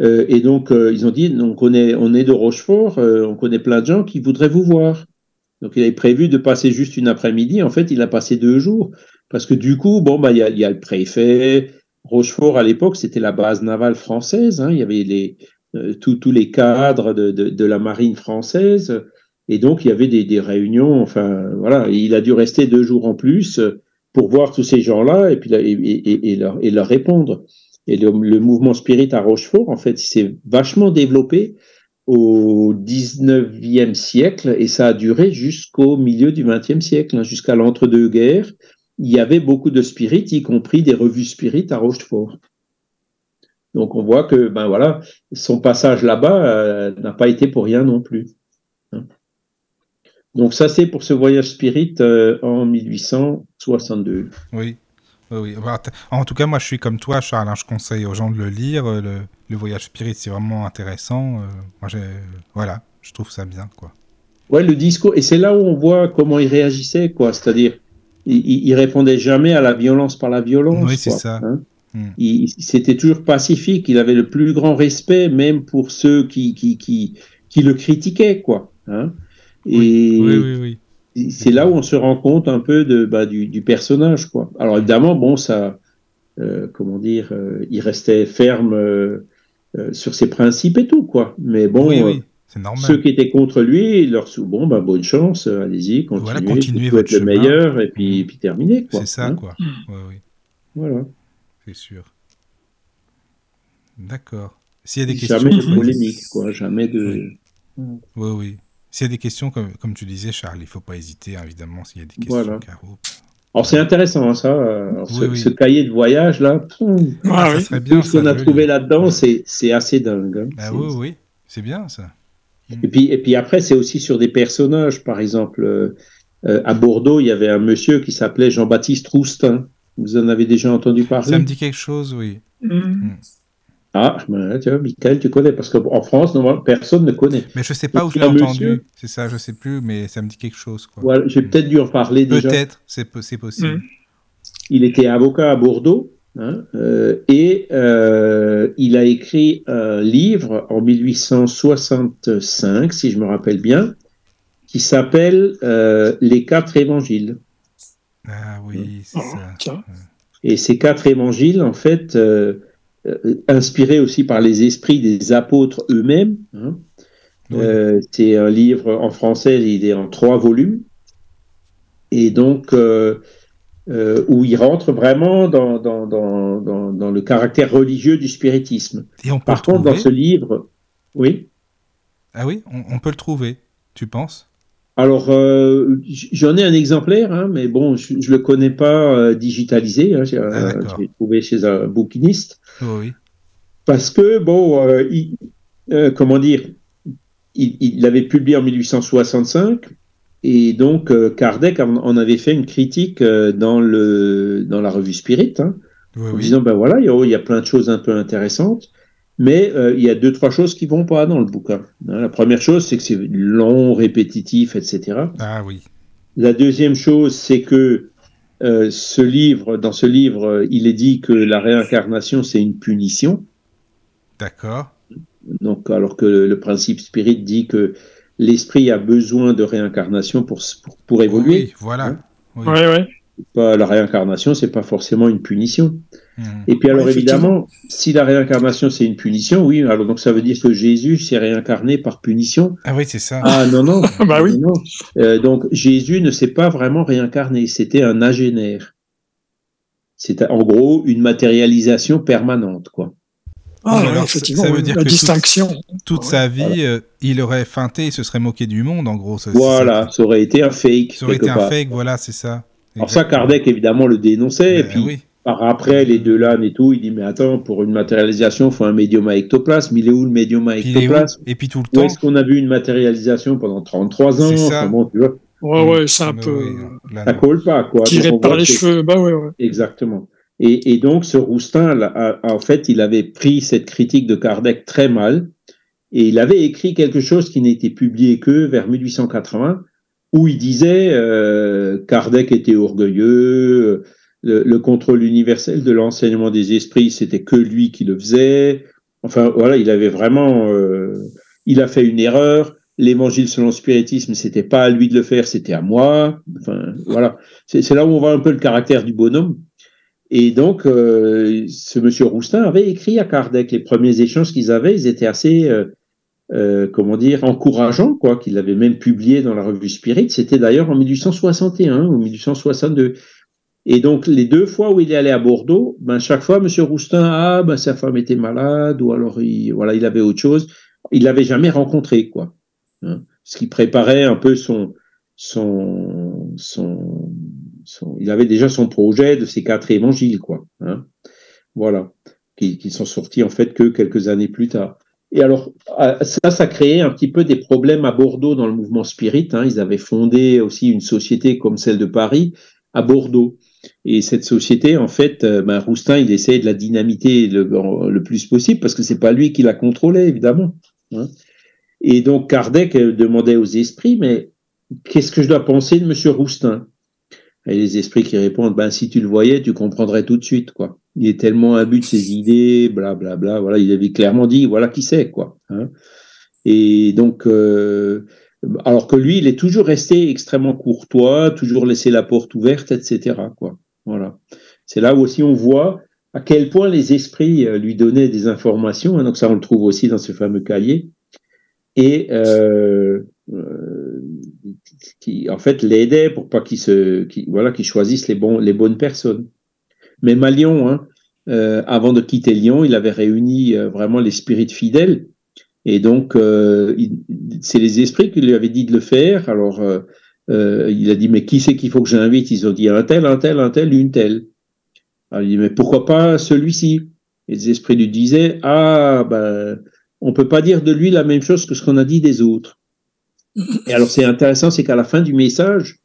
Speaker 4: et donc ils ont dit on connaît on est de Rochefort, on connaît plein de gens qui voudraient vous voir. Donc il avait prévu de passer juste une après-midi. En fait, il a passé deux jours parce que du coup, bon, bah il y a, y a, le préfet. Rochefort à l'époque, c'était la base navale française. Hein. Il y avait euh, tous les cadres de, la marine française. Et donc, il y avait des, réunions. Enfin, voilà. il a dû rester deux jours en plus pour voir tous ces gens-là et puis leur, répondre. Et le, mouvement spirit à Rochefort, en fait, s'est vachement développé au 19e siècle et ça a duré jusqu'au milieu du 20e siècle, hein, jusqu'à l'entre-deux-guerres. Il y avait beaucoup de spirites, y compris des revues spirites à Rochefort. Donc on voit que ben voilà, son passage là-bas euh, n'a pas été pour rien non plus. Hein. Donc ça c'est pour ce voyage spirit euh, en 1862.
Speaker 6: Oui. Oui, bah, En tout cas, moi, je suis comme toi, Charles. Hein, je conseille aux gens de le lire. Euh, le, voyage spirit, c'est vraiment intéressant. Euh, moi, voilà, je trouve ça bien, quoi.
Speaker 4: Ouais, le discours. Et c'est là où on voit comment il réagissait, quoi. C'est-à-dire, il, il, répondait jamais à la violence par la violence.
Speaker 6: Oui, c'est ça. Hein.
Speaker 4: Hmm. C'était toujours pacifique. Il avait le plus grand respect, même pour ceux qui, qui, qui, qui le critiquaient, quoi. Hein.
Speaker 6: Et... oui, oui, oui
Speaker 4: c'est là où on se rend compte un peu de, bah, du, du, personnage, quoi. Alors évidemment, bon, ça, euh, comment dire, euh, il restait ferme euh, euh, sur ses principes et tout, quoi. Mais bon,
Speaker 6: oui, oui, normal.
Speaker 4: ceux qui étaient contre lui, leur sous, bon, bah, bonne chance, allez-y, continuez, voilà, continuez votre être le meilleur et puis, puis terminez, quoi.
Speaker 6: C'est ça, hein quoi. Ouais, oui.
Speaker 4: Voilà.
Speaker 6: C'est sûr. D'accord. S'il y a des questions,
Speaker 4: jamais de polémique, quoi. Jamais de.
Speaker 6: Oui, oui. oui. S'il y a des questions, comme, comme tu disais, Charles, il ne faut pas hésiter, évidemment, s'il y a des questions, voilà.
Speaker 4: Alors c'est intéressant hein, ça, Alors, oui, ce, oui. ce, cahier de voyage là,
Speaker 6: ah, ça serait bien,
Speaker 4: tout ce qu'on a trouvé là-dedans, c'est assez dingue. Hein.
Speaker 6: Ah, oui, oui, c'est bien ça.
Speaker 4: Et puis, et puis après, c'est aussi sur des personnages, par exemple, euh, euh, à Bordeaux, il y avait un monsieur qui s'appelait Jean-Baptiste Roustin. Vous en avez déjà entendu parler?
Speaker 6: Ça me dit quelque chose, oui.
Speaker 4: Mmh. Mmh. Ah, ben, tu vois, Michael, tu connais, parce qu'en France, normalement, personne ne connaît.
Speaker 6: Mais je ne sais pas où je l'ai entendu. C'est ça, je ne sais plus, mais ça me dit quelque chose.
Speaker 4: Voilà, J'ai peut-être dû en parler déjà.
Speaker 6: Peut-être, c'est possible. Mmh.
Speaker 4: Il était avocat à Bordeaux, hein, euh, et euh, il a écrit un livre en 1865, si je me rappelle bien, qui s'appelle euh, Les quatre évangiles.
Speaker 6: Ah oui, c'est ça.
Speaker 4: Et ces quatre évangiles, en fait, euh, euh, inspiré aussi par les esprits des apôtres eux-mêmes. Hein. Oui. Euh, c'est un livre en français, il est en trois volumes, et donc euh, où il rentre vraiment dans, dans, dans, dans, le caractère religieux du spiritisme.
Speaker 6: Et on
Speaker 4: Par contre, dans ce livre, oui.
Speaker 6: Ah oui, on, on peut le trouver, tu penses?
Speaker 4: Alors, euh, j'en ai un exemplaire, hein, mais bon, je ne le connais pas euh, digitalisé. Hein,
Speaker 6: ah,
Speaker 4: je l'ai trouvé chez un bouquiniste.
Speaker 6: Oh, oui.
Speaker 4: Parce que, bon, il, comment dire, il l'avait publié en 1865, et donc euh, Kardec en avait fait une critique dans, le, dans la revue Spirit, hein,
Speaker 6: oui,
Speaker 4: en
Speaker 6: oui.
Speaker 4: disant, ben voilà, il y, a, il y, a, plein de choses un peu intéressantes. Mais euh, il y a deux, trois choses qui vont pas dans le bouquin. Hein, la première chose, c'est que c'est long, répétitif, etc.
Speaker 6: Ah oui.
Speaker 4: La deuxième chose, c'est que euh, ce livre, dans ce livre, euh, il est dit que la réincarnation, c'est une punition.
Speaker 6: D'accord.
Speaker 4: Donc, alors que le principe spirit dit que l'esprit a besoin de réincarnation pour, pour, pour évoluer.
Speaker 6: Oui, voilà.
Speaker 4: Hein
Speaker 5: oui. Ouais,
Speaker 4: pas, la réincarnation, c'est pas forcément une punition. Mmh. Et puis alors
Speaker 5: Ouais,
Speaker 4: évidemment, si la réincarnation c'est une punition, oui, alors donc ça veut dire que Jésus s'est réincarné par punition.
Speaker 6: Ah oui, c'est ça.
Speaker 4: Ah non non.
Speaker 5: bah oui.
Speaker 4: non. Euh, donc Jésus ne s'est pas vraiment réincarné, c'était un agénaire. C'est en gros une matérialisation permanente, quoi.
Speaker 5: Ah,
Speaker 6: Oui, alors,
Speaker 5: effectivement,
Speaker 6: ça veut
Speaker 5: oui,
Speaker 6: dire
Speaker 5: la
Speaker 6: que
Speaker 5: distinction.
Speaker 6: Toute sa vie, euh, il aurait feinté, il se serait moqué du monde, en gros. ça-
Speaker 4: Voilà, ça aurait été un fake.
Speaker 6: Ça aurait été un fake, voilà, c'est ça.
Speaker 4: Alors ça, Kardec évidemment le dénonçait, et
Speaker 6: Ben
Speaker 4: puis
Speaker 6: oui.
Speaker 4: par après les deux l'âne et tout, il dit mais attends, pour une matérialisation, il faut un médium à ectoplasme. Il est où le médium à
Speaker 6: Puis il est où
Speaker 4: ectoplasme?
Speaker 6: Et puis tout le
Speaker 4: Où
Speaker 6: temps,
Speaker 4: est-ce qu'on a vu une matérialisation pendant 33 ans?
Speaker 6: C'est ça.
Speaker 4: Bon, tu vois.
Speaker 5: Ouais, ouais, c'est un peu.
Speaker 4: ça colle pas, quoi.
Speaker 5: Tiré par les cheveux, bah ouais, ouais.
Speaker 4: Exactement. Et, donc, ce Roustin, en fait, il avait pris cette critique de Kardec très mal, et il avait écrit quelque chose qui n'était publié que vers 1880, où il disait euh, Kardec était orgueilleux, le, le contrôle universel de l'enseignement des esprits, c'était que lui qui le faisait. Enfin, voilà, il avait vraiment, euh, il a fait une erreur l'évangile selon le spiritisme, c'était pas à lui de le faire, c'était à moi. Enfin, voilà. C'est là où on voit un peu le caractère du bonhomme. Et donc, euh, ce monsieur Roustin avait écrit à Kardec. Les premiers échanges qu'ils avaient, ils étaient assez, euh, euh, comment dire, encourageants, quoi, qu'il avait même publié dans la revue Spirit. C'était d'ailleurs en 1861 ou 1862. Et donc, les deux fois où il est allé à Bordeaux, ben, chaque fois, monsieur Roustin, ah, ben, sa femme était malade, ou alors, il, voilà, il avait autre chose. Il l'avait jamais rencontré, quoi. Hein, ce qui préparait un peu son, son, son, il avait déjà son projet de ces quatre évangiles, quoi. Hein, voilà, qui, sont sortis en fait que quelques années plus tard. Et alors, ça, ça créait un petit peu des problèmes à Bordeaux dans le mouvement spirit. Hein. Ils avaient fondé aussi une société comme celle de Paris à Bordeaux. Et cette société, en fait, euh, ben, Roustin, il essayait de la dynamiter le, plus possible parce que c'est pas lui qui la contrôlait, évidemment. Hein. Et donc Kardec demandait aux esprits, mais qu'est-ce que je dois penser de Monsieur Roustin? Et les esprits qui répondent, ben si tu le voyais, tu comprendrais tout de suite, quoi. Il est tellement imbu de ses idées, blablabla. Bla, bla, voilà, il avait clairement dit, voilà qui c'est, quoi. Hein. Et donc, euh, alors que lui, il est toujours resté extrêmement courtois, toujours laissé la porte ouverte, etc. Quoi. Voilà. C'est là où aussi on voit à quel point les esprits euh, lui donnaient des informations. Hein. donc ça, on le trouve aussi dans ce fameux cahier et euh, qui en fait l'aidait pour pas qu'il se voilà qu'il choisisse les bons les bonnes personnes. Même à Lyon, hein, euh, avant de quitter Lyon, il avait réuni euh, vraiment les spirites fidèles et donc euh, c'est les esprits qui lui avaient dit de le faire. Alors il a dit mais qui c'est qu'il faut que j'invite? Ils ont dit un tel, un tel, un tel, une telle. Alors il dit mais pourquoi pas celui-ci? Et les esprits lui disaient ah ben on peut pas dire de lui la même chose que ce qu'on a dit des autres. Et alors c'est intéressant, c'est qu'à la fin du message,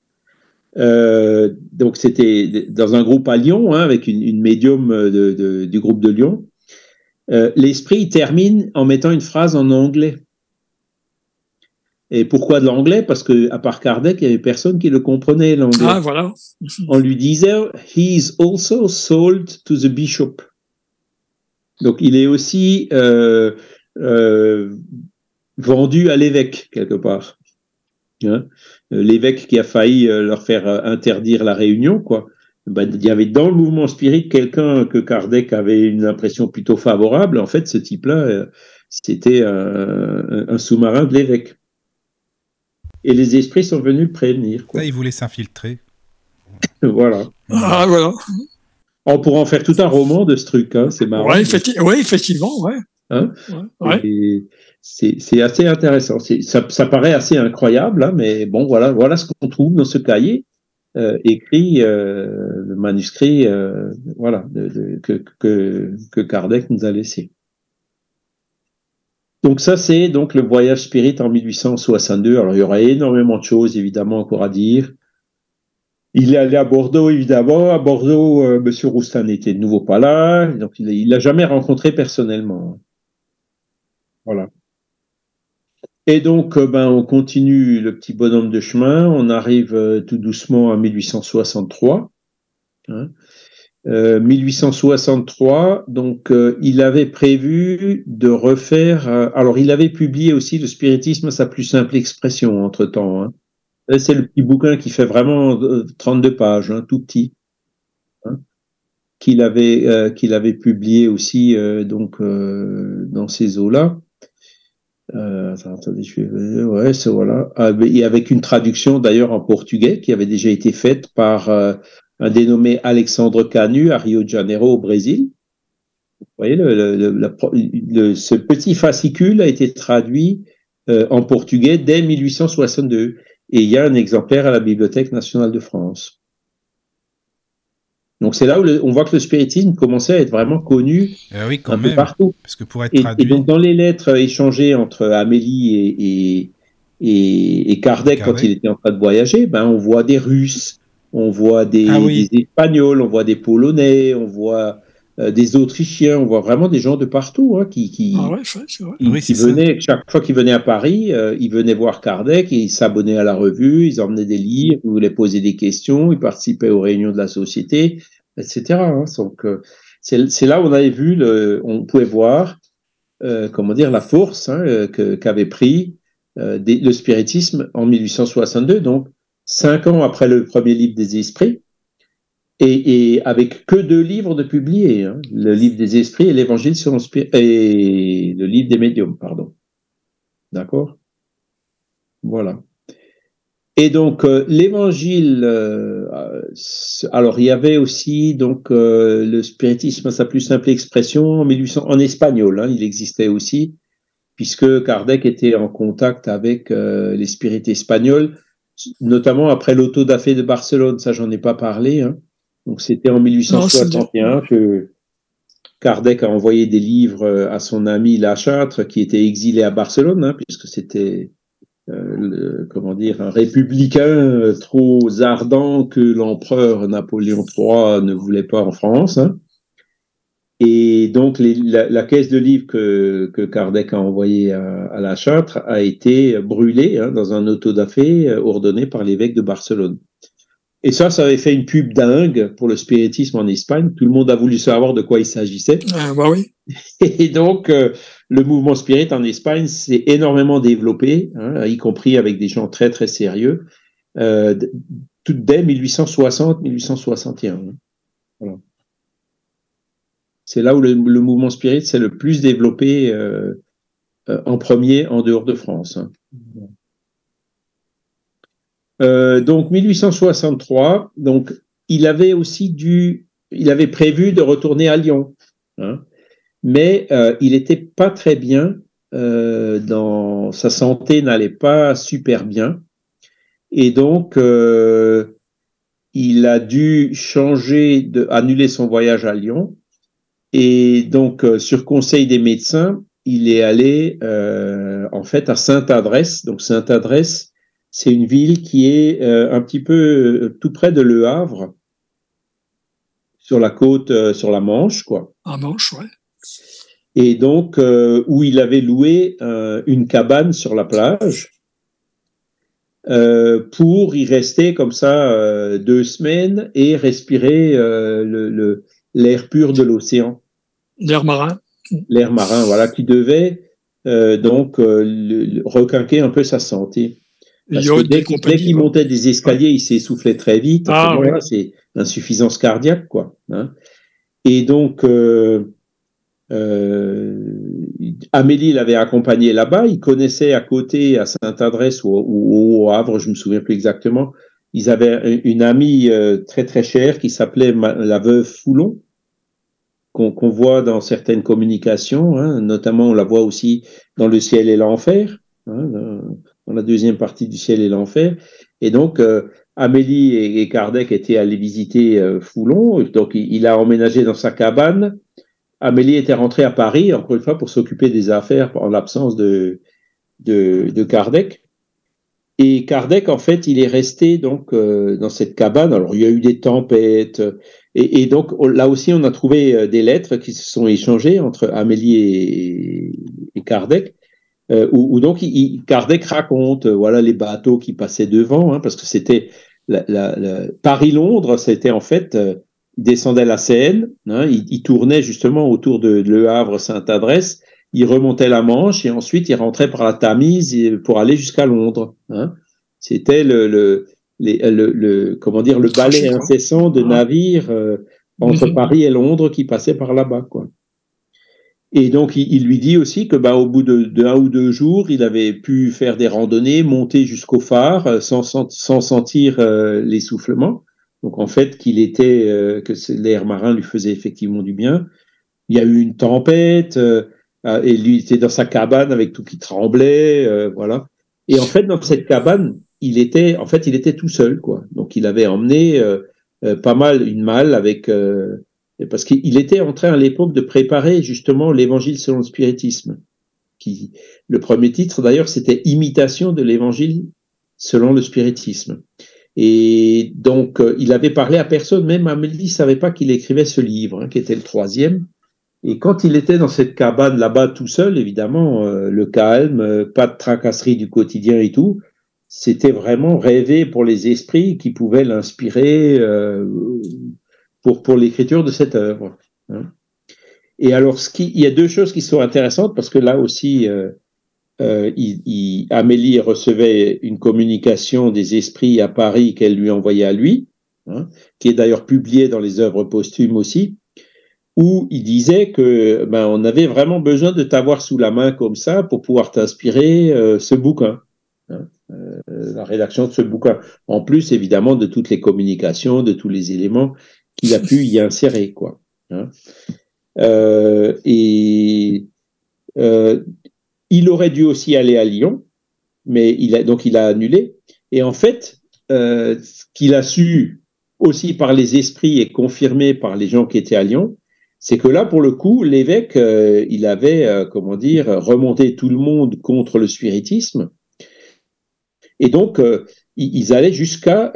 Speaker 4: euh, donc c'était dans un groupe à Lyon, hein, avec une, une médium de, du groupe de Lyon, euh, l'esprit termine en mettant une phrase en anglais. Et pourquoi de l'anglais? Parce que à part Kardec, il y avait personne qui le comprenait l'anglais.
Speaker 5: Ah voilà.
Speaker 4: On lui disait He is also sold to the bishop. Donc il est aussi euh, euh, vendu à l'évêque quelque part. Hein? L'évêque qui a failli euh, leur faire euh, interdire la réunion, quoi. Ben, il y avait dans le mouvement spirit quelqu'un que Kardec avait une impression plutôt favorable. En fait, ce type-là, c'était un, un sous-marin de l'évêque. Et les esprits sont venus le prévenir. Quoi.
Speaker 6: Là, il voulait s'infiltrer.
Speaker 4: voilà.
Speaker 5: Ah, voilà.
Speaker 4: On pourrait en faire tout un roman de ce truc, hein, c'est marrant.
Speaker 5: Oui, effectivement, ouais.
Speaker 4: Hein c'est assez intéressant. Ça, ça, paraît assez incroyable, hein, mais bon, voilà, voilà ce qu'on trouve dans ce cahier euh, écrit, euh, le manuscrit, euh, voilà, de, de, que, que, que Kardec nous a laissé. Donc ça, c'est donc le voyage spirit en 1862. Alors il y aurait énormément de choses évidemment encore à dire. Il est allé à Bordeaux, évidemment. À Bordeaux, euh, Monsieur Roustin n'était de nouveau pas là, donc il l'a jamais rencontré personnellement. Voilà. Et donc, euh, ben, on continue le petit bonhomme de chemin. On arrive euh, tout doucement à 1863. Hein. 1863, euh, donc il avait prévu de refaire. alors, il avait publié aussi le spiritisme sa plus simple expression entre temps. Hein. C'est le petit bouquin qui fait vraiment 32 pages, hein, tout petit, hein, qu'il avait avait publié aussi donc dans ces eaux-là. Euh, attendez, je vais... Ouais, c'est voilà. Ah, et avec une traduction d'ailleurs en portugais qui avait déjà été faite par euh, un dénommé Alexandre Canu à Rio de Janeiro au Brésil. Vous voyez, le, le, ce petit fascicule a été traduit euh, en portugais dès 1862 et il y a un exemplaire à la Bibliothèque nationale de France. Donc c'est là où on voit que le spiritisme commençait à être vraiment connu
Speaker 6: euh, oui, quand un même, peu partout. Parce que pour être
Speaker 4: et, donc dans les lettres échangées entre Amélie et, Et, Kardec, quand il était en train de voyager, ben, on voit des Russes, on voit des, ah Espagnols, on voit des Polonais, on voit euh, des Autrichiens, on voit vraiment des gens de partout hein, qui, qui, ah venaient, chaque fois qu'ils venaient à Paris, euh, ils venaient voir Kardec, ils s'abonnaient à la revue, ils emmenaient des livres, ils voulaient poser des questions, ils participaient aux réunions de la société, etc. Hein. Donc, euh, c'est là où on avait vu, le, on pouvait voir, comment dire, la force hein, qu'avait pris euh, le spiritisme en 1862, donc cinq ans après le premier livre des esprits, et, avec que deux livres de publiés, hein, le livre des esprits et l'évangile selon et le livre des médiums, pardon. D'accord? Voilà. Et donc euh, l'évangile, euh, alors il y avait aussi donc le spiritisme à sa plus simple expression en 1800 en espagnol, hein, il existait aussi puisque Kardec était en contact avec euh, les spirites espagnols, notamment après l'autodafé de Barcelone. Ça, j'en ai pas parlé. Hein. Donc, c'était en 1861 que Kardec a envoyé des livres euh, à son ami Lachâtre, qui était exilé à Barcelone, hein, puisque c'était euh, comment dire, un républicain trop ardent que l'empereur Napoléon III ne voulait pas en France. Hein. Et donc, la, caisse de livres que, que Kardec a envoyée à, la Châtre a été brûlée hein, dans un autodafé euh, ordonné par l'évêque de Barcelone. Et ça, ça avait fait une pub dingue pour le spiritisme en Espagne. Tout le monde a voulu savoir de quoi il s'agissait.
Speaker 5: Ah, bah oui.
Speaker 4: Et donc, euh, le mouvement spirit en Espagne s'est énormément développé, hein, y compris avec des gens très, très sérieux, euh, tout dès 1860-1861. Hein. Voilà c'est là où le, mouvement spirit s'est le plus développé euh, en premier en dehors de France. Hein. Euh, donc 1863, donc il avait aussi dû, il avait prévu de retourner à Lyon, hein. mais il n'était pas très bien, dans sa santé n'allait pas super bien, et donc il a dû changer, de, annuler son voyage à Lyon et donc, euh, sur conseil des médecins, il est allé euh, en fait à Sainte-Adresse. Donc, Sainte-Adresse, c'est une ville qui est euh, un petit peu tout près de Le Havre, sur la côte, sur la Manche, quoi.
Speaker 5: Ah, Manche, ouais.
Speaker 4: Et donc, où il avait loué une cabane sur la plage pour y rester comme ça deux semaines et respirer le, l'air pur de l'océan.
Speaker 5: L'air marin.
Speaker 4: L'air marin, voilà, qui devait euh, donc euh, requinquer un peu sa santé. Parce que dès, qu'il montait des escaliers, il s'essoufflait très vite. Ah, C'est insuffisance cardiaque, quoi. Hein. Et donc, euh, Amélie l'avait accompagné là-bas. Il connaissait à côté, à Sainte-Adresse ou, au Havre, je me souviens plus exactement. Ils avaient une amie très très chère qui s'appelait la veuve Foulon qu'on voit dans certaines communications, hein, notamment on la voit aussi dans le ciel et l'enfer, hein, dans, la deuxième partie du ciel et l'enfer. Et donc euh, Amélie et, Kardec étaient allés visiter euh, Foulon, donc il, a emménagé dans sa cabane. Amélie était rentrée à Paris, encore une fois, pour s'occuper des affaires en l'absence de, de, de, Kardec. Et Kardec, en fait, il est resté donc euh, dans cette cabane. Alors, il y a eu des tempêtes, et, donc là aussi, on a trouvé euh, des lettres qui se sont échangées entre Amélie et, Kardec, euh, où, donc il, Kardec raconte, euh, voilà, les bateaux qui passaient devant, hein, parce que c'était Paris-Londres, c'était en fait, il descendait la Seine, hein, il, tournait justement autour de, Le Havre-Sainte-Adresse, il remontait la Manche et ensuite il rentrait par la Tamise pour aller jusqu'à Londres. Hein. C'était le euh, le, comment dire, le balai incessant de navires euh, entre Paris et Londres qui passaient par là-bas, quoi. Et donc, il, lui dit aussi que, bah, au bout de, ou deux jours, il avait pu faire des randonnées, monter jusqu'au phare euh, sans, sans, sentir l'essoufflement. Donc, en fait, qu'il était, que l'air marin lui faisait effectivement du bien. Il y a eu une tempête, et lui était dans sa cabane avec tout qui tremblait, voilà. Et en fait, dans cette cabane, il était, en fait, il était tout seul, quoi. Donc, il avait emmené euh, euh, pas mal une malle avec, euh, parce qu'il était en train à l'époque de préparer justement l'évangile selon le spiritisme. qui, le premier titre d'ailleurs, c'était Imitation de l'Évangile selon le spiritisme. Et donc, euh, il avait parlé à personne, même Amélie ne savait pas qu'il écrivait ce livre, hein, qui était le troisième. Et quand il était dans cette cabane là-bas tout seul, évidemment, euh, le calme, euh, pas de tracasserie du quotidien et tout, c'était vraiment rêvé pour les esprits qui pouvaient l'inspirer pour, pour l'écriture de cette œuvre. Hein. Et alors, ce qui, il y a deux choses qui sont intéressantes parce que là aussi, euh, il, Amélie recevait une communication des esprits à Paris qu'elle lui envoyait à lui, hein, qui est d'ailleurs publiée dans les œuvres posthumes aussi, où il disait que ben, on avait vraiment besoin de t'avoir sous la main comme ça pour pouvoir t'inspirer euh, ce bouquin, hein, euh, la rédaction de ce bouquin. En plus, évidemment, de toutes les communications, de tous les éléments qu'il a pu y insérer, quoi. Hein. et il aurait dû aussi aller à Lyon, mais il a, donc il a annulé. Et en fait, euh, ce qu'il a su aussi par les esprits et confirmé par les gens qui étaient à Lyon, c'est que là, pour le coup, l'évêque, euh, il avait, euh, comment dire, remonté tout le monde contre le spiritisme. Et donc, ils allaient jusqu'à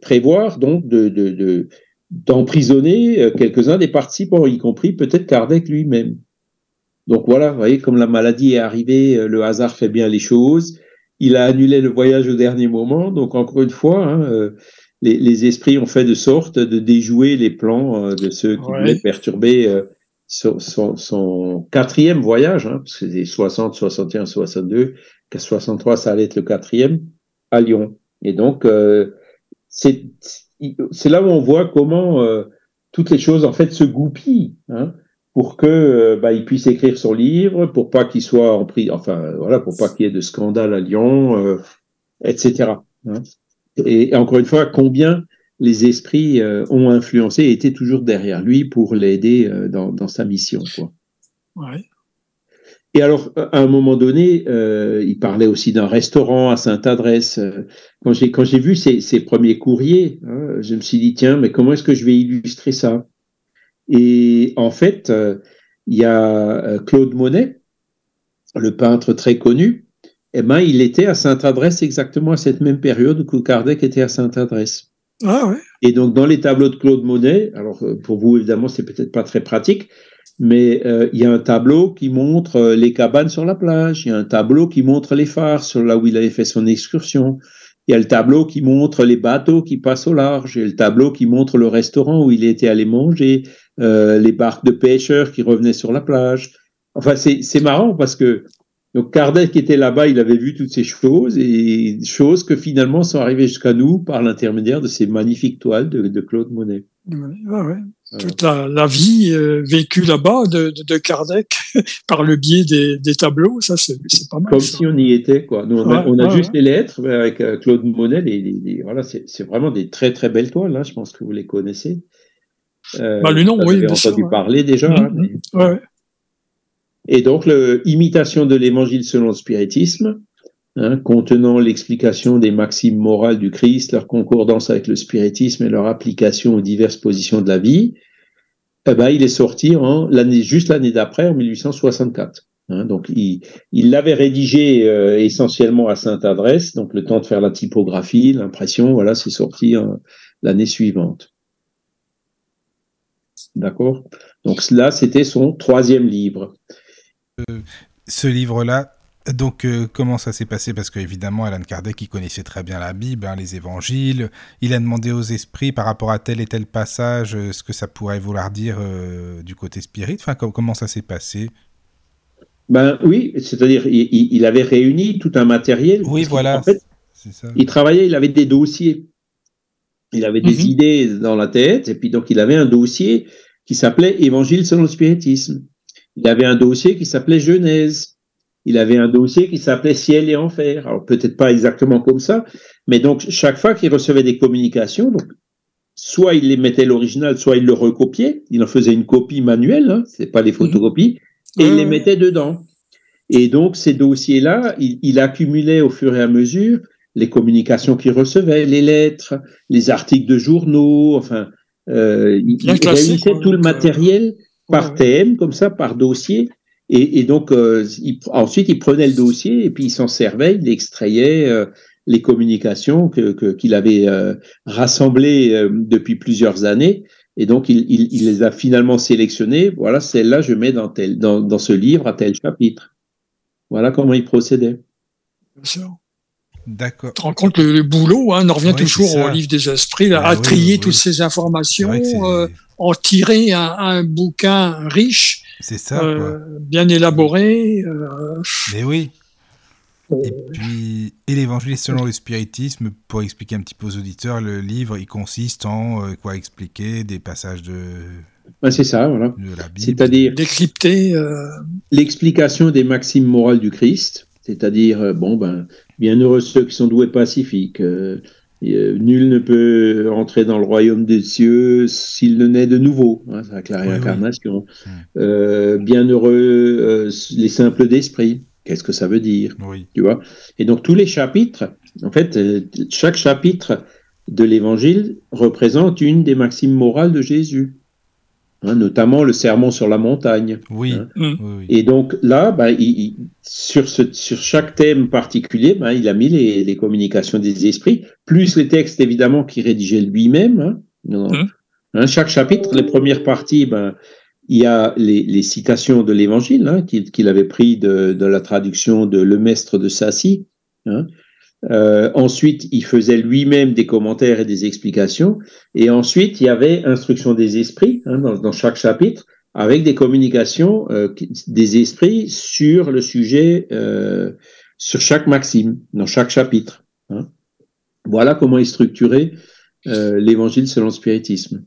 Speaker 4: prévoir donc de, d'emprisonner quelques-uns des participants, y compris peut-être Kardec lui-même. Donc voilà, vous voyez, comme la maladie est arrivée, euh, le hasard fait bien les choses. Il a annulé le voyage au dernier moment. Donc encore une fois, hein, euh, les, esprits ont fait de sorte de déjouer les plans euh, de ceux qui voulaient perturber son, quatrième voyage, hein, parce que c'était 60, 61, 62, qu'à 63, ça allait être le quatrième, à Lyon. Et donc, c'est là où on voit comment toutes les choses, en fait, se goupillent. Hein pour que euh, bah, il puisse écrire son livre, pour pas qu'il soit en prix, enfin voilà, pour pas qu'il y ait de scandale à Lyon, euh, etc. Hein. Et, encore une fois, combien les esprits euh, ont influencé et étaient toujours derrière lui pour l'aider dans, dans, sa mission. Quoi. Ouais. Et alors, à un moment donné, il parlait aussi d'un restaurant à Sainte-Adresse. Quand j'ai quand j'ai vu ces, ces, premiers courriers, hein, je me suis dit tiens, mais comment est-ce que je vais illustrer ça? Et en fait, euh, il y a euh, Claude Monet, le peintre très connu, eh ben, il était à Sainte-Adresse exactement à cette même période où Kardec était à Sainte-Adresse. Ah ouais. Et donc, dans les tableaux de Claude Monet, alors euh, pour vous, évidemment, c'est peut-être pas très pratique, mais il y a un tableau qui montre les cabanes sur la plage, il y a un tableau qui montre les phares sur là où il avait fait son excursion, il y a le tableau qui montre les bateaux qui passent au large, il y a le tableau qui montre le restaurant où il était allé manger, euh, les barques de pêcheurs qui revenaient sur la plage. Enfin, c'est marrant parce que donc Kardec était là-bas, il avait vu toutes ces choses et choses que finalement sont arrivées jusqu'à nous par l'intermédiaire de ces magnifiques toiles de, Claude Monet.
Speaker 5: Toute la, vie euh, vécue là-bas de, Kardec par le biais des, tableaux, ça c'est pas mal.
Speaker 4: Comme si on y était, quoi. Nous, on a, juste les lettres avec euh, Claude Monet. Les, voilà, c'est vraiment des très très belles toiles. Hein, je pense que vous les connaissez.
Speaker 5: Euh, bah, le nom, oui.
Speaker 4: entendu parler déjà. Mmh, hein, mmh. Et donc, l'imitation de l'évangile selon le spiritisme, hein, contenant l'explication des maximes morales du Christ, leur concordance avec le spiritisme et leur application aux diverses positions de la vie, eh ben, il est sorti juste l'année d'après, en 1864. Hein, donc, il, l'avait rédigé euh, essentiellement à Sainte-Adresse, donc le temps de faire la typographie, l'impression, voilà, c'est sorti l'année suivante. D'accord? Donc là, c'était son troisième livre.
Speaker 6: Euh, ce livre-là, donc euh, comment ça s'est passé? Parce qu'évidemment, Alan Kardec, il connaissait très bien la Bible, hein, les évangiles. Il a demandé aux esprits par rapport à tel et tel passage euh, ce que ça pourrait vouloir dire du côté spirit. Enfin, comment ça s'est passé?
Speaker 4: Ben oui, c'est-à-dire il, avait réuni tout un matériel.
Speaker 6: Oui, voilà.
Speaker 4: En fait, il travaillait, il avait des dossiers. Il avait des mhm. idées dans la tête, et puis donc il avait un dossier qui s'appelait Évangile selon le spiritisme. Il avait un dossier qui s'appelait Genèse. Il avait un dossier qui s'appelait Ciel et Enfer. Alors peut-être pas exactement comme ça, mais donc chaque fois qu'il recevait des communications, donc, soit il les mettait l'original, soit il le recopiait. Il en faisait une copie manuelle, hein, c'est pas les mhm. photocopies, et il les mettait dedans. Et donc ces dossiers-là, il, il accumulait au fur et à mesure les communications qu'il recevait, les lettres, les articles de journaux, enfin, euh, il, réunissait tout le matériel par thème, comme ça, par dossier, Et, donc, ensuite, il prenait le dossier et puis il s'en servait, il extrayait les communications que, qu'il avait rassemblées depuis plusieurs années. Et donc, il, il, les a finalement sélectionnées. Voilà, celle-là, je mets dans, tel, dans, dans ce livre à tel chapitre. Voilà comment il procédait.
Speaker 5: Bien sûr.
Speaker 6: D'accord.
Speaker 5: Tu te rends compte que le, boulot, hein, on en revient toujours au livre des esprits, à trier toutes ces informations, euh, en tirer un, bouquin riche,
Speaker 6: c'est ça,
Speaker 5: euh, bien élaboré. Euh,
Speaker 6: Mais oui. Et puis, et l'évangile selon le spiritisme, pour expliquer un petit peu aux auditeurs, le livre, il consiste en quoi expliquer des passages de.
Speaker 4: c'est ça, voilà. C'est-à-dire
Speaker 5: décrypter
Speaker 4: l'explication des maximes morales du Christ, c'est-à-dire bon ben Bienheureux ceux qui sont doués pacifiques. Euh, nul ne peut entrer dans le royaume des cieux s'il ne naît de nouveau. Hein, c'est avec la réincarnation. Euh, bienheureux euh, les simples d'esprit. Qu'est-ce que ça veut dire Tu vois? Et donc tous les chapitres, en fait, chaque chapitre de l'Évangile représente une des maximes morales de Jésus. Hein, notamment le sermon sur la montagne.
Speaker 6: Oui.
Speaker 4: Hein. Mm. Et donc là, bah, sur, ce, sur chaque thème particulier, bah, il a mis les, les, communications des esprits, plus les textes évidemment qu'il rédigeait lui-même. Hein. Mm. Hein, chaque chapitre, les premières parties, ben, il y a les, les citations de l'Évangile qu'il avait pris de, de, la traduction de Le Maistre de Sassy. Hein, euh, ensuite, il faisait lui-même des commentaires et des explications. Et ensuite, il y avait instruction des esprits hein, dans, dans, chaque chapitre, avec des communications euh, des esprits sur le sujet, euh, sur chaque maxime, dans chaque chapitre. Hein. Voilà comment est structuré euh, l'évangile selon le spiritisme.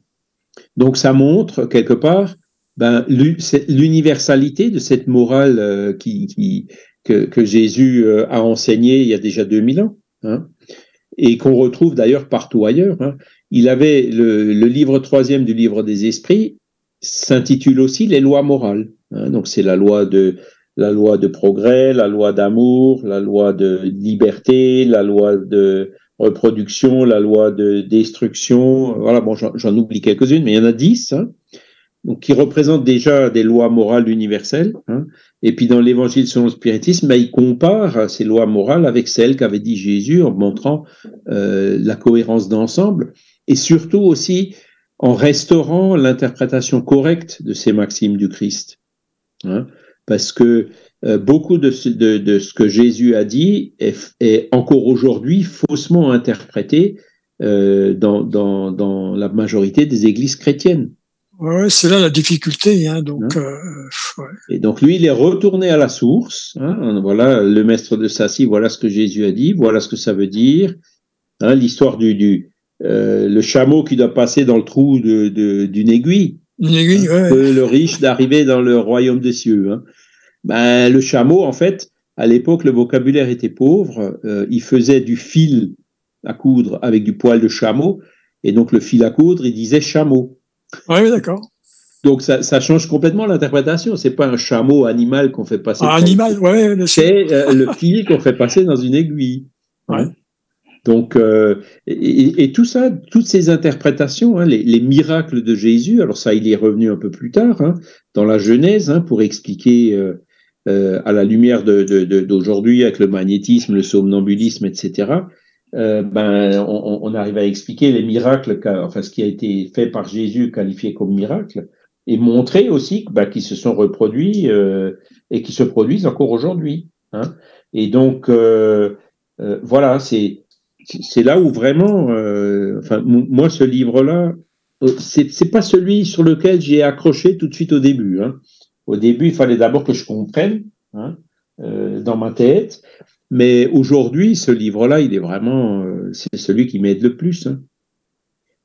Speaker 4: Donc, ça montre quelque part ben, l'universalité de cette morale euh, qui, qui que, que Jésus euh, a enseigné il y a déjà 2000 ans, hein, et qu'on retrouve d'ailleurs partout ailleurs. Hein. Il avait le, le, livre troisième du livre des esprits s'intitule aussi les lois morales. Hein, donc c'est la loi de la loi de progrès, la loi d'amour, la loi de liberté, la loi de reproduction, la loi de destruction. Voilà, bon, j'en oublie quelques-unes, mais il y en a dix. Hein donc qui représente déjà des lois morales universelles. Hein. Et puis dans l'évangile selon le spiritisme, bah, il compare ces lois morales avec celles qu'avait dit Jésus en montrant euh, la cohérence d'ensemble et surtout aussi en restaurant l'interprétation correcte de ces maximes du Christ. Hein. Parce que euh, beaucoup de ce, de, de ce, que Jésus a dit est, est encore aujourd'hui faussement interprété euh, dans, dans, dans la majorité des églises chrétiennes.
Speaker 5: Ouais, c'est là la difficulté. Hein, donc, hein
Speaker 4: euh, Et donc lui, il est retourné à la source. Hein, voilà, le maître de Sassi, voilà ce que Jésus a dit, voilà ce que ça veut dire. Hein, L'histoire du, du euh, le chameau qui doit passer dans le trou d'une de, d'une aiguille.
Speaker 5: Une aiguille,
Speaker 4: ouais. Le riche d'arriver dans le royaume des cieux. Hein. Ben, le chameau, en fait, à l'époque, le vocabulaire était pauvre. Euh, il faisait du fil à coudre avec du poil de chameau. Et donc le fil à coudre, il disait chameau.
Speaker 5: Oui, d'accord.
Speaker 4: Donc ça, ça, change complètement l'interprétation. C'est pas un chameau animal qu'on fait passer.
Speaker 5: Un animal, ouais.
Speaker 4: C'est euh, le fil qu'on fait passer dans une aiguille.
Speaker 5: Ouais.
Speaker 4: Donc euh, et, et, tout ça, toutes ces interprétations, hein, les, les, miracles de Jésus. Alors ça, il est revenu un peu plus tard hein, dans la Genèse hein, pour expliquer euh, à la lumière d'aujourd'hui de, de, avec le magnétisme, le somnambulisme, etc. Euh, ben, on, on, arrive à expliquer les miracles, enfin ce qui a été fait par Jésus qualifié comme miracle, et montrer aussi ben, qu'ils se sont reproduits euh, et qui se produisent encore aujourd'hui. Hein. Et donc euh, euh voilà, c'est c'est là où vraiment, euh, enfin moi ce livre-là, c'est c'est pas celui sur lequel j'ai accroché tout de suite au début. Hein. Au début, il fallait d'abord que je comprenne hein, dans ma tête. Mais aujourd'hui, ce livre-là, il est vraiment, euh, c'est celui qui m'aide le plus. Hein.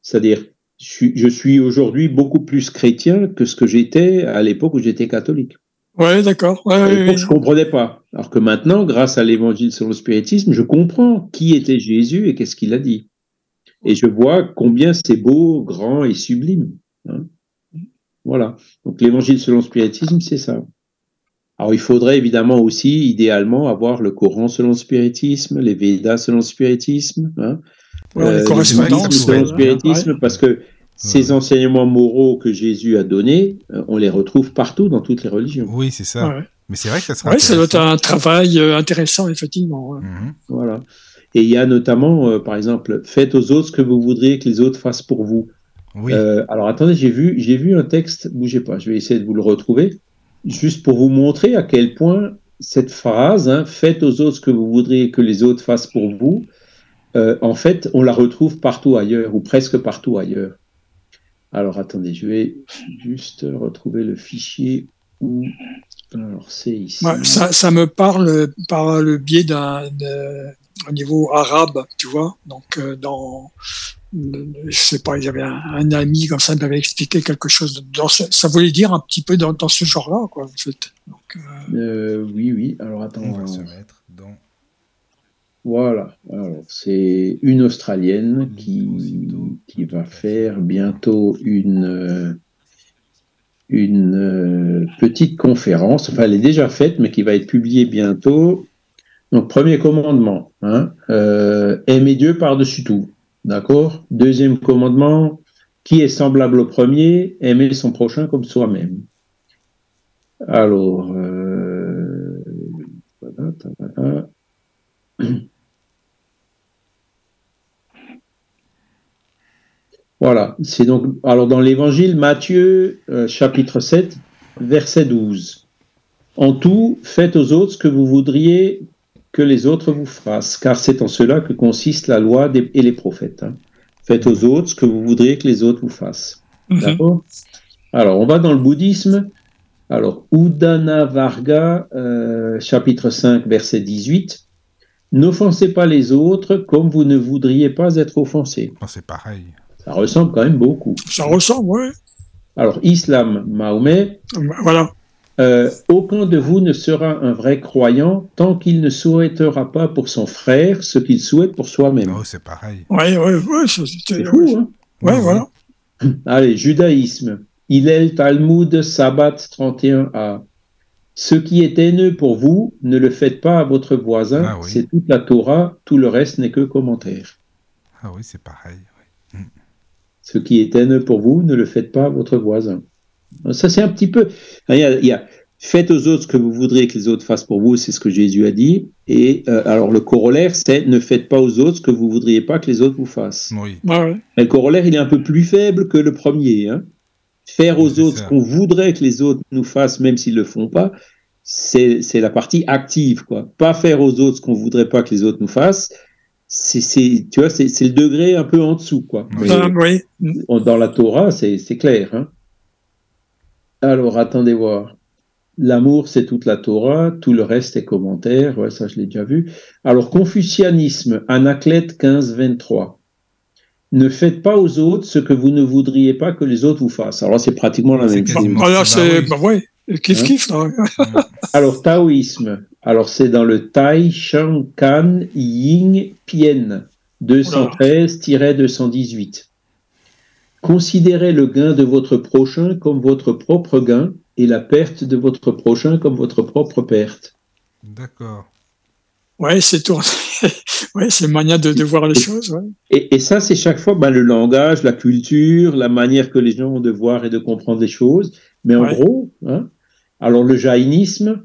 Speaker 4: C'est-à-dire, je suis aujourd'hui beaucoup plus chrétien que ce que j'étais à l'époque où j'étais catholique.
Speaker 5: Ouais, d'accord. Ouais, à
Speaker 4: l'époque, je comprenais pas. Alors que maintenant, grâce à l'évangile sur le spiritisme, je comprends qui était Jésus et qu'est-ce qu'il a dit. Et je vois combien c'est beau, grand et sublime. Hein. Voilà. Donc l'évangile selon le spiritisme, c'est ça. Alors, il faudrait évidemment aussi, idéalement, avoir le Coran selon le spiritisme, les Védas selon le spiritisme, hein,
Speaker 5: ouais, euh, les selon
Speaker 4: le spiritisme, parce que ces enseignements moraux que Jésus a donnés, euh, on les retrouve partout dans toutes les religions.
Speaker 6: Oui, c'est ça. Mais c'est vrai que ça
Speaker 5: serait. Oui, ça doit être un travail euh, intéressant, effectivement. Mhm.
Speaker 4: Voilà. Et il y a notamment, euh, par exemple, faites aux autres ce que vous voudriez que les autres fassent pour vous. Oui. alors attendez, j'ai vu, j'ai vu un texte, bougez pas, je vais essayer de vous le retrouver, juste pour vous montrer à quel point cette phrase, hein, faites aux autres ce que vous voudriez que les autres fassent pour vous, en fait, on la retrouve partout ailleurs, ou presque partout ailleurs. Alors attendez, je vais juste retrouver le fichier où. Alors c'est ici.
Speaker 5: ça, me parle par le biais d'un au niveau arabe, tu vois. Donc euh, dans je sais pas, il y avait un, ami comme ça qui m'avait expliqué quelque chose. Dans ça voulait dire un petit peu dans, ce genre-là, quoi. En fait.
Speaker 4: Donc, euh, euh, oui, oui. Alors attends. On va se mettre dans voilà, alors c'est une Australienne qui, qui va faire bientôt une, une euh, petite conférence, enfin elle est déjà faite, mais qui va être publiée bientôt. Donc premier commandement, hein, euh, aimer Dieu par-dessus tout, d'accord Deuxième commandement, qui est semblable au premier, aimer son prochain comme soi-même. Alors, voilà, voilà. Voilà, c'est donc alors dans l'évangile Matthieu euh, chapitre 7 verset 12. En tout, faites aux autres ce que vous voudriez que les autres vous fassent, car c'est en cela que consiste la loi et les prophètes. Hein. Faites aux autres ce que vous voudriez que les autres vous fassent. Mhm. D'accord? Alors, on va dans le bouddhisme. Alors, Udana Varga, euh, chapitre 5, verset 18. N'offensez pas les autres comme vous ne voudriez pas être offensé.
Speaker 6: Oh, c'est pareil.
Speaker 4: Ça ressemble quand même beaucoup.
Speaker 5: Ça ressemble, oui.
Speaker 4: Alors, islam, Mahomet.
Speaker 5: Voilà.
Speaker 4: Euh, aucun de vous ne sera un vrai croyant tant qu'il ne souhaitera pas pour son frère ce qu'il souhaite pour soi-même.
Speaker 6: Oh, c'est pareil.
Speaker 5: Oui, oui, oui. C'est
Speaker 4: fou, hein
Speaker 5: voilà.
Speaker 4: Allez, judaïsme. Hillel Talmud Sabbat 31a. Ce qui est haineux pour vous, ne le faites pas à votre voisin. Ah c'est toute la Torah, tout le reste n'est que commentaire.
Speaker 6: Ah oui, c'est pareil.
Speaker 4: Ce qui est haineux pour vous, ne le faites pas à votre voisin. Ça, c'est un petit peu. Il y, a, faites aux autres ce que vous voudriez que les autres fassent pour vous, c'est ce que Jésus a dit. Et euh, alors, le corollaire, c'est ne faites pas aux autres ce que vous voudriez pas que les autres vous fassent.
Speaker 6: Oui.
Speaker 4: Le corollaire, il est un peu plus faible que le premier. Hein. Faire aux autres ce qu'on voudrait que les autres nous fassent, même s'ils ne le font pas, c'est la partie active. quoi. Pas faire aux autres ce qu'on voudrait pas que les autres nous fassent, c'est, tu vois, c'est, le degré un peu en dessous, quoi.
Speaker 5: Ah,
Speaker 4: dans la Torah, c'est, clair. Hein. Alors, attendez voir. L'amour, c'est toute la Torah, tout le reste est commentaire, ouais, ça je l'ai déjà vu. Alors, Confucianisme, Anaclète 15, 23. Ne faites pas aux autres ce que vous ne voudriez pas que les autres vous fassent. Alors, c'est pratiquement la même chose.
Speaker 5: Ah, c'est, bah, ouais, kiff, kiff,
Speaker 4: Alors, taoïsme, alors c'est dans le Tai Shang Kan Ying Pien 213-218. Considérez le gain de votre prochain comme votre propre gain et la perte de votre prochain comme votre propre perte.
Speaker 6: D'accord.
Speaker 5: Ouais, c'est tout. ouais, c'est une manière de, voir les choses.
Speaker 4: Et, ça, c'est chaque fois bah, le langage, la culture, la manière que les gens ont de voir et de comprendre les choses. Mais en gros, hein, alors le jaïnisme,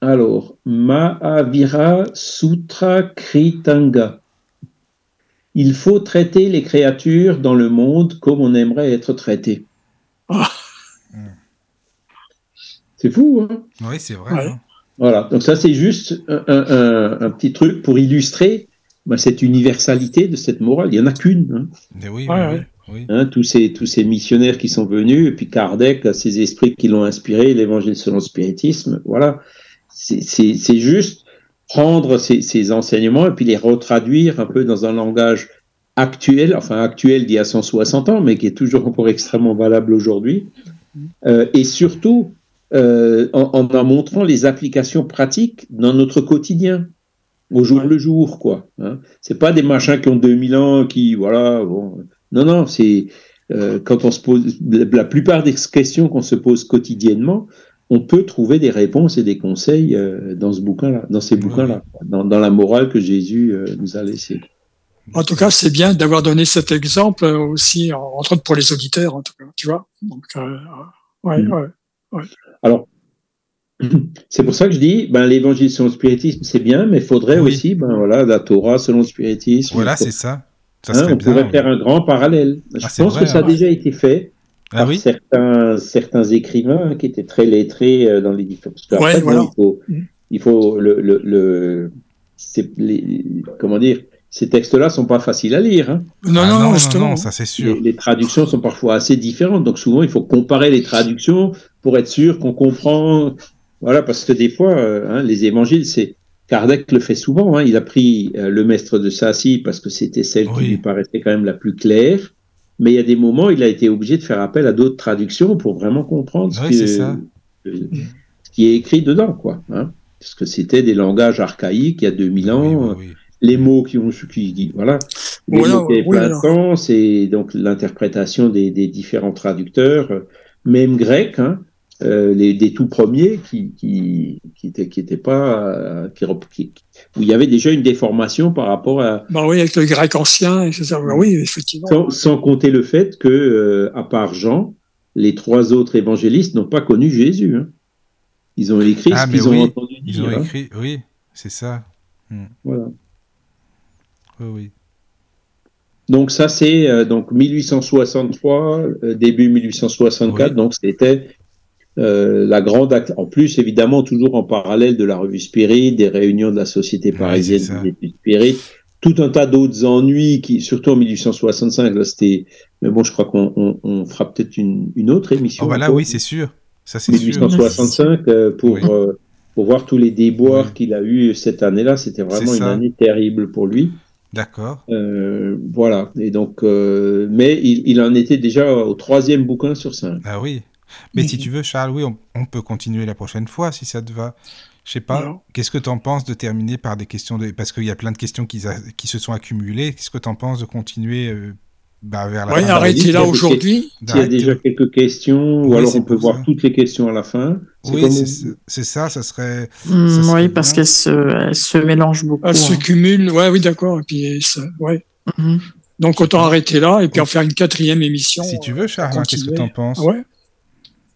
Speaker 4: alors, Mahavira Sutra Kritanga. Il faut traiter les créatures dans le monde comme on aimerait être traité. Ah. C'est fou, hein?
Speaker 6: Oui, c'est vrai. Hein.
Speaker 4: Voilà, donc ça c'est juste un, petit truc pour illustrer bah, cette universalité de cette morale. Il n'y en a qu'une.
Speaker 6: Hein. Oui, oui.
Speaker 4: Hein, tous, ces, tous ces missionnaires qui sont venus, et puis Kardec, ces esprits qui l'ont inspiré, l'évangile selon le spiritisme, voilà c'est juste prendre ces, enseignements et puis les retraduire un peu dans un langage actuel, enfin actuel d'il y a 160 ans, mais qui est toujours encore extrêmement valable aujourd'hui, euh, et surtout euh, en, en, montrant les applications pratiques dans notre quotidien, au jour le jour, quoi. Hein. C'est pas des machins qui ont 2000 ans, qui, voilà, bon. Non, non, c'est euh, quand on se pose, la plupart des questions qu'on se pose quotidiennement, on peut trouver des réponses et des conseils euh, dans ce bouquin-là, dans ces bouquins-là, dans, la morale que Jésus euh, nous a laissée.
Speaker 5: En tout cas, c'est bien d'avoir donné cet exemple aussi, entre autres pour les auditeurs, en tout cas, tu vois. Donc, euh, ouais,
Speaker 4: Mm.
Speaker 5: ouais, ouais.
Speaker 4: Alors, c'est pour ça que je dis, ben, l'évangile selon le spiritisme, c'est bien, mais il faudrait
Speaker 6: Oui.
Speaker 4: aussi, ben, voilà, la Torah selon le spiritisme.
Speaker 6: Voilà, c'est ça. Ça
Speaker 4: hein, on
Speaker 6: bien.
Speaker 4: pourrait faire un grand parallèle. Je
Speaker 6: Ah, c'est
Speaker 4: pense
Speaker 6: vrai,
Speaker 4: que ça a déjà été fait
Speaker 6: Ah
Speaker 4: par
Speaker 6: oui
Speaker 4: certains, certains écrivains qui étaient très lettrés euh, dans les différents.
Speaker 5: Ouais, voilà.
Speaker 4: il faut,
Speaker 5: Mm.
Speaker 4: il faut le, le, le- c'est les, comment dire, ces textes-là sont pas faciles à lire. hein.
Speaker 5: Non,
Speaker 6: Ah
Speaker 5: non, justement.
Speaker 6: non, ça c'est sûr.
Speaker 4: Les, les traductions sont parfois assez différentes, donc souvent il faut comparer les traductions pour être sûr qu'on comprend. Voilà, parce que des fois, euh, hein, les évangiles, c'est Kardec le fait souvent. hein, il a pris euh, le Maître de Sassy parce que c'était celle qui lui paraissait quand même la plus claire. Mais il y a des moments, il a été obligé de faire appel à d'autres traductions pour vraiment comprendre ce,
Speaker 6: Oui,
Speaker 4: que-
Speaker 6: c'est ça.
Speaker 4: euh, ce qui est écrit dedans, quoi. hein. parce que c'était des langages archaïques il y a 2000 ans.
Speaker 6: Oui, oui, oui.
Speaker 4: Les mots qui ont qui, qui- voilà, les
Speaker 5: Voilà,
Speaker 4: mots qui plein de sens et donc l'interprétation des, des différents traducteurs, euh, même grecs, hein, euh, les des tout premiers qui qui qui étaient qui étaient pas euh, qui- où il y avait déjà une déformation par rapport à
Speaker 5: Bah oui, avec le grec ancien, etc. Bah oui, effectivement.
Speaker 4: sans, sans compter le fait que euh, à part Jean, les trois autres évangélistes n'ont pas connu Jésus. hein. Ils ont écrit
Speaker 6: Ah,
Speaker 4: ce qu'ils
Speaker 6: oui,
Speaker 4: ont entendu
Speaker 6: Ils
Speaker 4: dire.
Speaker 6: ont
Speaker 4: hein.
Speaker 6: écrit, oui, c'est ça.
Speaker 4: Voilà.
Speaker 6: Oui, oui.
Speaker 4: Donc ça c'est euh, donc 1863 euh, début 1864
Speaker 6: Oui.
Speaker 4: donc c'était euh, la grande act- en plus évidemment toujours en parallèle de la revue Spirit des réunions de la Société parisienne
Speaker 6: ça.
Speaker 4: des études Spirit tout un tas d'autres ennuis qui surtout en 1865 là c'était mais bon je crois qu'on on, on fera peut-être une, une autre émission
Speaker 6: Oh, bah là, oui, c'est sûr. Ça, c'est sûr.
Speaker 4: 1865 euh, pour
Speaker 6: Oui.
Speaker 4: euh, pour voir tous les déboires
Speaker 6: Oui.
Speaker 4: qu'il a eu cette année-là c'était vraiment une année terrible pour lui
Speaker 6: D'accord.
Speaker 4: euh, voilà. Et donc, euh, mais il, il en était déjà au troisième bouquin sur cinq.
Speaker 6: Ah oui. Mais si
Speaker 5: Mhm.
Speaker 6: tu veux, Charles, oui, on, on peut continuer la prochaine fois si ça te va. Je sais pas. Qu'est-ce que tu en penses de terminer par des questions de. Parce qu'il y a plein de questions qui, a- qui se sont accumulées. Qu'est-ce que tu en penses de continuer euh, bah, vers la
Speaker 5: Oui,
Speaker 6: fin
Speaker 4: arrête.
Speaker 5: arrêtez
Speaker 4: il
Speaker 5: là aujourd'hui.
Speaker 4: S'il y a déjà quelques questions,
Speaker 6: Oui,
Speaker 4: ou alors on peut voir
Speaker 6: ça.
Speaker 4: toutes les questions à la fin.
Speaker 6: Oui, c'est ça, ça serait. Ça serait
Speaker 3: oui, parce
Speaker 6: bien.
Speaker 3: qu'elle se, se mélange beaucoup.
Speaker 5: Elle se
Speaker 3: hein.
Speaker 5: cumule. Ouais, oui, d'accord. Et puis, ça, ouais.
Speaker 3: Mhm.
Speaker 5: Donc, autant arrêter là et puis en faire une quatrième émission.
Speaker 6: Si tu veux, Charles, hein, qu'est-ce que tu en penses?
Speaker 5: Ouais.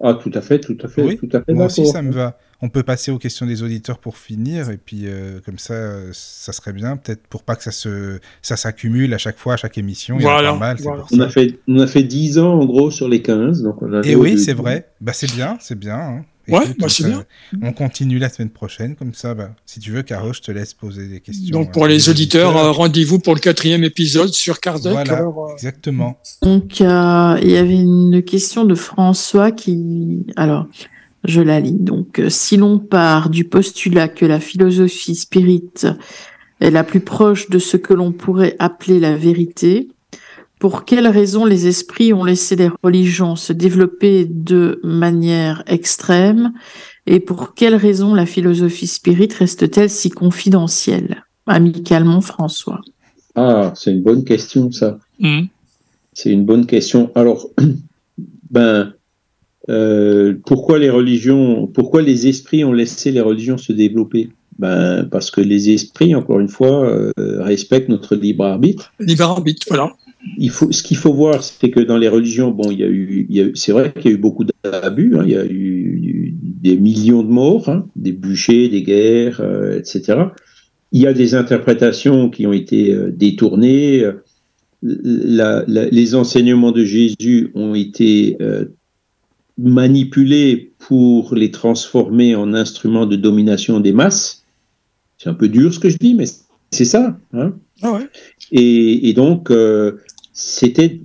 Speaker 4: Ah, tout à fait, tout à fait,
Speaker 6: Oui,
Speaker 4: tout à fait
Speaker 6: Moi aussi, ça me va. On peut passer aux questions des auditeurs pour finir, et puis euh, comme ça, euh, ça serait bien, peut-être pour pas que ça se, ça s'accumule à chaque fois, à chaque émission. Il y en a
Speaker 5: Voilà,
Speaker 6: pas mal, c'est
Speaker 5: voilà.
Speaker 6: pour
Speaker 4: On a fait, on a fait 10 ans en gros sur les 15, donc on a.
Speaker 6: Et oui, c'est vrai. Bah, c'est bien, c'est bien. hein.
Speaker 5: Ouais,
Speaker 6: Écoute,
Speaker 5: bah, c'est bien.
Speaker 6: On continue la semaine prochaine, comme ça. Bah, si tu veux, Caro, je te laisse poser des questions.
Speaker 5: Donc,
Speaker 6: euh,
Speaker 5: pour les auditeurs, euh, rendez-vous pour le quatrième épisode sur Kardec.
Speaker 6: Voilà,
Speaker 5: alors, euh,
Speaker 6: exactement.
Speaker 3: Donc, euh, il y avait une question de François qui. Alors, je la lis. Donc, si l'on part du postulat que la philosophie spirite est la plus proche de ce que l'on pourrait appeler la vérité, pour quelles raisons les esprits ont laissé les religions se développer de manière extrême? Et pour quelles raisons la philosophie spirite reste-t-elle si confidentielle? Amicalement, François.
Speaker 4: Ah, c'est une bonne question ça.
Speaker 5: hum.
Speaker 4: C'est une bonne question. Alors, ben, euh, pourquoi les religions, pourquoi les esprits ont laissé les religions se développer? Ben, parce que les esprits, encore une fois, euh, respectent notre libre arbitre.
Speaker 5: Libre arbitre, voilà.
Speaker 4: Il faut, ce qu'il faut voir, c'est que dans les religions, bon, il y a eu, c'est vrai qu'il y a eu beaucoup d'abus. hein. il y a eu des millions de morts, hein, des bûchers, des guerres, euh, etc. Il y a des interprétations qui ont été euh, détournées. la- la- les enseignements de Jésus ont été euh, manipulés pour les transformer en instruments de domination des masses. C'est un peu dur ce que je dis, mais c'est ça. Hein
Speaker 5: Ah ouais.
Speaker 4: et, et donc, euh,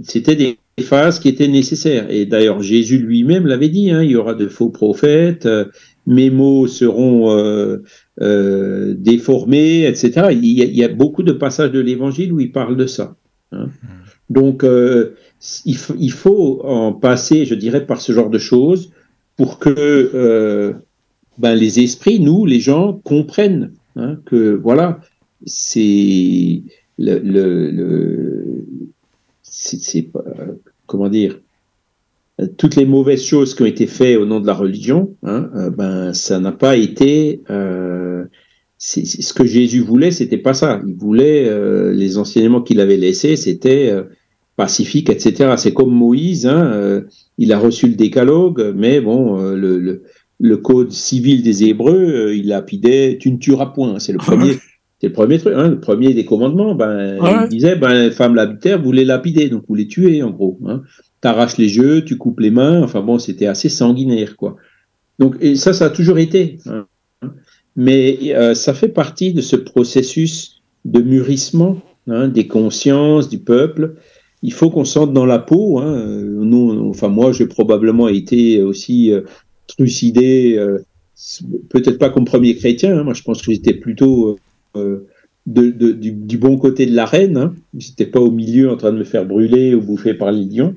Speaker 4: c'était des phases qui étaient nécessaires. Et d'ailleurs, Jésus lui-même l'avait dit, hein, il y aura de faux prophètes, euh, mes mots seront euh, euh, déformés, etc. Il y, a, il y a beaucoup de passages de l'Évangile où il parle de ça. hein. Donc, euh, il, faut- il faut en passer, je dirais, par ce genre de choses pour que ben, les esprits, nous, les gens, comprennent hein, que, voilà, c'est le, le, le- c'est pas comment dire euh, toutes les mauvaises choses qui ont été faites au nom de la religion, hein, euh, ben ça n'a pas été euh, ce que Jésus voulait, c'était pas ça. Il voulait euh, les enseignements qu'il avait laissés, c'était euh, pacifique, etc. C'est comme Moïse, hein, euh, il a reçu le décalogue, mais bon, le, le, le, code civil des Hébreux, il lapidait, tu ne tueras point. C'est le premier. C'est le premier truc, hein, le premier des commandements. Ben, Il disait, ben, femme l'habitaire, vous les lapider, donc vous les tuez, en gros. Hein. T'arraches les yeux, tu coupes les mains. Enfin bon, c'était assez sanguinaire, quoi. Donc, et ça, ça a toujours été. Hein mais euh, ça fait partie de ce processus de mûrissement hein, des consciences du peuple. Il faut qu'on sente dans la peau. Hein. Nous, enfin moi, j'ai probablement été aussi euh, trucidé, euh, peut-être pas comme premier chrétien. Hein. Moi, je pense que j'étais plutôt de, du, bon côté de l'arène. Hein. J'étais pas au milieu en train de me faire brûler ou bouffer par les lions.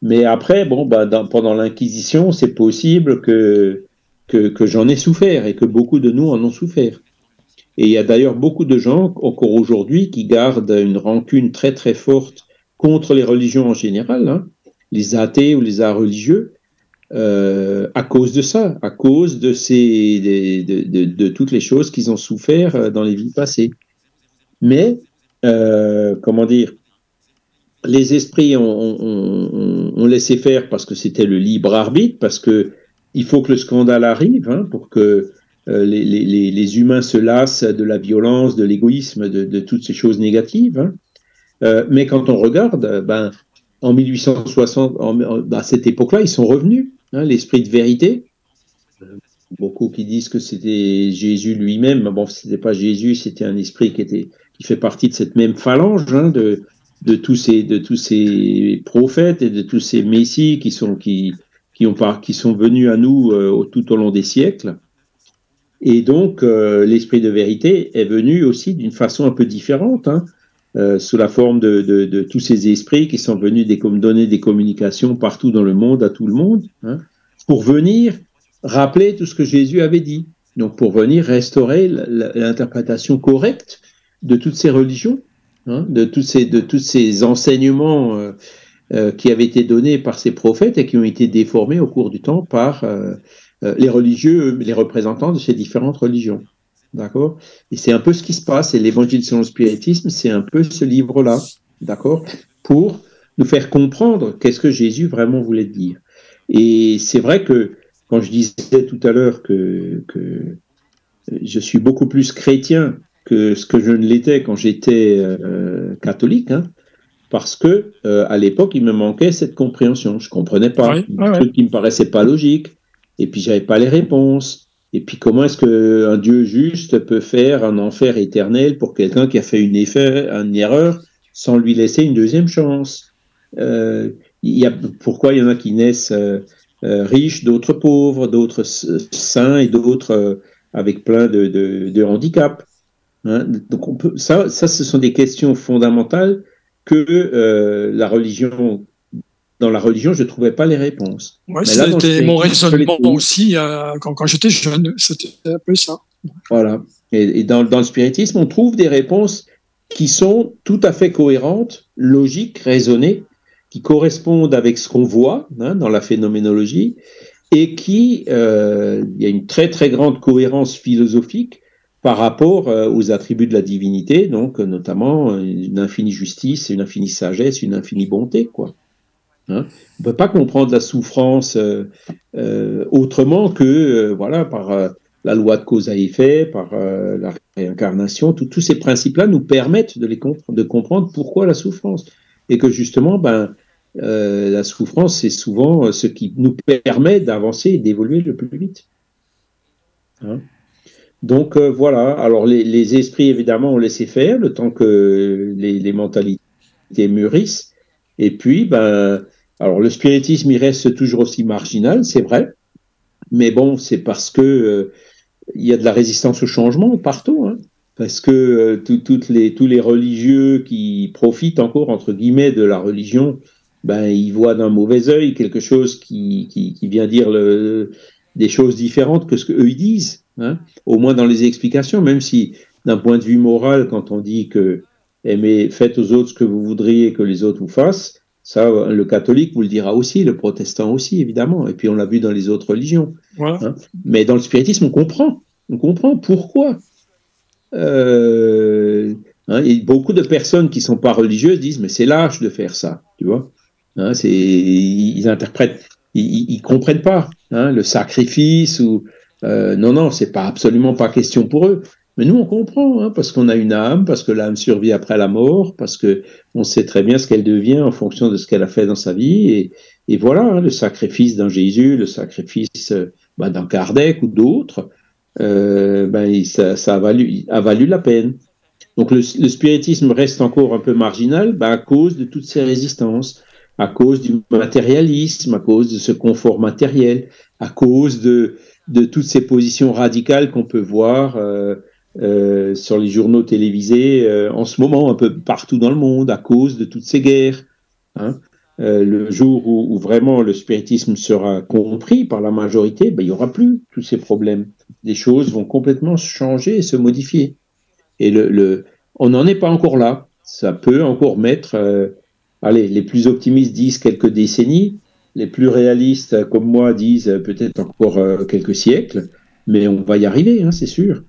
Speaker 4: Mais après, bon, bah, pendant l'Inquisition, c'est possible que que, j'en ai souffert et que beaucoup de nous en ont souffert. Et il y a d'ailleurs beaucoup de gens, encore aujourd'hui, qui gardent une rancune très très forte contre les religions en général, hein, les athées ou les arts religieux, euh, à cause de ça, à cause de, toutes les choses qu'ils ont souffert euh, dans les vies passées. Mais, euh, comment dire, les esprits ont, laissé faire parce que c'était le libre arbitre, parce que il faut que le scandale arrive hein, pour que les, humains se lassent de la violence, de l'égoïsme, de, toutes ces choses négatives. Hein. Mais quand on regarde, ben, en 1860, à cette époque-là, ils sont revenus, hein, l'esprit de vérité. Beaucoup qui disent que c'était Jésus lui-même, mais bon, c'était pas Jésus, c'était un esprit qui était, qui fait partie de cette même phalange hein, de, tous ces, de tous ces prophètes et de tous ces messies qui sont, qui, qui, ont, qui sont venus à nous euh, tout au long des siècles. Et donc, euh, l'esprit de vérité est venu aussi d'une façon un peu différente, hein, euh, sous la forme de, tous ces esprits qui sont venus des, donner des communications partout dans le monde, à tout le monde, hein, pour venir rappeler tout ce que Jésus avait dit. Donc, pour venir restaurer l'interprétation correcte de toutes ces religions, hein, de, tous ces, enseignements euh, euh, qui avaient été donnés par ces prophètes et qui ont été déformés au cours du temps par les religieux, les représentants de ces différentes religions. D'accord? Et c'est un peu ce qui se passe, et l'évangile selon le spiritisme, c'est un peu ce livre-là, d'accord? Pour nous faire comprendre qu'est-ce que Jésus vraiment voulait dire. Et c'est vrai que quand je disais tout à l'heure que, que je suis beaucoup plus chrétien que ce que je ne l'étais quand j'étais euh, catholique, hein, parce que euh, à l'époque, il me manquait cette compréhension. Je comprenais pas, oui, un truc qui me paraissait pas logique, et puis j'avais pas les réponses. Et puis comment est-ce que un Dieu juste peut faire un enfer éternel pour quelqu'un qui a fait une, erreur sans lui laisser une deuxième chance? Euh, Pourquoi il y en a qui naissent euh, euh riches, d'autres pauvres, d'autres sains et d'autres avec plein de, handicaps hein? Donc ça, ça, ce sont des questions fondamentales que la religion, dans la religion, je ne trouvais pas les réponses.
Speaker 5: C'était mon raisonnement aussi euh, quand, quand j'étais jeune, c'était un peu ça.
Speaker 4: Voilà. Et, et dans, dans, le spiritisme, on trouve des réponses qui sont tout à fait cohérentes, logiques, raisonnées, qui correspondent avec ce qu'on voit hein, dans la phénoménologie, et qui, euh, il y a une très très grande cohérence philosophique par rapport euh, aux attributs de la divinité, donc notamment une infinie justice, une infinie sagesse, une infinie bonté, quoi. Hein? On ne peut pas comprendre la souffrance euh, autrement que voilà par la loi de cause à effet, par la réincarnation. tous ces principes-là nous permettent de, les comp de comprendre pourquoi la souffrance. Et que justement, ben, la souffrance, c'est souvent ce qui nous permet d'avancer et d'évoluer le plus vite. Hein? Donc euh, voilà, alors les, les, esprits évidemment ont laissé faire le temps que les, les, mentalités mûrissent. Et puis, ben, alors le spiritisme, il reste toujours aussi marginal, c'est vrai. Mais bon, c'est parce que euh, il y a de la résistance au changement partout, hein, parce que euh, les, tous les religieux qui profitent encore entre guillemets de la religion, ben ils voient d'un mauvais œil quelque chose qui, vient dire le, des choses différentes que ce qu'eux disent. Hein, au moins dans les explications, même si d'un point de vue moral, quand on dit que aimez, faites aux autres ce que vous voudriez que les autres vous fassent, ça, le catholique vous le dira aussi, le protestant aussi, évidemment. Et puis on l'a vu dans les autres religions. Hein. Mais dans le spiritisme, on comprend. On comprend pourquoi. euh, hein, et beaucoup de personnes qui sont pas religieuses disent mais c'est lâche de faire ça, tu vois. Hein, c'est ils interprètent, ils, ils comprennent pas le sacrifice ou euh, non non c'est pas absolument pas question pour eux. Mais nous on comprend hein, parce qu'on a une âme, parce que l'âme survit après la mort, parce que on sait très bien ce qu'elle devient en fonction de ce qu'elle a fait dans sa vie et, et voilà hein, le sacrifice d'un Jésus, le sacrifice bah, d'un Kardec ou d'autres euh, ben, ça, ça a, valu, a valu la peine. Donc le, le, spiritisme reste encore un peu marginal ben, à cause de toutes ces résistances, à cause du matérialisme, à cause de ce confort matériel, à cause de, de toutes ces positions radicales qu'on peut voir euh, euh, sur les journaux télévisés euh, en ce moment, un peu partout dans le monde, à cause de toutes ces guerres. Hein. Euh, le jour où, vraiment le spiritisme sera compris par la majorité, ben, il n'y aura plus tous ces problèmes. Les choses vont complètement changer et se modifier. Et le, on n'en est pas encore là. Ça peut encore mettre, allez, les plus optimistes disent quelques décennies, les plus réalistes comme moi disent peut-être encore quelques siècles, mais on va y arriver, hein, c'est sûr.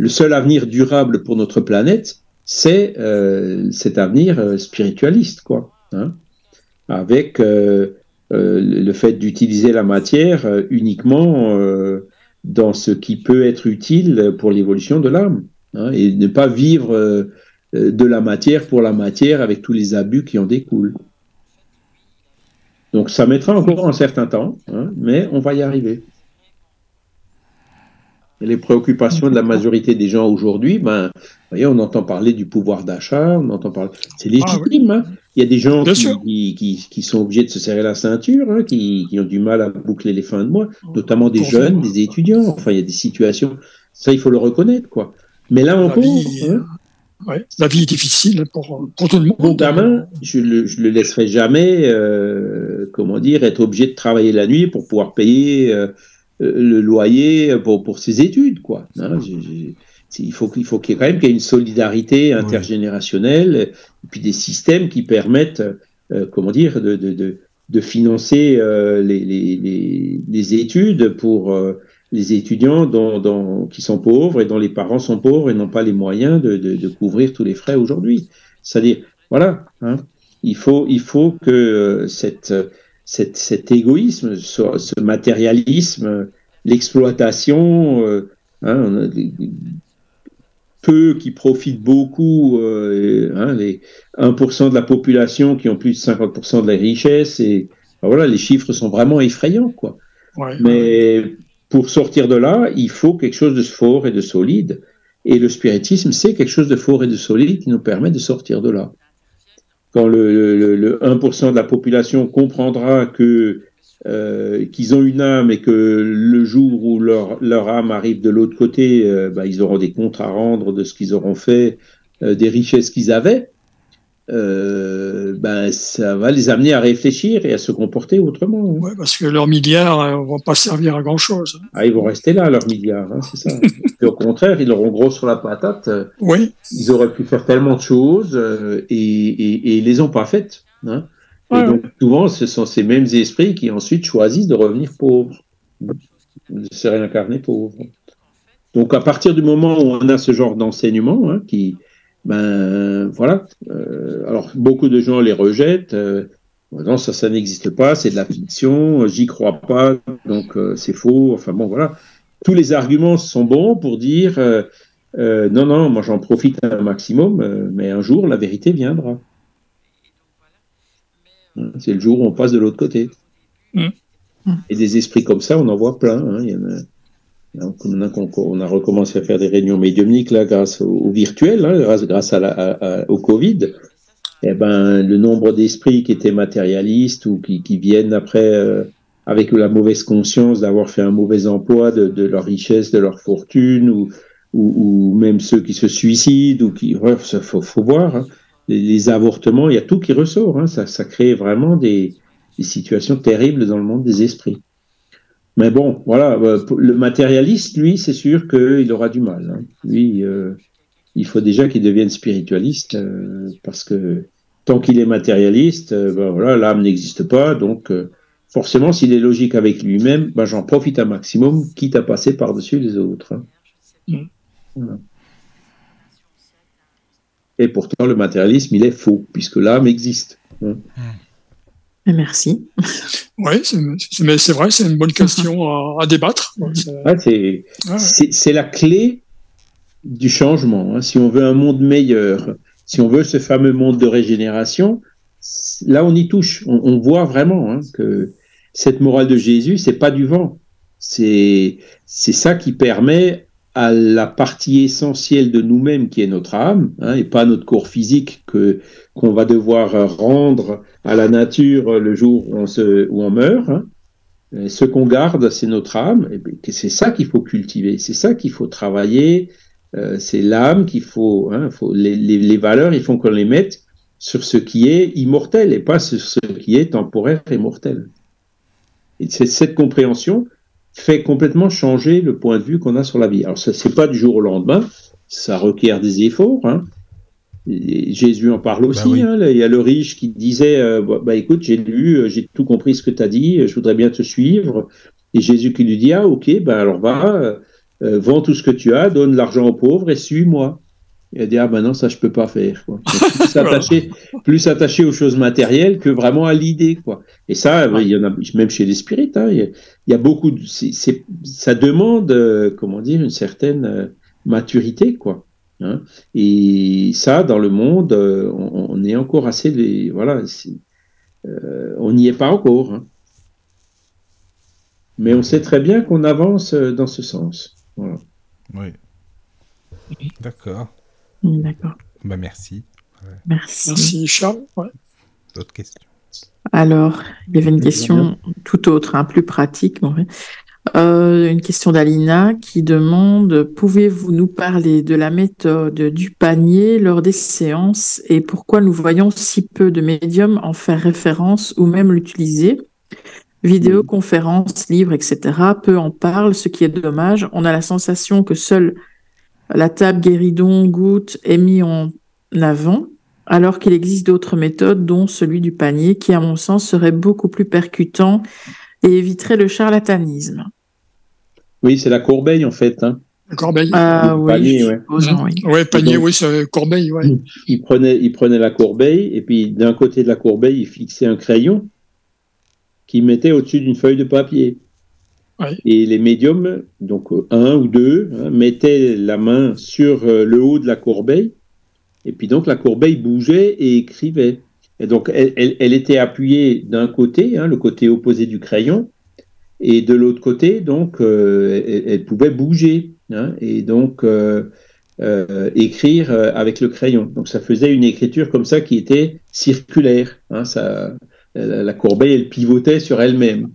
Speaker 4: Le seul avenir durable pour notre planète, c'est euh, cet avenir spiritualiste, quoi. Hein avec euh, euh, le fait d'utiliser la matière euh, uniquement dans ce qui peut être utile pour l'évolution de l'âme, hein, et ne pas vivre de la matière pour la matière avec tous les abus qui en découlent. Donc ça mettra encore un certain temps, hein, mais on va y arriver. Les préoccupations de la majorité des gens aujourd'hui, ben, voyez, on entend parler du pouvoir d'achat, on entend parler. C'est légitime. Ah, oui. hein. Il y a des gens qui, qui, qui, sont obligés de se serrer la ceinture, hein, qui, qui, ont du mal à boucler les fins de mois, notamment des jeunes, des étudiants. Enfin, il y a des situations. Ça, il faut le reconnaître, quoi. Mais là encore. Hein,
Speaker 5: ouais, la vie est difficile pour, pour tout le monde.
Speaker 4: Mon gamin, je le, je le laisserai jamais, euh, comment dire, être obligé de travailler la nuit pour pouvoir payer euh, le loyer pour, pour ses études, quoi. Hein, j ai, j ai, il faut qu'il faut qu'il y ait quand même qu'il y ait une solidarité intergénérationnelle et puis des systèmes qui permettent euh, comment dire de, de, de, de financer euh, les, les, les, études pour euh, les étudiants dont, dont, qui sont pauvres et dont les parents sont pauvres et n'ont pas les moyens de, de, de couvrir tous les frais aujourd'hui. C'est-à-dire, voilà, hein, il, faut, il faut que cette, cette, cet égoïsme, ce, ce matérialisme, l'exploitation, euh, hein, peu qui profitent beaucoup, euh, hein, les 1% de la population qui ont plus de 50% de la richesse, et ben voilà, les chiffres sont vraiment effrayants, quoi.
Speaker 5: Ouais,
Speaker 4: Mais ouais. pour sortir de là, il faut quelque chose de fort et de solide, et le spiritisme, c'est quelque chose de fort et de solide qui nous permet de sortir de là. Quand le, le, le 1% de la population comprendra que euh, qu'ils ont une âme et que le jour où leur, leur âme arrive de l'autre côté, euh, bah, ils auront des comptes à rendre de ce qu'ils auront fait, euh, des richesses qu'ils avaient, ben, ça va les amener à réfléchir et à se comporter autrement. Hein.
Speaker 5: Ouais, parce que leurs milliards ne vont pas servir à grand-chose.
Speaker 4: Ah, ils vont rester là, leurs milliards, hein, c'est ça. et au contraire, ils auront gros sur la patate.
Speaker 5: Oui.
Speaker 4: Ils auraient pu faire tellement de choses et, et, et ils les ont pas faites. Hein. Et ouais, donc, souvent, ce sont ces mêmes esprits qui ensuite choisissent de revenir pauvres, de se réincarner pauvres. Donc, à partir du moment où on a ce genre d'enseignement, hein, qui, ben, voilà, euh, alors beaucoup de gens les rejettent. Euh, non, ça, ça n'existe pas, c'est de la fiction, j'y crois pas, donc euh, c'est faux. Enfin bon, voilà. Tous les arguments sont bons pour dire euh, non, non, moi j'en profite un maximum, mais un jour la vérité viendra. C'est le jour où on passe de l'autre côté. Mmh. Et des esprits comme ça, on en voit plein. Hein. Il y en a, on, a, recommencé à faire des réunions médiumniques là, grâce au, virtuel, hein, grâce, au Covid. Eh ben, le nombre d'esprits qui étaient matérialistes ou qui, viennent après euh, avec la mauvaise conscience d'avoir fait un mauvais emploi de, leur richesse, de leur fortune, ou, même ceux qui se suicident, ou qui, faut, voir. Hein les avortements, il y a tout qui ressort. Hein. Ça, crée vraiment des, situations terribles dans le monde des esprits. Mais bon, voilà, le matérialiste, lui, c'est sûr qu'il aura du mal. Hein. Lui, euh, il faut déjà qu'il devienne spiritualiste, euh, parce que tant qu'il est matérialiste, euh, ben voilà, l'âme n'existe pas, donc euh, forcément, s'il est logique avec lui-même, ben j'en profite un maximum, quitte à passer par-dessus les autres. Hein.
Speaker 5: Mmh.
Speaker 4: Et pourtant, le matérialisme, il est faux, puisque l'âme existe. Hein.
Speaker 3: Merci.
Speaker 5: Oui, mais c'est vrai, c'est une bonne question à, débattre.
Speaker 4: c'est la clé du changement. Hein. Si on veut un monde meilleur, si on veut ce fameux monde de régénération, là on y touche. On, voit vraiment hein, que cette morale de Jésus, c'est pas du vent. C'est c'est ça qui permet à la partie essentielle de nous-mêmes qui est notre âme, hein, et pas notre corps physique que qu'on va devoir rendre à la nature le jour où on, se, on meurt. Hein. Ce qu'on garde, c'est notre âme, et c'est ça qu'il faut cultiver, c'est ça qu'il faut travailler, euh, c'est l'âme qu'il faut, hein, les, valeurs, il faut qu'on les mette sur ce qui est immortel et pas sur ce qui est temporaire et mortel. Et cette compréhension fait complètement changer le point de vue qu'on a sur la vie. Alors, ce n'est pas du jour au lendemain, ça requiert des efforts. Hein. Jésus en parle bah aussi. hein, il y a le riche qui disait euh, bah, bah, écoute, j'ai lu, euh, j'ai tout compris ce que tu as dit, je voudrais bien te suivre. Et Jésus qui lui dit ah, ok, ben alors va, euh, vends tout ce que tu as, donne l'argent aux pauvres et suis-moi. Il a dit ah ben non, ça je peux pas faire. Quoi. Plus attaché, aux choses matérielles que vraiment à l'idée. quoi. Et ça, il y en a même chez les spirites. Hein, il, y a, beaucoup. De, ça demande, euh, comment dire, une certaine euh, maturité, quoi. Hein. Et ça, dans le monde, euh, on, est encore assez. Des, voilà, on n'y est pas encore. Hein. Mais on sait très bien qu'on avance dans ce sens. Voilà.
Speaker 6: Oui. D'accord.
Speaker 3: D'accord.
Speaker 6: Bah, merci.
Speaker 3: Merci.
Speaker 5: Merci, Charles.
Speaker 6: D'autres questions?
Speaker 3: Alors, il y avait une question tout autre, hein, plus pratique. Euh, une question d'Alina qui demande Pouvez-vous nous parler de la méthode du panier lors des séances et pourquoi nous voyons si peu de médiums en faire référence ou même l'utiliser? Vidéo, conférences, livres, etc. Peu en parlent, ce qui est dommage. On a la sensation que seule la table guéridon goutte est mise en avant, alors qu'il existe d'autres méthodes, dont celui du panier, qui, à mon sens, serait beaucoup plus percutant et éviterait le charlatanisme.
Speaker 4: Oui, c'est la corbeille, en fait. Hein.
Speaker 5: La corbeille.
Speaker 3: Ah, oui, panier, ouais.
Speaker 5: oui. panier, oui, c'est corbeille, ouais.
Speaker 4: Il prenait, il prenait la corbeille, et puis d'un côté de la corbeille, il fixait un crayon qu'il mettait au-dessus d'une feuille de papier. Et les médiums, donc un ou deux, hein, mettaient la main sur euh, le haut de la corbeille et puis donc la corbeille bougeait et écrivait. Donc elle, était appuyée d'un côté, hein, le côté opposé du crayon, et de l'autre côté, donc euh, elle, pouvait bouger hein, et donc euh, euh, écrire avec le crayon. Donc ça faisait une écriture comme ça qui était circulaire. Hein, la, corbeille, elle pivotait sur elle-même.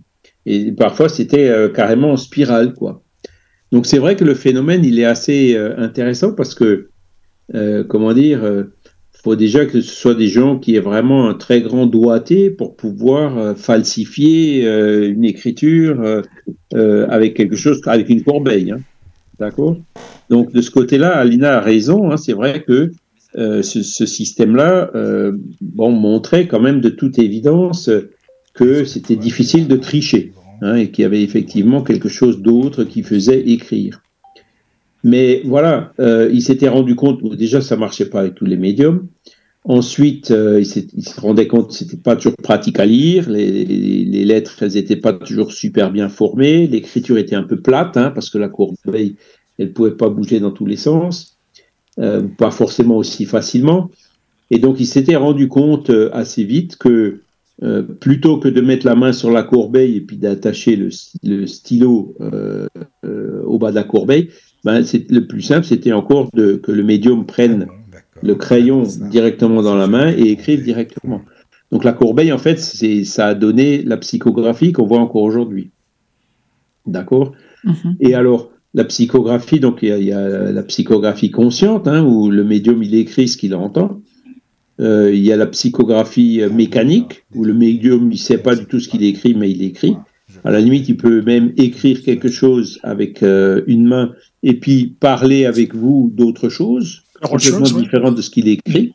Speaker 4: Et parfois c'était carrément en spirale. Donc c'est vrai que le phénomène, il est assez intéressant parce que comment dire, faut déjà que ce soit des gens qui aient vraiment un très grand doigté pour pouvoir euh, falsifier une écriture avec quelque chose, avec une corbeille. Hein. D'accord? Donc de ce côté-là, Alina a raison. Hein, c'est vrai que ce, système-là, montrait quand même de toute évidence que c'était difficile de tricher hein, et qu'il y avait effectivement quelque chose d'autre qui faisait écrire. Mais voilà, euh, il s'était rendu compte, déjà ça marchait pas avec tous les médiums. Ensuite, euh, il, se rendait compte que c'était pas toujours pratique à lire, les, lettres, elles étaient pas toujours super bien formées, l'écriture était un peu plate, hein, parce que la corbeille, elle pouvait pas bouger dans tous les sens, euh, pas forcément aussi facilement. Et donc, il s'était rendu compte assez vite que plutôt que de mettre la main sur la corbeille et puis d'attacher le, stylo au bas de la corbeille, ben, le plus simple, c'était encore de, que le médium prenne le crayon directement dans la main et écrive directement. Donc la corbeille, en fait, ça a donné la psychographie qu'on voit encore aujourd'hui. D'accord? Mhm. Et alors, la psychographie, donc il y, a la psychographie consciente, hein, où le médium, il écrit ce qu'il entend. Euh, il y a la psychographie mécanique, où le médium, il ne sait pas du tout ce qu'il écrit, mais il écrit. À la limite, il peut même écrire quelque chose avec euh, une main et puis parler avec vous d'autre chose, complètement différente de ce qu'il écrit.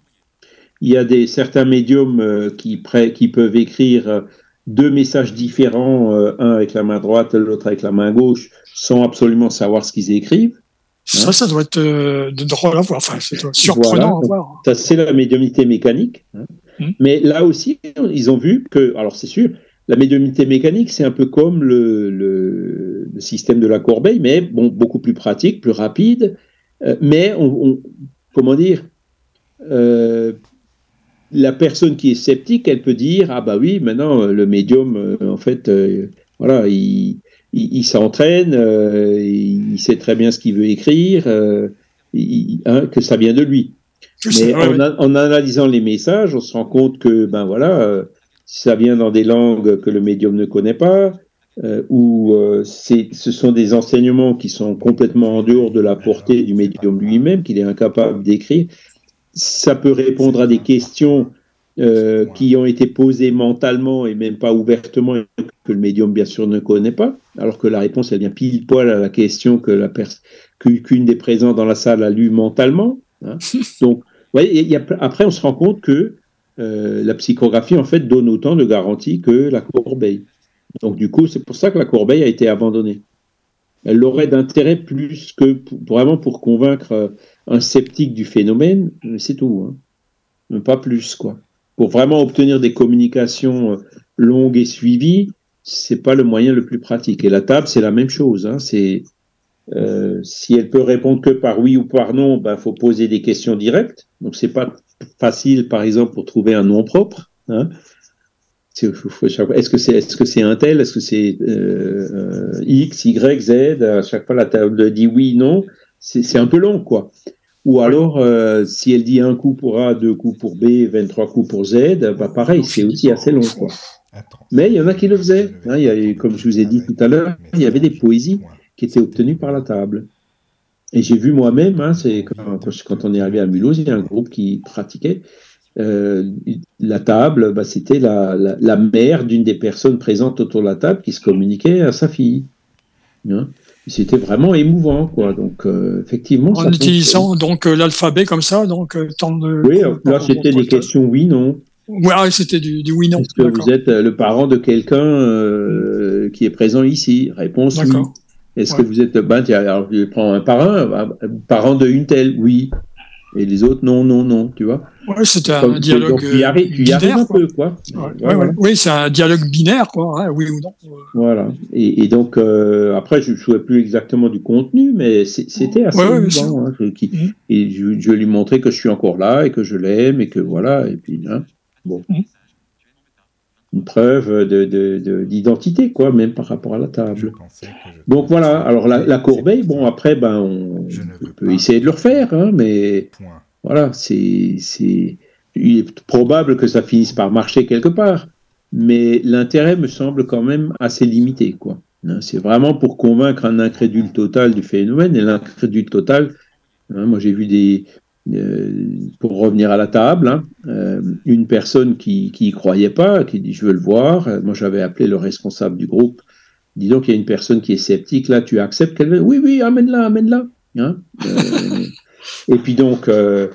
Speaker 4: Il y a des, certains médiums euh, qui, qui, peuvent écrire euh, deux messages différents, un avec la main droite, l'autre avec la main gauche, sans absolument savoir ce qu'ils écrivent.
Speaker 5: Ça, ça doit être de drôle à voir, enfin, c'est surprenant
Speaker 4: Voilà.
Speaker 5: à voir.
Speaker 4: Ça, c'est la médiumnité mécanique. hein.
Speaker 5: Hmm.
Speaker 4: Mais là aussi, ils ont vu que, alors c'est sûr, la médiumnité mécanique, c'est un peu comme le, le- le système de la corbeille, mais bon, beaucoup plus pratique, plus rapide. Euh, mais on, on- comment dire, euh, la personne qui est sceptique, elle peut dire ah bah oui, maintenant euh, le médium, en fait, euh, voilà, il, il, il s'entraîne, il, il sait très bien ce qu'il veut écrire, hein, que ça vient de lui. Mais
Speaker 5: vrai,
Speaker 4: en, analysant les messages, on se rend compte que ben voilà, ça vient dans des langues que le médium ne connaît pas, euh, ou euh, ce sont des enseignements qui sont complètement en dehors de la portée du médium lui-même, qu'il est incapable d'écrire. Ça peut répondre à des questions euh, qui ont été posées mentalement et même pas ouvertement, que le médium bien sûr ne connaît pas, alors que la réponse elle vient pile poil à la question que la qu'une des présents dans la salle a lu mentalement. hein. Donc, Ouais, y a- après, on se rend compte que euh, la psychographie, en fait, donne autant de garanties que la corbeille. Donc, du coup, c'est pour ça que la corbeille a été abandonnée. Elle aurait d'intérêt plus que vraiment pour convaincre euh, un sceptique du phénomène, c'est tout. Hein. Pas plus, quoi. Pour vraiment obtenir des communications euh, longues et suivies, c'est pas le moyen le plus pratique. Et la table, c'est la même chose. Hein. C'est si elle peut répondre que par oui ou par non, ben faut poser des questions directes. Donc c'est pas facile, par exemple, pour trouver un nom propre. Hein. Est-ce que c'est est-ce que c'est un tel, est-ce que c'est euh, euh, X, Y, Z À chaque fois la table dit oui, non. C'est un peu long, quoi. Ou alors, euh, si elle dit un coup pour A, deux coups pour B, 23 coups pour Z, bah pareil, c'est aussi assez long, quoi. Mais il y en a qui le faisaient. hein. il y a, comme je vous ai dit tout à l'heure, il y avait des poésies qui étaient obtenues par la table. Et j'ai vu moi-même, hein, c'est quand, quand- on est arrivé à Mulhouse, il y a un groupe qui pratiquait. euh, la table, bah, c'était la, la, la mère d'une des personnes présentes autour de la table qui se communiquait à sa fille. Hein. C'était vraiment émouvant, quoi. Donc, euh, effectivement, ça
Speaker 5: En utilisant donc euh, l'alphabet comme ça, donc tant de.
Speaker 4: Oui, là, c'était des questions oui, non.
Speaker 5: Ouais, c'était du, du oui non.
Speaker 4: Est-ce que vous êtes le parent de quelqu'un qui est présent ici? Réponse oui. Est-ce
Speaker 5: Ouais.
Speaker 4: que vous êtes, ben, tiens, alors je prends un parrain, un parent de une telle, oui. Et les autres, non, non, non, tu vois.
Speaker 5: C'était
Speaker 4: Donc,
Speaker 5: un dialogue
Speaker 4: donc, tu y arrives, tu y arrives
Speaker 5: binaire,
Speaker 4: un
Speaker 5: quoi.
Speaker 4: peu, quoi.
Speaker 5: Ouais, ouais. Oui, c'est un dialogue binaire, quoi. hein, oui ou non.
Speaker 4: Voilà. Et, et donc, euh, après, je ne souviens plus exactement du contenu, mais c'est- c'était assez émouvant, hein, je- qui-
Speaker 5: Mhm.
Speaker 4: Et je, je lui montrais que je suis encore là et que je l'aime et que voilà. Et puis, hein, bon.
Speaker 5: Mhm.
Speaker 4: Une preuve de- de- de- d'identité, quoi, même par rapport à la table. Donc voilà, alors la, la corbeille, bon après, ben, on, peut essayer de le refaire, hein, mais
Speaker 6: Point.
Speaker 4: voilà, c'est, il est probable que ça finisse par marcher quelque part, mais l'intérêt me semble quand même assez limité, quoi. Hein, c'est vraiment pour convaincre un incrédule total du phénomène, et l'incrédule total, hein, moi j'ai vu des, pour revenir à la table, hein, euh, une personne qui qui y croyait pas, qui dit je veux le voir, Euh, moi j'avais appelé le responsable du groupe, dis donc il y a une personne qui est sceptique, là tu acceptes qu'elle Oui, oui, amène-la, amène-la. Hein? Euh, et puis donc, euh,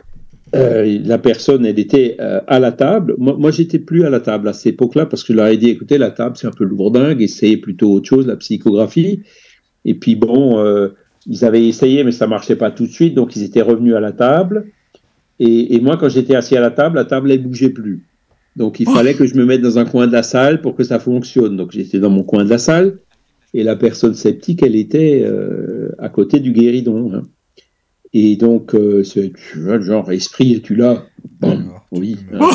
Speaker 4: euh, la personne, elle était euh, à la table. Moi, moi j'étais plus à la table à cette époque-là parce que je leur ai dit, écoutez, la table, c'est un peu lourdingue, essayez plutôt autre chose, la psychographie. Et puis bon, euh, ils avaient essayé, mais ça marchait pas tout de suite, donc ils étaient revenus à la table. Et, et moi, quand j'étais assis à la table, la table, elle bougeait plus. Donc il
Speaker 5: Oh.
Speaker 4: fallait que je me mette dans un coin de la salle pour que ça fonctionne. Donc j'étais dans mon coin de la salle et la personne sceptique, elle était euh, à côté du guéridon. hein. Et donc, euh, c'est tu vois, genre, esprit, es-tu là Bon, oui.
Speaker 6: me
Speaker 4: hein.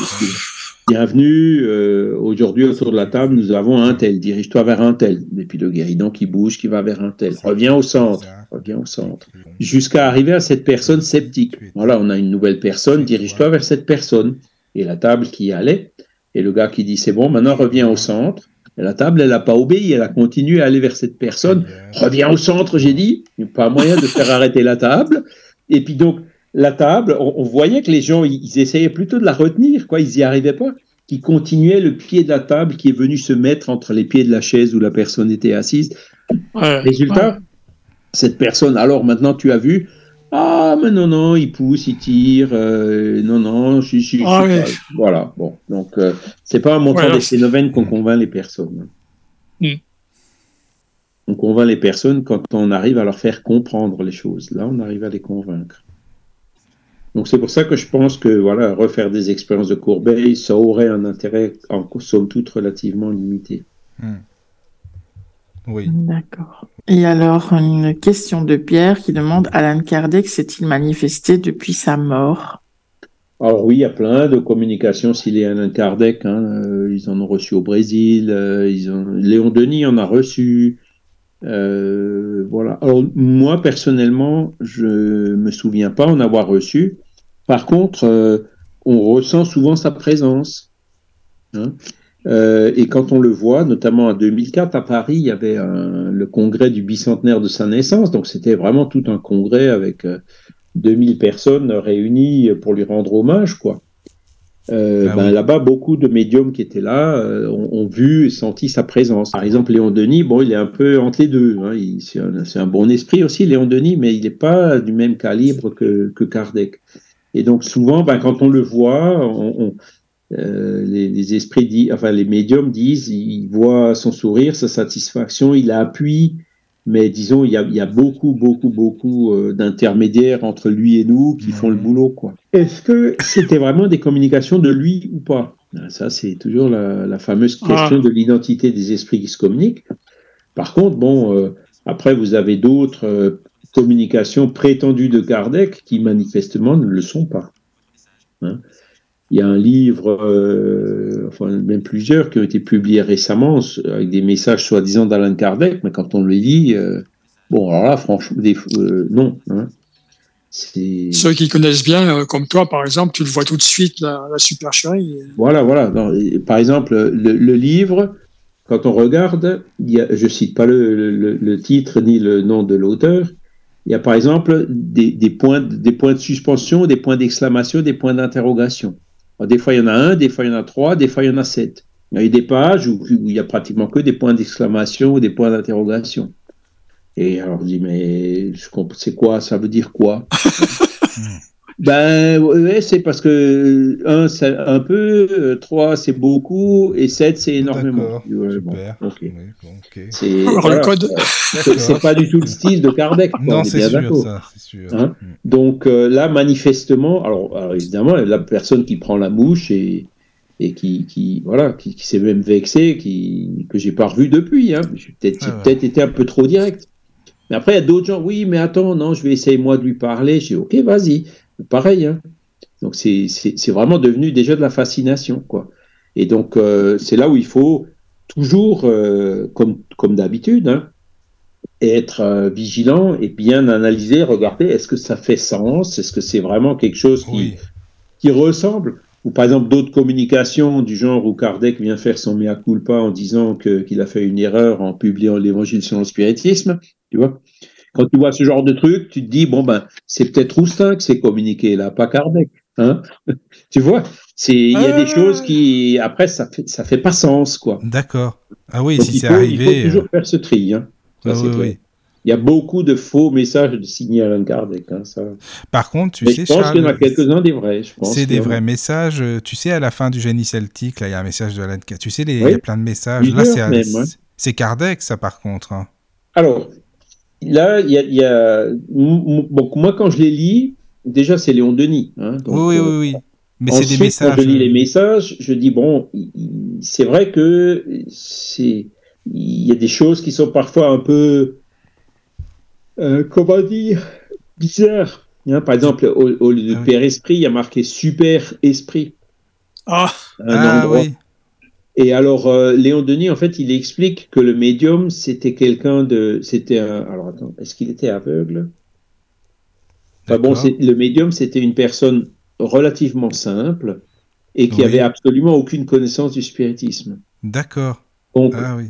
Speaker 4: Bienvenue. euh, Aujourd'hui, autour de la table, nous avons un tel. Dirige-toi vers un tel. Et puis le guéridon qui bouge, qui va vers un tel. Reviens au centre. Reviens au centre. Jusqu'à arriver à cette personne sceptique. Voilà, on a une nouvelle personne. Dirige-toi vers cette personne. Et la table qui y allait. Et le gars qui dit c'est bon, maintenant reviens au centre. Et la table, elle n'a pas obéi. Elle a continué à aller vers cette personne. Reviens au centre, j'ai dit. Il n'y a pas moyen de faire arrêter la table. Et puis donc, la table, on, on voyait que les gens, ils, ils essayaient plutôt de la retenir, quoi. Ils n'y arrivaient pas. Ils continuaient le pied de la table qui est venu se mettre entre les pieds de la chaise où la personne était assise.
Speaker 5: Ouais.
Speaker 4: Résultat, cette personne, alors maintenant tu as vu, ah, mais non, non, il pousse, il tire, euh, non, non, je, je, je-
Speaker 5: Ah oui.
Speaker 4: voilà. Bon, donc, euh, c'est pas en montrant
Speaker 5: Ouais,
Speaker 4: des phénomènes qu'on convainc les personnes. On convainc les personnes quand on arrive à leur faire comprendre les choses. Là, on arrive à les convaincre. Donc c'est pour ça que je pense que voilà, refaire des expériences de Corbeil, ça aurait un intérêt en somme toute relativement limité.
Speaker 6: Hmm. Oui.
Speaker 3: D'accord. Et alors, une question de Pierre qui demande Alan Kardec s'est-il manifesté depuis sa mort?
Speaker 4: Alors oui, il y a plein de communications s'il est Alan Kardec. Hein, euh, ils en ont reçu au Brésil. euh, ils ont... Léon Denis en a reçu. Euh, voilà. Alors moi personnellement, je me souviens pas en avoir reçu. Par contre, euh, on ressent souvent sa présence. hein. Euh, et quand on le voit, notamment en 2004 à Paris, il y avait le congrès du bicentenaire de sa naissance. Donc c'était vraiment tout un congrès avec euh, 2000 personnes réunies pour lui rendre hommage, quoi. Euh,
Speaker 6: Ah
Speaker 4: ben,
Speaker 6: oui.
Speaker 4: Là-bas, beaucoup de médiums qui étaient là euh, ont, ont vu et senti sa présence. Par exemple, Léon Denis, bon, il est un peu entre les deux. Hein. C'est un, bon esprit aussi, Léon Denis, mais il n'est pas du même calibre que, que Kardec. Et donc souvent, ben, quand on le voit, on, on- euh, les, les esprits, disent, enfin les médiums disent, ils voient son sourire, sa satisfaction, il appuie, mais disons, il y a, il y a beaucoup, beaucoup, beaucoup euh, d'intermédiaires entre lui et nous qui font le boulot. quoi. Est-ce que c'était vraiment des communications de lui ou pas? Ben, Ça, c'est toujours la, la fameuse question de l'identité des esprits qui se communiquent. Par contre, bon, euh, après, vous avez d'autres euh, communications prétendues de Kardec qui manifestement ne le sont pas. Hein. Il y a un livre, euh, enfin même plusieurs, qui ont été publiés récemment avec des messages soi-disant d'Alan Kardec, mais quand on le lit, euh, bon, alors là, franchement, des, euh, non. Hein.
Speaker 5: Ceux qui connaissent bien, comme toi, par exemple, tu le vois tout de suite, la, la supercherie.
Speaker 4: Voilà, voilà. Non, par exemple, le, le livre, quand on regarde, il y a, je cite pas le, le- le titre ni le nom de l'auteur, il y a par exemple des, des points, de- des points de suspension, des points d'exclamation, des points d'interrogation. Alors, Des fois, il y en a un, des fois, il y en a trois, des fois, il y en a sept. Il y a des pages où, où il y a pratiquement que des points d'exclamation ou des points d'interrogation. Et alors, je dis, mais c'est quoi? Ça veut dire quoi? Ben, ouais, c'est parce que 1, c'est un peu, 3, c'est beaucoup, et 7, c'est énormément.
Speaker 6: D'accord,
Speaker 4: Ouais, bon,
Speaker 6: super. Oui, bon.
Speaker 4: C'est
Speaker 5: Alors,
Speaker 4: voilà,
Speaker 5: le code,
Speaker 4: c'est- c'est pas du tout le style de Kardec. quoi,
Speaker 6: Non,
Speaker 4: est
Speaker 6: c'est sûr, ça, c'est sûr.
Speaker 4: Hein
Speaker 6: Mm.
Speaker 4: Donc euh, là, manifestement, alors, alors, évidemment, la personne qui prend la mouche et, et qui, qui voilà, qui, qui s'est même vexé, qui que j'ai pas revu depuis. Hein. J'ai peut-être
Speaker 6: Ah ouais.
Speaker 4: peut-être été un peu trop direct. Mais après, il y a d'autres gens. Oui, mais attends, non, je vais essayer moi de lui parler. J'ai dit, ok, vas-y. Pareil. Hein. Donc c'est vraiment devenu déjà de la fascination, quoi. Et donc euh, c'est là où il faut toujours, euh, comme comme d'habitude, hein, être euh, vigilant et bien analyser, regarder, est-ce que ça fait sens, est-ce que c'est vraiment quelque chose qui,
Speaker 6: Oui,
Speaker 4: qui ressemble? Ou par exemple d'autres communications du genre où Kardec vient faire son mea culpa en disant qu'il a fait une erreur en publiant l'évangile selon le spiritisme, tu vois? Quand tu vois ce genre de truc, tu te dis bon ben c'est peut-être Roustin que c'est communiqué là, pas Kardec, hein. tu vois, c'est il y a
Speaker 6: Ah.
Speaker 4: des choses qui après ça fait ça fait pas sens quoi.
Speaker 6: d'accord. Ah oui,
Speaker 4: Donc,
Speaker 6: si c'est
Speaker 4: faut, il
Speaker 6: arrivé.
Speaker 4: faut toujours
Speaker 6: euh,
Speaker 4: faire ce tri, hein. Ça,
Speaker 6: ouais,
Speaker 4: clair.
Speaker 6: ouais.
Speaker 4: Il y a beaucoup de faux messages de signés Alan Kardec. Hein, ça.
Speaker 6: Par contre, tu
Speaker 4: Mais
Speaker 6: sais,
Speaker 4: je pense qu'il y en a quelques-uns des vrais. Je pense
Speaker 6: c'est des vrais messages. euh, Tu sais, à la fin du génie celtique, là, il y a un message de Alan Kardec. Tu sais, les- il
Speaker 4: Oui.
Speaker 6: y a plein de messages. Là, c'est
Speaker 4: hein.
Speaker 6: Kardec, ça, par contre. hein.
Speaker 4: Alors, là, il y a, y a- bon, moi, quand je les lis, déjà, c'est Léon Denis. Hein, donc,
Speaker 6: oui, oui,
Speaker 4: euh,
Speaker 6: oui, oui. Mais c'est des messages.
Speaker 4: Quand je lis les
Speaker 6: euh,
Speaker 4: messages, je dis, bon, c'est vrai que c'est, il y a des choses qui sont parfois un peu, euh, comment dire, bizarres. Hein, par exemple, au, au lieu de
Speaker 6: Ah oui.
Speaker 4: Père Esprit, il y a marqué Super Esprit.
Speaker 5: ah,
Speaker 4: Un
Speaker 6: Ah
Speaker 4: endroit.
Speaker 6: oui.
Speaker 4: Et alors, euh, Léon Denis, en fait, il explique que le médium, c'était quelqu'un de. C'était un. Alors, attends, est-ce qu'il était aveugle? Enfin bon, le médium, c'était une personne relativement simple et qui
Speaker 6: Oui.
Speaker 4: avait absolument aucune connaissance du spiritisme.
Speaker 6: D'accord.
Speaker 4: Donc
Speaker 6: Ah oui.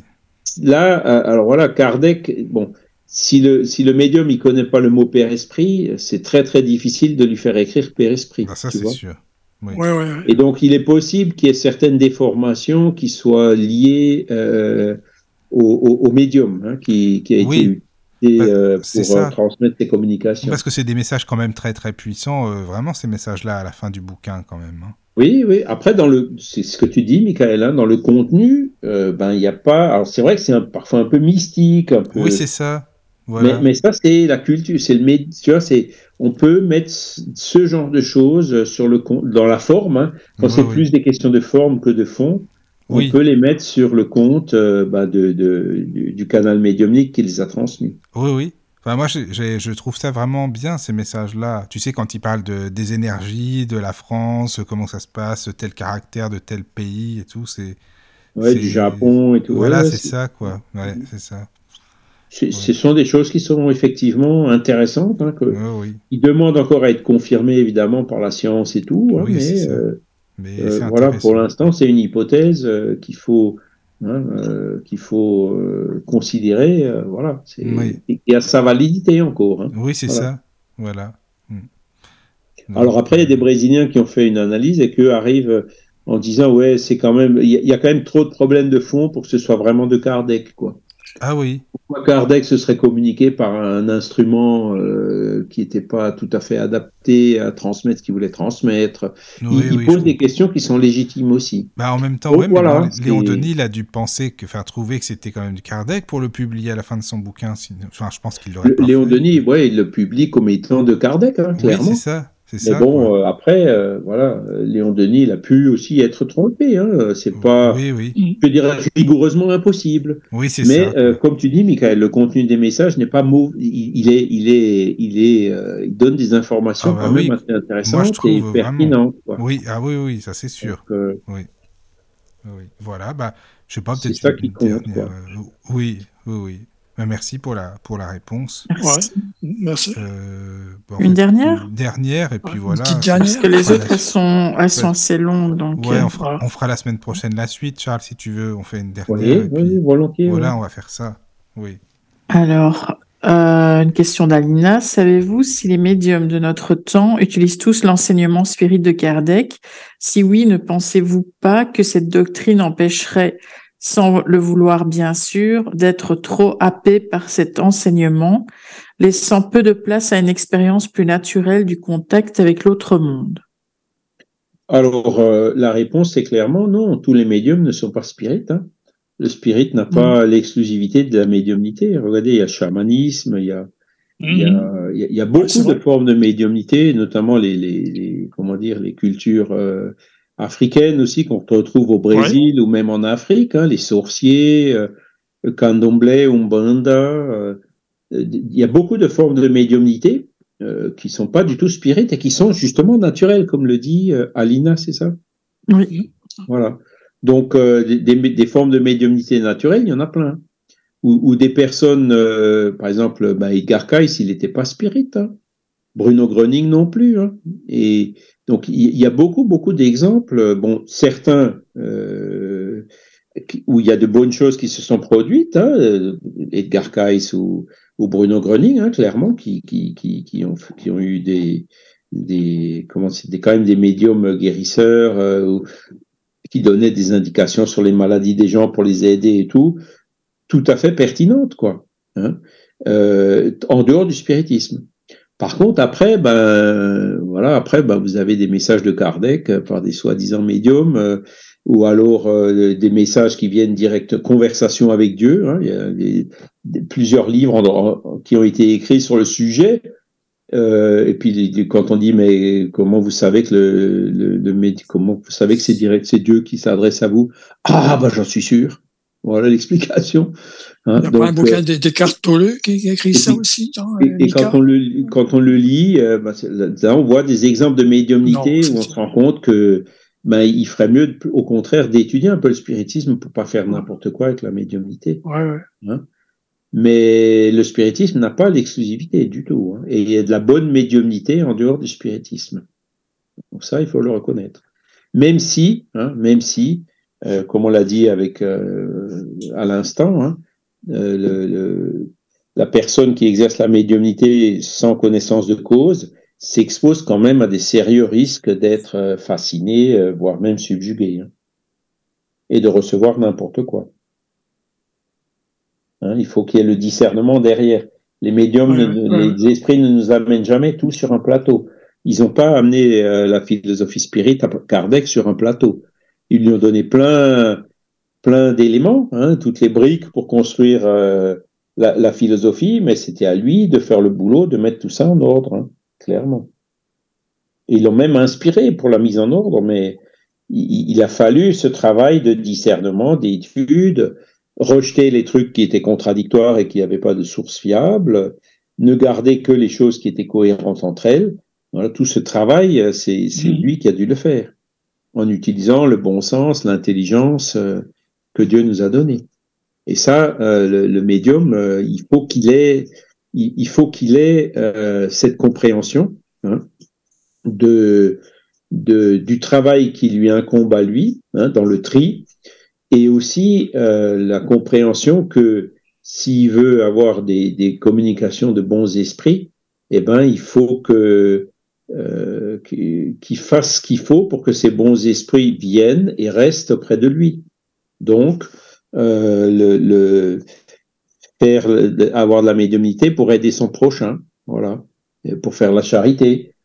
Speaker 4: là, euh, alors voilà, Kardec, bon, si le, si le médium, il connaît pas le mot Père Esprit, c'est très très difficile de lui faire écrire Père Esprit.
Speaker 6: Ah, ça, c'est sûr. Oui.
Speaker 5: ouais, ouais.
Speaker 4: Et donc, il est possible qu'il y ait certaines déformations qui soient liées euh, au, au- au médium hein, qui, qui a été
Speaker 6: Oui.
Speaker 4: utilisé
Speaker 6: Bah,
Speaker 4: euh, pour euh,
Speaker 6: ça.
Speaker 4: transmettre les communications.
Speaker 6: Parce que c'est des messages quand même très très puissants, euh, vraiment ces messages-là à la fin du bouquin quand même. hein.
Speaker 4: Oui, oui. Après, dans le, c'est ce que tu dis, Michael, hein, dans le contenu, euh, ben il n'y a pas. Alors c'est vrai que c'est parfois un peu mystique, un peu.
Speaker 6: Oui, c'est ça.
Speaker 4: Voilà. Mais, mais, ça, c'est la culture, c'est le c'est on peut mettre ce genre de choses sur le dans la forme. Hein, quand c'est plus des questions de forme que de fond, on peut les mettre sur le compte euh, bah, de, de, du, canal médiumnique qui les a transmis.
Speaker 6: Oui, oui. Enfin, moi, je, je, trouve ça vraiment bien, ces messages-là. Tu sais, quand ils parlent de, des énergies, de la France, comment ça se passe, tel caractère de tel pays et tout, c'est...
Speaker 4: Ouais, du Japon et tout.
Speaker 6: Voilà, c'est ça, quoi. Ouais, c'est ça.
Speaker 4: Ce sont des choses qui sont effectivement intéressantes. Hein, que Ils demandent encore à être confirmés, évidemment, par la science et tout. Hein, mais, euh, mais euh, voilà, pour l'instant, c'est une hypothèse euh, qu'il faut Hein, qu'il faut considérer. Voilà, c'est il y a sa validité encore. Hein.
Speaker 6: Oui, c'est ça. Voilà. Hmm.
Speaker 4: Alors après, il y a des Brésiliens qui ont fait une analyse et qui arrivent en disant ouais, c'est quand même, il y, a quand même trop de problèmes de fond pour que ce soit vraiment de Kardec, quoi.
Speaker 6: Ah oui.
Speaker 4: Pourquoi Kardec se serait communiqué par un instrument euh, qui n'était pas tout à fait adapté à transmettre ce qu'il voulait transmettre? Il, pose des questions qui sont légitimes aussi.
Speaker 6: Bah, en même temps, voilà, Léon Denis il a dû penser que, enfin, trouver que c'était quand même du Kardec pour le publier à la fin de son bouquin. Enfin, je pense qu'il l'aurait.
Speaker 4: Léon Denis, ouais, il le publie comme étant de Kardec, hein, clairement.
Speaker 6: c'est ça.
Speaker 4: Mais bon, euh, après, euh, voilà, Léon Denis, il a pu aussi être trompé. Hein. C'est pas,
Speaker 6: oui, oui.
Speaker 4: je dirais, rigoureusement impossible.
Speaker 6: Oui, c'est
Speaker 4: Mais euh, comme tu dis, Michael, le contenu des messages n'est pas mauvais. Il, est, il est, il est, il donne des informations ah, bah quand même assez intéressantes et pertinentes.
Speaker 6: Oui, ah oui, oui, ça c'est sûr. oui. oui. Voilà, bah, je sais pas, peut-être.
Speaker 4: C'est ça qui compte.
Speaker 6: oui, oui, oui. Ben, merci pour la, pour la réponse.
Speaker 5: Merci. merci.
Speaker 3: Euh, une dernière
Speaker 6: Une dernière, et puis voilà.
Speaker 3: Parce que les autres, elles sont, elles sont assez longues. Donc
Speaker 6: ouais, euh, on, fera, on, fera, la semaine prochaine la suite, Charles, si tu veux. On fait une dernière.
Speaker 4: Oui, oui volontiers.
Speaker 6: Voilà, on va faire ça. Oui.
Speaker 3: Alors, euh, une question d'Alina. Savez-vous si les médiums de notre temps utilisent tous l'enseignement spirit de Kardec? Si oui, ne pensez-vous pas que cette doctrine empêcherait sans le vouloir bien sûr, d'être trop happé par cet enseignement, laissant peu de place à une expérience plus naturelle du contact avec l'autre monde
Speaker 4: Alors, euh, la réponse est clairement non, tous les médiums ne sont pas spirites. Hein. Le spirit n'a pas mm. l'exclusivité de la médiumnité. Regardez, il y a le chamanisme, il y a, il, y a, il y a, beaucoup de formes de médiumnité, notamment les, les, les, comment dire, les cultures euh, africaines aussi qu'on retrouve au Brésil ou même en Afrique, hein, les sorciers, euh, le candomblé, umbanda. Euh, il y a beaucoup de formes de médiumnité euh, qui sont pas du tout spirites et qui sont justement naturelles, comme le dit euh, Alina, c'est ça?
Speaker 3: Oui.
Speaker 4: Voilà. Donc des, des, formes de médiumnité naturelle, il y en a plein. Ou, ou des personnes, par exemple, bah, Edgar Cayce, il n'était pas spirit. Hein. Bruno Gröning non plus. Hein. Et donc il y, a beaucoup, beaucoup d'exemples. Bon, certains euh, où il y a de bonnes choses qui se sont produites, hein, Edgar Cayce ou, Bruno Gröning, hein, clairement, qui, ont, eu des, comment quand même des médiums guérisseurs euh, qui donnaient des indications sur les maladies des gens pour les aider et tout, tout à fait pertinentes, quoi. Hein, euh, en dehors du spiritisme. Par contre, après, ben voilà, après, ben, vous avez des messages de Kardec euh, par des soi-disant médiums, euh, ou alors euh, des messages qui viennent direct conversation avec Dieu. Hein. il y a plusieurs livres qui ont été écrits sur le sujet. et puis quand on dit mais comment vous savez que le, le, comment vous savez que c'est direct, c'est Dieu qui s'adresse à vous? Ah ben j'en suis sûr. Voilà l'explication.
Speaker 5: Hein, Il y a pas un bouquin euh, des, Descartes qui, a écrit ça aussi.
Speaker 4: et, quand, on le, quand on le lit, euh, bah, là, on voit des exemples de médiumnité où on se rend compte que ben, il ferait mieux, au contraire, d'étudier un peu le spiritisme pour pas faire n'importe quoi avec la médiumnité.
Speaker 5: Ouais, ouais.
Speaker 4: Hein. Mais le spiritisme n'a pas l'exclusivité du tout. Hein. Et il y a de la bonne médiumnité en dehors du spiritisme. Donc ça, il faut le reconnaître. Même si, hein, même si, euh, comme on l'a dit avec euh, à l'instant, euh, le, la personne qui exerce la médiumnité sans connaissance de cause s'expose quand même à des sérieux risques d'être euh, fasciné, euh, voire même subjugué, hein, et de recevoir n'importe quoi. Hein, il faut qu'il y ait le discernement derrière. Les médiums, les esprits ne nous amènent jamais tout sur un plateau. ils n'ont pas amené euh, la philosophie spirit à Kardec sur un plateau. Ils lui ont donné plein, plein d'éléments, hein, toutes les briques pour construire euh, la, la, philosophie, mais c'était à lui de faire le boulot, de mettre tout ça en ordre, hein, clairement. Ils l'ont même inspiré pour la mise en ordre, mais il, il a fallu ce travail de discernement, d'étude, rejeter les trucs qui étaient contradictoires et qui n'avaient pas de source fiable, ne garder que les choses qui étaient cohérentes entre elles. Voilà, tout ce travail, euh, c'est mmh. lui qui a dû le faire, en utilisant le bon sens, l'intelligence euh, que Dieu nous a donnée. Et ça, euh, le, médium, euh, il faut qu'il ait, euh, cette compréhension hein, du travail qui lui incombe à lui hein, dans le tri, et aussi la compréhension que s'il veut avoir des, communications de bons esprits, eh ben, il faut que qu'il fasse ce qu'il faut pour que ces bons esprits viennent et restent auprès de lui. Donc, euh, avoir de la médiumnité pour aider son prochain, voilà, pour faire la charité,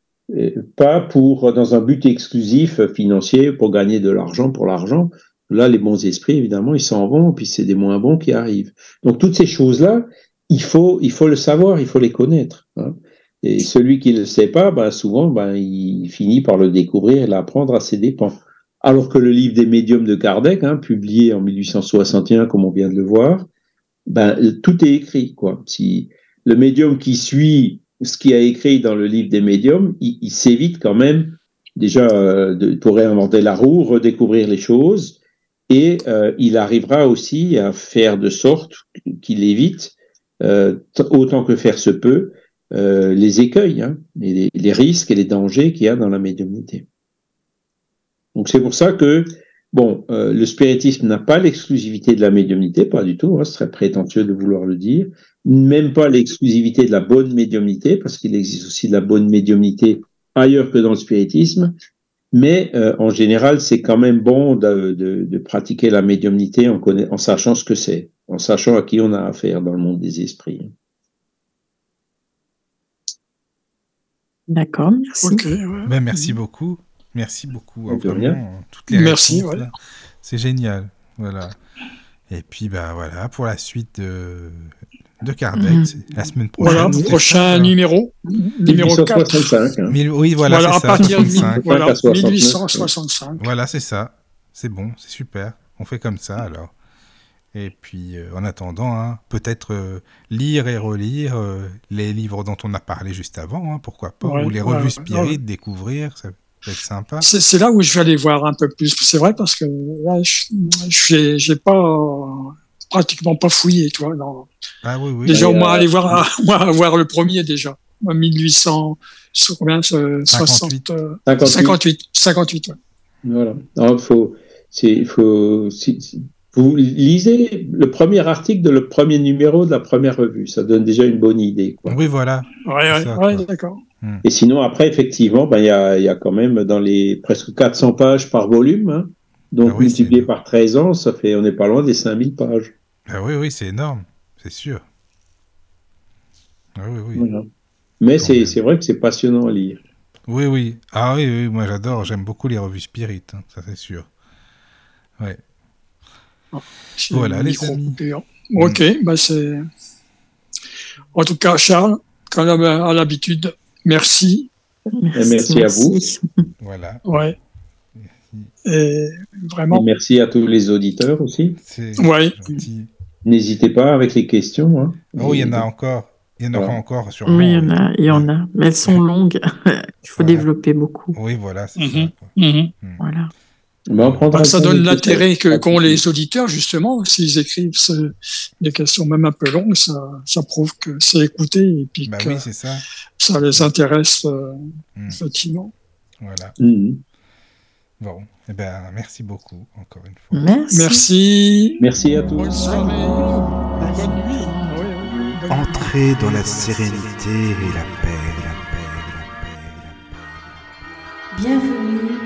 Speaker 4: pas pour dans un but exclusif financier pour gagner de l'argent pour l'argent. Là, les bons esprits, évidemment, ils s'en vont, puis c'est des moins bons qui arrivent. Donc toutes ces choses-là, il faut, il faut le savoir, il faut les connaître. Hein. Et celui qui ne le sait pas, ben, souvent, ben, il finit par le découvrir et l'apprendre à ses dépens. Alors que le livre des médiums de Kardec, hein, publié en 1861, comme on vient de le voir, ben, tout est écrit. Quoi. Si le médium qui suit ce qui a écrit dans le livre des médiums, il, s'évite quand même déjà euh, de, pour réinventer la roue, redécouvrir les choses, et euh, il arrivera aussi à faire de sorte qu'il évite, euh, autant que faire se peut, les écueils, hein, les, risques et les dangers qu'il y a dans la médiumnité. Donc c'est pour ça que bon, euh, le spiritisme n'a pas l'exclusivité de la médiumnité, pas du tout, hein, ce serait prétentieux de vouloir le dire, même pas l'exclusivité de la bonne médiumnité, parce qu'il existe aussi de la bonne médiumnité ailleurs que dans le spiritisme, mais euh, en général, c'est quand même bon de, de, de, pratiquer la médiumnité en, en sachant ce que c'est, en sachant à qui on a affaire dans le monde des esprits.
Speaker 3: D'accord, merci.
Speaker 5: Okay, ouais.
Speaker 6: ben, merci beaucoup. Merci beaucoup.
Speaker 4: De rien.
Speaker 6: Toutes les
Speaker 5: merci.
Speaker 6: Réponses, voilà. C'est génial. Voilà. Et puis, bah voilà, pour la suite de, de Kardec,
Speaker 3: Mhm.
Speaker 6: la semaine prochaine.
Speaker 5: Voilà, prochain
Speaker 6: ça,
Speaker 5: numéro, numéro 4.
Speaker 4: 1865. hein.
Speaker 6: Mille- Oui, voilà,
Speaker 5: Voilà, à
Speaker 6: c'est ça.
Speaker 5: partir de
Speaker 6: 65.
Speaker 5: voilà,
Speaker 4: à 69.
Speaker 5: 1865.
Speaker 6: Voilà, c'est ça. C'est bon, c'est super. On fait comme ça alors. Et puis, euh, en attendant, hein, peut-être euh, lire et relire euh, les livres dont on a parlé juste avant, hein, pourquoi pas,
Speaker 5: Ouais,
Speaker 6: ou les
Speaker 5: ouais,
Speaker 6: revues
Speaker 5: ouais,
Speaker 6: spirites,
Speaker 5: ouais.
Speaker 6: découvrir, ça peut être sympa.
Speaker 5: C'est c'est là où je vais aller voir un peu plus. C'est vrai parce que là, je j'ai j'ai pas euh, pratiquement pas fouillé, toi.
Speaker 6: Ah oui, oui.
Speaker 5: Déjà, au moins
Speaker 4: euh,
Speaker 5: aller voir, moi, voir le premier déjà. Moi, 1800, sur combien, euh, 60,
Speaker 6: 58.
Speaker 5: euh,
Speaker 4: 58.
Speaker 5: 58, 58, ouais.
Speaker 4: Voilà. Non, faut, c'est, faut, si, si- vous lisez le premier article de le premier numéro de la première revue. Ça donne déjà une bonne idée, quoi.
Speaker 6: Oui, voilà.
Speaker 5: Ouais, ouais,
Speaker 6: quoi.
Speaker 5: D'accord.
Speaker 4: Et sinon, après, effectivement, ben, il y a, il y a quand même dans les presque 400 pages par volume. Hein. Donc,
Speaker 6: Ah oui,
Speaker 4: multiplié par 13 ans, ça fait, on n'est pas loin des 5000 pages.
Speaker 6: Ah oui, oui, c'est énorme, c'est sûr. Ah oui, oui.
Speaker 4: Voilà. Mais
Speaker 6: Quand
Speaker 4: c'est, vrai que c'est passionnant à lire.
Speaker 6: Oui, oui. Ah oui, oui, moi j'adore, j'aime beaucoup les revues spirites, hein, ça c'est sûr. Ouais.
Speaker 5: J'ai
Speaker 6: Voilà,
Speaker 5: le
Speaker 6: les amis.
Speaker 5: hein. Ok, bah c'est. En tout cas, Charles, comme à l'habitude, merci.
Speaker 4: merci à vous.
Speaker 6: Voilà.
Speaker 5: Ouais. Et
Speaker 4: Et
Speaker 5: vraiment,
Speaker 4: merci à tous les auditeurs aussi.
Speaker 5: Ouais.
Speaker 4: N'hésitez pas avec les questions. Hein.
Speaker 6: Oh, il y en a encore. Il y en aura
Speaker 4: Voilà.
Speaker 6: encore sûrement.
Speaker 3: Oui, il y en a, il y en a. Mais elles sont longues. il faut
Speaker 6: Voilà.
Speaker 3: développer beaucoup.
Speaker 6: Oui, voilà, c'est
Speaker 5: Mhm.
Speaker 6: ça. quoi.
Speaker 5: mhm.
Speaker 3: Voilà.
Speaker 4: Ben,
Speaker 5: ça donne l'intérêt qu'ont les auditeurs, justement, s'ils écrivent ce- des questions même un peu longues, ça, ça prouve que c'est écouté et puis
Speaker 6: Bah
Speaker 5: que
Speaker 6: oui, ça.
Speaker 5: ça les intéresse, euh,
Speaker 6: Mm.
Speaker 5: effectivement.
Speaker 6: Voilà.
Speaker 4: Mhm.
Speaker 6: Bon, eh ben, merci beaucoup, encore une fois.
Speaker 3: Merci.
Speaker 5: Merci.
Speaker 4: Merci à tous.
Speaker 5: Bonne soirée. Bonne nuit. Oui, oui, oui, bonne nuit.
Speaker 1: Entrez dans la sérénité et la paix, la paix, la paix, la paix.
Speaker 2: Bienvenue